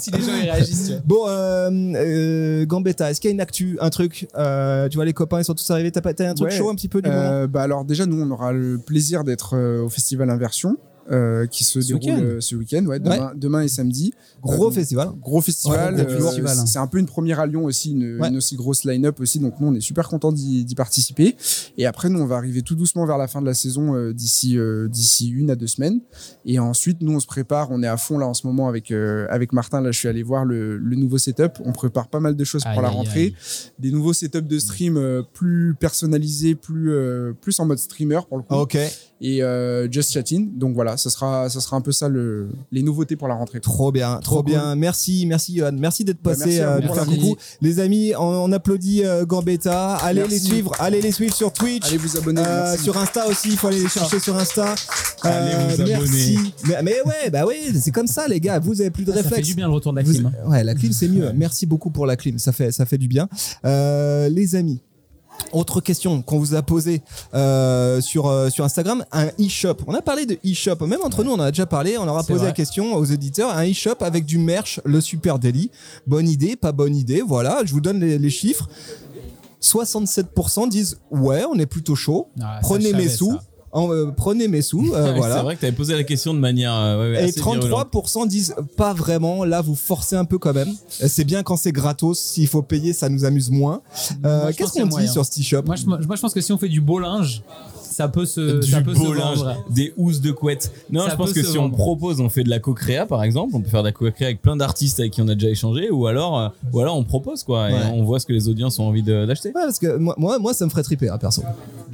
Speaker 2: Si les gens réagissent.
Speaker 1: Bon, euh, euh, Gambetta, est-ce qu'il y a une actu, un truc euh, Tu vois, les copains ils sont tous arrivés. T'as pas t'as un truc
Speaker 12: Ouais.
Speaker 1: chaud un petit peu du moment
Speaker 12: Euh, bah alors déjà nous on aura le plaisir d'être euh, au festival Inversion euh, qui se
Speaker 1: Ce
Speaker 12: déroule
Speaker 1: week-end.
Speaker 12: euh, ce week-end ouais, demain, demain et samedi
Speaker 1: Gros
Speaker 12: Euh,
Speaker 1: festival.
Speaker 12: gros festival,
Speaker 1: Ouais, gros
Speaker 12: euh,
Speaker 1: festival, hein.
Speaker 12: c'est un peu une première à Lyon aussi une,
Speaker 1: Ouais.
Speaker 12: une aussi grosse line-up aussi donc nous on est super content d'y d'y participer et après nous on va arriver tout doucement vers la fin de la saison euh, d'ici euh, d'ici une à deux semaines et ensuite nous on se prépare on est à fond là en ce moment avec euh, avec Martin là je suis allé voir le, le nouveau setup on prépare pas mal de choses
Speaker 2: Aïe,
Speaker 12: pour la rentrée
Speaker 2: aïe.
Speaker 12: des nouveaux setups de stream euh, plus personnalisés plus euh, plus en mode streamer pour le coup
Speaker 1: Ok,
Speaker 12: et euh, just chatting donc voilà ça sera ça sera un peu ça le les nouveautés pour la rentrée
Speaker 1: trop bien, trop,
Speaker 12: Trop
Speaker 1: bien. Merci, merci Johan, merci d'être
Speaker 12: Bah,
Speaker 1: passé,
Speaker 12: merci
Speaker 1: euh,
Speaker 2: l'invite.
Speaker 1: coucou. Les amis, on, on applaudit euh, Gambetta. Allez
Speaker 12: Merci.
Speaker 1: les suivre, allez les suivre sur Twitch.
Speaker 12: allez vous abonner
Speaker 1: Euh,
Speaker 12: merci.
Speaker 1: sur Insta aussi, il faut aller les chercher sur Insta. Euh,
Speaker 3: Allez vous
Speaker 1: merci. Mais, mais ouais, bah oui, c'est comme ça les gars. Vous avez plus de
Speaker 2: Ça fait
Speaker 1: réflexes.
Speaker 2: du bien le retour de la
Speaker 1: Vous-
Speaker 2: clim.
Speaker 1: Ouais, la clim c'est mieux. Merci beaucoup pour la clim, ça fait ça fait du bien. Euh, les amis. Autre question qu'on vous a posée euh, sur euh, sur Instagram, un e-shop. On a parlé de e-shop, même entre nous on en a déjà parlé. On aura
Speaker 2: C'est
Speaker 1: posé
Speaker 2: vrai.
Speaker 1: la question aux éditeurs, un e-shop avec du merch, le Super Daily. Bonne idée, pas bonne idée. Voilà, je vous donne les, les chiffres. 67% disent ouais, on est plutôt chaud.
Speaker 2: Ah,
Speaker 1: prenez mes sous.
Speaker 2: ça.
Speaker 1: En, euh, prenez mes sous, euh, (laughs) voilà.
Speaker 3: C'est vrai que tu avais posé la question de manière euh, ouais, ouais,
Speaker 1: Et
Speaker 3: assez virulente.
Speaker 1: 33% disent pas vraiment. Là, vous forcez un peu quand même. Euh, C'est bien quand c'est gratos. S'il faut payer, ça nous amuse moins. Euh, Qu'est-ce qu'on dit
Speaker 2: moyen.
Speaker 1: sur ce shop
Speaker 2: Moi je, moi, je pense que si on fait du beau linge, ça peut se,
Speaker 3: du
Speaker 2: ça peut se
Speaker 3: beau linge,
Speaker 2: vendre.
Speaker 3: des housses de couette. Non,
Speaker 2: Ça
Speaker 3: je pense que
Speaker 2: se
Speaker 3: si on propose, on fait de la co-créa par exemple, on peut faire de la co-créa avec plein d'artistes avec qui on a déjà échangé, ou alors, euh, ou alors on propose quoi, et
Speaker 1: Ouais.
Speaker 3: on voit ce que les audiences ont envie de- d'acheter.
Speaker 1: Ouais, parce que moi, moi, moi, ça me ferait triper, hein, perso.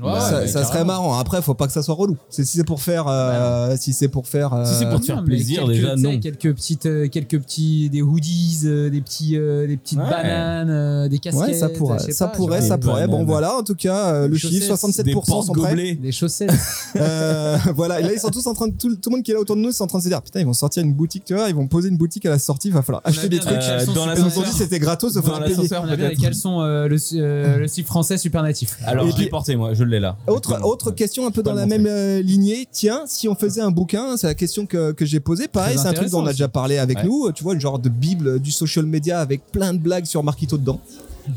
Speaker 2: Ouais,
Speaker 1: ça serait marrant. Après, faut pas que ça soit relou. C'est si c'est pour faire, euh, si c'est pour faire. euh,
Speaker 3: Si c'est pour te faire plaisir,
Speaker 2: quelques,
Speaker 3: déjà, non.
Speaker 2: Quelques petites, euh, quelques petits, des hoodies, euh, des petits, euh, des petites
Speaker 3: Ouais.
Speaker 2: bananes, euh, des casquettes.
Speaker 1: Ouais, ça pourrait, ça
Speaker 2: pas,
Speaker 1: pourrait, ça pourrait. Bon, voilà, en tout cas, euh, le chiffre,
Speaker 2: chaussettes,
Speaker 1: 67%
Speaker 3: Des
Speaker 1: sont prêts.
Speaker 3: Porte-gobelets.
Speaker 2: Des chaussettes. (laughs)
Speaker 1: Euh, voilà, et là ils sont tous en train de tout, tout le monde qui est là autour de nous, c'est en train de se dire putain ils vont sortir une boutique, tu vois, ils vont poser une boutique à la sortie, il va falloir acheter des trucs.
Speaker 3: dans
Speaker 2: super
Speaker 1: Ils nous ont
Speaker 3: l'ascenseur.
Speaker 1: dit c'était gratos, il faut
Speaker 3: Dans
Speaker 1: payer.
Speaker 3: l'ascenseur,
Speaker 2: On a bien les
Speaker 3: peut-être.
Speaker 2: caleçons, euh, le, euh, le style français super natif.
Speaker 3: Alors,
Speaker 1: Et
Speaker 3: je
Speaker 1: puis-
Speaker 3: l'ai porté moi, je l'ai là.
Speaker 1: Autre, autre question un peu dans
Speaker 3: le
Speaker 1: la même euh, lignée. Tiens, si on faisait un bouquin, c'est la question que, que j'ai posée. Pareil, c'est un truc dont on a déjà parlé avec nous. Tu vois, le genre de bible du social media avec plein de blagues sur Marquito dedans.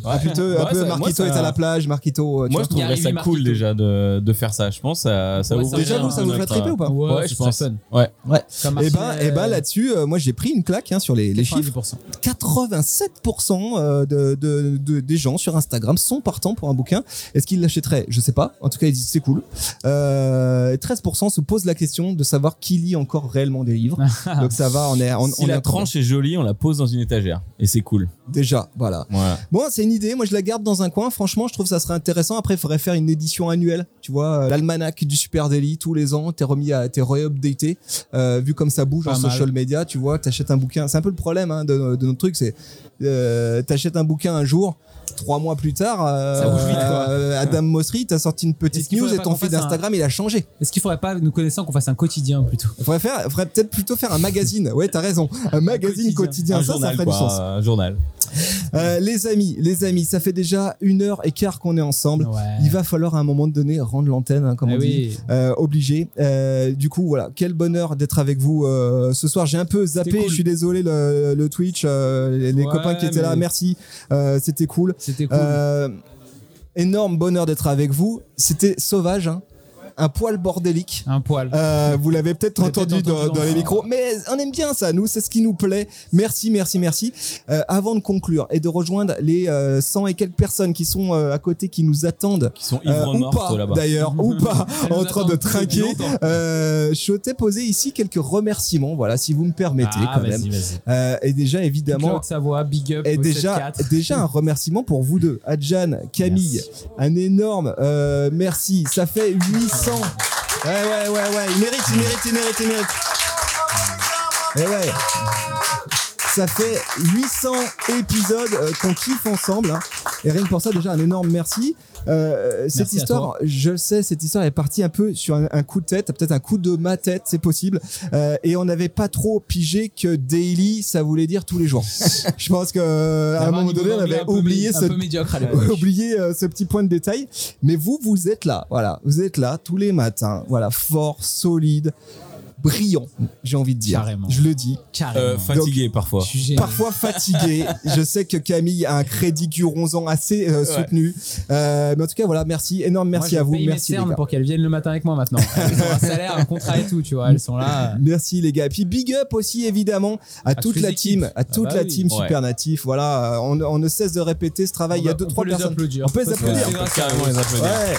Speaker 1: Un peu, un
Speaker 3: Ouais,
Speaker 1: peu
Speaker 3: ça- moi,
Speaker 1: Marquito
Speaker 3: ça-
Speaker 1: est à la plage, Marquito. euh, tu
Speaker 3: Moi,
Speaker 1: vois.
Speaker 3: je trouverais ça cool déjà de, de faire ça. Je pense ça, ça ouvre
Speaker 1: Déjà, vous, ça vous ferait triper ou pas
Speaker 2: Ouais,
Speaker 3: Ouais, je pense. Ouais.
Speaker 1: Ouais. Et ben,
Speaker 2: Marseille,
Speaker 1: et ben
Speaker 2: euh,
Speaker 1: là-dessus, euh, moi j'ai pris une claque hein, sur les, les chiffres.
Speaker 2: 90%.
Speaker 1: 87% euh, de, de- de- des gens sur Instagram sont partants pour un bouquin. Est-ce qu'ils l'achèteraient? Je sais pas. En tout cas, ils disent c'est cool. Euh, et 13% se posent la question de savoir qui lit encore réellement des livres. (laughs) Donc ça va, on est, on,
Speaker 3: si
Speaker 1: on
Speaker 3: la tranche est jolie, on la pose dans une étagère et c'est cool.
Speaker 1: déjà. Voilà.
Speaker 3: Voilà.
Speaker 1: Bon, c'est une idée. Moi, je la garde dans un coin. Franchement, je trouve que ça serait intéressant. Après, il faudrait faire une édition annuelle. Tu vois, euh, l'almanach du Super Daily tous les ans. T'es remis à, t'es re-updaté. Euh, vu comme ça bouge
Speaker 2: Pas
Speaker 1: en
Speaker 2: mal.
Speaker 1: social media, tu vois, t'achètes un bouquin. C'est un peu le problème hein, de, de notre truc. C'est, euh, t'achètes un bouquin un jour. Trois mois plus tard, euh,
Speaker 2: Ça bouge vite, quoi.
Speaker 1: euh, Adam Mosseri, t'as sorti une petite news et ton feed
Speaker 2: fasse un-
Speaker 1: d'Instagram, il a changé.
Speaker 2: Est-ce qu'il faudrait pas, nous connaissant, qu'on fasse un quotidien plutôt?
Speaker 1: Il faudrait faire, faudrait peut-être plutôt faire un magazine. Ouais, t'as raison. Un magazine quotidien.
Speaker 3: Un
Speaker 1: ça,
Speaker 3: journal,
Speaker 1: ça ferait
Speaker 3: quoi,
Speaker 1: du sens.
Speaker 3: Un journal.
Speaker 1: Euh, les amis, les amis, ça fait déjà une heure et quart qu'on est ensemble.
Speaker 2: Ouais.
Speaker 1: Il va falloir à un moment donné rendre l'antenne, hein, comme
Speaker 2: Eh
Speaker 1: on dit. Euh, obligé. Euh, du coup, voilà, quel bonheur d'être avec vous ce soir. J'ai un peu zappé,
Speaker 2: cool.
Speaker 1: je suis désolé, le, le Twitch, les,
Speaker 2: Ouais,
Speaker 1: copains qui étaient là, merci. C'était cool.
Speaker 2: C'était cool.
Speaker 1: Énorme bonheur d'être avec vous. C'était sauvage, hein. Un poil bordélique.
Speaker 2: Un poil.
Speaker 1: Euh, vous l'avez peut-être entendu, dans,
Speaker 2: entendu
Speaker 1: dans
Speaker 2: dans
Speaker 1: les
Speaker 2: le-
Speaker 1: micros, mais on aime bien ça, nous, c'est ce qui nous plaît. Merci, merci, merci. Euh, avant de conclure et de rejoindre les euh, 100 et quelques personnes qui sont euh, à côté, qui nous attendent,
Speaker 3: Qui sont
Speaker 1: euh, ou pas d'ailleurs, ou (laughs) pas, en train de trinquer, euh, je t'ai posé ici quelques remerciements, voilà, si vous me permettez
Speaker 2: Ah,
Speaker 1: quand même.
Speaker 2: vas-y, vas-y.
Speaker 1: Euh, et déjà, évidemment,
Speaker 2: Claude Savoie, big up.
Speaker 1: et déjà,
Speaker 2: 7-4.
Speaker 1: déjà un remerciement pour vous deux, Adjan, Camille,
Speaker 2: Merci.
Speaker 1: un énorme euh, merci. Ça fait 800. Ouais, ouais, ouais, ouais. Il mérite, il mérite, il mérite, il mérite. Et ouais. Ça fait 800 épisodes euh, qu'on kiffe ensemble. hein. Et rien que pour ça, déjà, un énorme merci. Euh, cette histoire,
Speaker 2: toi.
Speaker 1: je le sais, cette histoire est partie un peu sur un, un coup de tête, peut-être un coup de ma tête, c'est possible. Euh, et on n'avait pas trop pigé que daily, ça voulait dire tous les jours. (laughs) je pense que euh, à un moment donné, on avait
Speaker 2: un
Speaker 1: oublié ce,
Speaker 2: médiocre (laughs)
Speaker 1: oublié euh, ce petit point de détail. Mais vous, vous êtes là, voilà, vous êtes là tous les matins, voilà, fort, solide, brillant, j'ai envie de dire.
Speaker 2: Carrément.
Speaker 1: Je le dis.
Speaker 3: Euh, fatigué parfois.
Speaker 1: Parfois fatigué. (laughs) Je sais que Camille a un crédit Curonzan assez euh, soutenu. Euh, mais en tout cas, voilà, merci, énorme merci à vous, merci les gars.
Speaker 2: pour qu'elles viennent le matin avec moi maintenant. (laughs) Elles ont un salaire, un contrat et tout, tu vois. Elles sont là.
Speaker 1: Merci les gars. Et puis big up aussi évidemment à, toute la team, à toute
Speaker 2: Ah bah
Speaker 1: la
Speaker 2: oui.
Speaker 1: team
Speaker 3: Ouais.
Speaker 1: Super Natif. Voilà, on, on ne cesse de répéter ce travail. Il y a deux trois personnes.
Speaker 2: applaudir.
Speaker 1: On peut
Speaker 3: Carrément les applaudir.
Speaker 1: Ouais.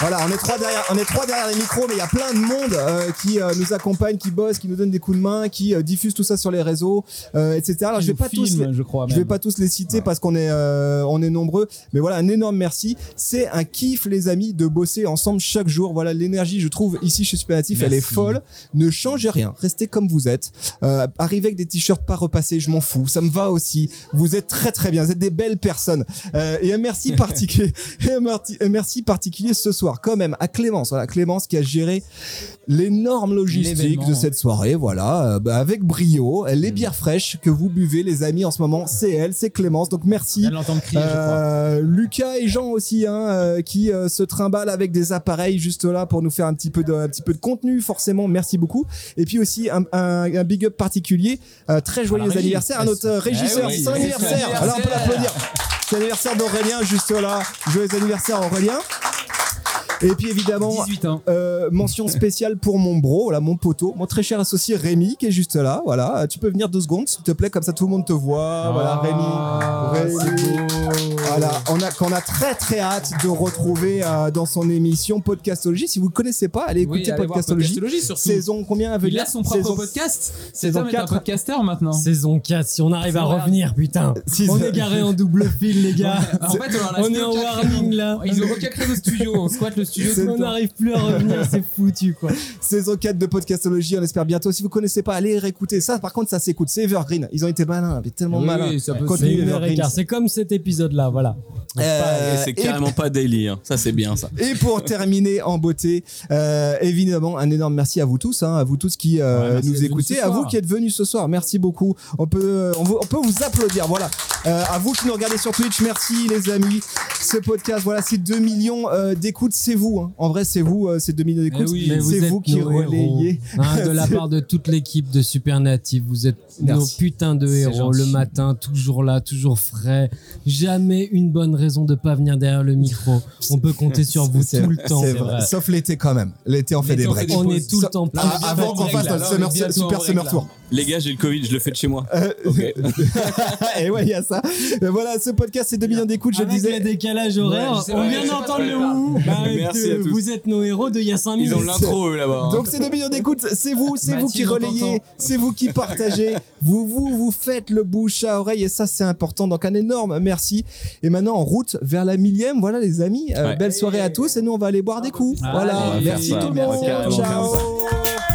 Speaker 1: Voilà, on est trois derrière, on est trois derrière les micros, mais il y a plein de monde euh, qui euh, nous accompagne, qui bosse, qui nous donne des coups de main, qui euh, diffuse tout ça sur les réseaux, euh, etc. Alors je vais pas tous, les,
Speaker 2: je crois.
Speaker 1: je vais pas tous les citer parce qu'on est euh, on est nombreux, mais voilà un énorme merci. C'est un kiff les amis de bosser ensemble chaque jour. Voilà l'énergie, je trouve ici chez Supernatif, elle est folle. Ne changez rien, restez comme vous êtes. Euh, arrivez avec des t-shirts pas repassés, je m'en fous, ça me va aussi. Vous êtes très très bien, vous êtes des belles personnes. Euh, et un merci (laughs) particulier, et un merci particulier ce soir quand même à Clémence. Voilà Clémence qui a géré l'énorme logistique de cette soirée. Voilà, euh, bah, avec brio, les bières fraîches que vous buvez les amis en ce moment, c'est elle, c'est Clémence. Donc merci.
Speaker 2: Crier, je crois.
Speaker 1: Euh, Lucas et Jean aussi, hein, euh, qui se trimballent avec des appareils juste là pour nous faire un petit peu de, un petit peu de contenu, forcément. Merci beaucoup. Et puis aussi un, un- un big up particulier, très joyeux anniversaire à notre euh, régisseur,
Speaker 2: Eh oui,
Speaker 1: anniversaire.
Speaker 2: anniversaire.
Speaker 1: Alors on peut l'applaudir. C'est l'anniversaire d'Aurélien juste là. Joyeux anniversaire Aurélien. Et puis évidemment,
Speaker 2: 18 ans.
Speaker 1: euh, mention spéciale pour mon bro, là, mon poteau, mon très cher associé Rémi qui est juste là. Voilà, Euh, tu peux venir deux secondes, s'il te plaît, comme ça tout le monde te voit. voilà,
Speaker 2: Ah,
Speaker 1: Rémi. Rémi. Voilà, on a qu'on a très très hâte de retrouver euh, dans son émission Podcastologie. Si vous ne connaissez pas, allez
Speaker 2: Oui,
Speaker 1: écouter
Speaker 2: allez voir
Speaker 1: Podcastologie.
Speaker 2: Podcastologie, surtout.
Speaker 1: Saison combien à venir
Speaker 2: Il a son propre
Speaker 1: Saison-
Speaker 2: podcast.
Speaker 1: Saison
Speaker 2: homme est un
Speaker 1: 4.
Speaker 2: podcasteur maintenant.
Speaker 13: Saison 4, si on arrive à revenir, putain. On est garé en double fil, les gars.
Speaker 2: En fait, on,
Speaker 13: On est en warning là.
Speaker 2: Ils ont créer le studio. On squatte le studio. tout le
Speaker 13: On
Speaker 2: temps.
Speaker 13: n'arrive plus à revenir, c'est (laughs) foutu quoi.
Speaker 1: Saison 4 de Podcastologie, on espère bientôt. Si vous connaissez pas, allez réécouter ça. Par contre, ça s'écoute. C'est Evergreen. Ils ont été malins, mais tellement
Speaker 2: Oui,
Speaker 1: malins. Contenu
Speaker 13: C'est comme cet épisode là, voilà.
Speaker 1: Euh,
Speaker 3: c'est
Speaker 1: et-
Speaker 3: carrément pas daily. hein. Ça, c'est bien ça.
Speaker 1: Et pour (laughs) terminer en beauté, euh, évidemment, un énorme merci à vous tous, hein, à vous tous qui euh,
Speaker 2: Ouais,
Speaker 1: nous écoutez,
Speaker 2: ce
Speaker 1: à vous qui êtes venus ce soir. Merci beaucoup. On peut, euh, on, vous- on peut vous applaudir. Voilà. Euh, à vous qui nous regardez sur Twitch, merci les amis. Ce podcast, voilà, c'est 2 millions euh, d'écoutes. C'est vous. hein. En vrai, c'est vous. euh, c'est 2 millions d'écoutes.
Speaker 2: oui,
Speaker 1: c'est vous qui relayez.
Speaker 13: Hein, de la (laughs) part de toute l'équipe de Supernative, vous êtes nos putains de héros.
Speaker 2: gentil.
Speaker 13: Le matin, toujours là, toujours frais. Jamais une bonne raison de pas venir derrière le (laughs) micro. On peut compter sur vous tout le temps.
Speaker 1: C'est vrai. Sauf l'été quand même. L'été, on fait des breaks.
Speaker 13: On est tout le temps plus
Speaker 1: avant qu'on fasse notre super summer tour.
Speaker 3: Les gars, j'ai le Covid, je le fais de chez moi.
Speaker 1: Euh, (laughs)
Speaker 3: Ok.
Speaker 1: et ouais, il y a ça. Euh, Voilà, ce podcast, c'est 2 millions d'écoutes, je le disais.
Speaker 13: le décalage horaire,
Speaker 2: Ouais,
Speaker 13: on vient d'entendre le. Bah,
Speaker 3: Merci
Speaker 13: euh,
Speaker 3: à tous.
Speaker 13: Vous êtes nos héros de il y a 5 minutes.
Speaker 3: Ils ont l'intro, eux, là-bas. hein.
Speaker 1: Donc c'est 2 millions d'écoutes, c'est vous, c'est vous qui relayez, c'est vous qui partagez, vous, vous, vous faites le bouche à oreille et ça c'est important. Donc un énorme merci. Et maintenant en route vers la millième, voilà les amis, Euh,
Speaker 3: Ouais.
Speaker 1: belle soirée à tous et nous on va aller boire des coups.
Speaker 2: Allez,
Speaker 1: voilà,
Speaker 2: faire
Speaker 1: merci tout le monde, ciao.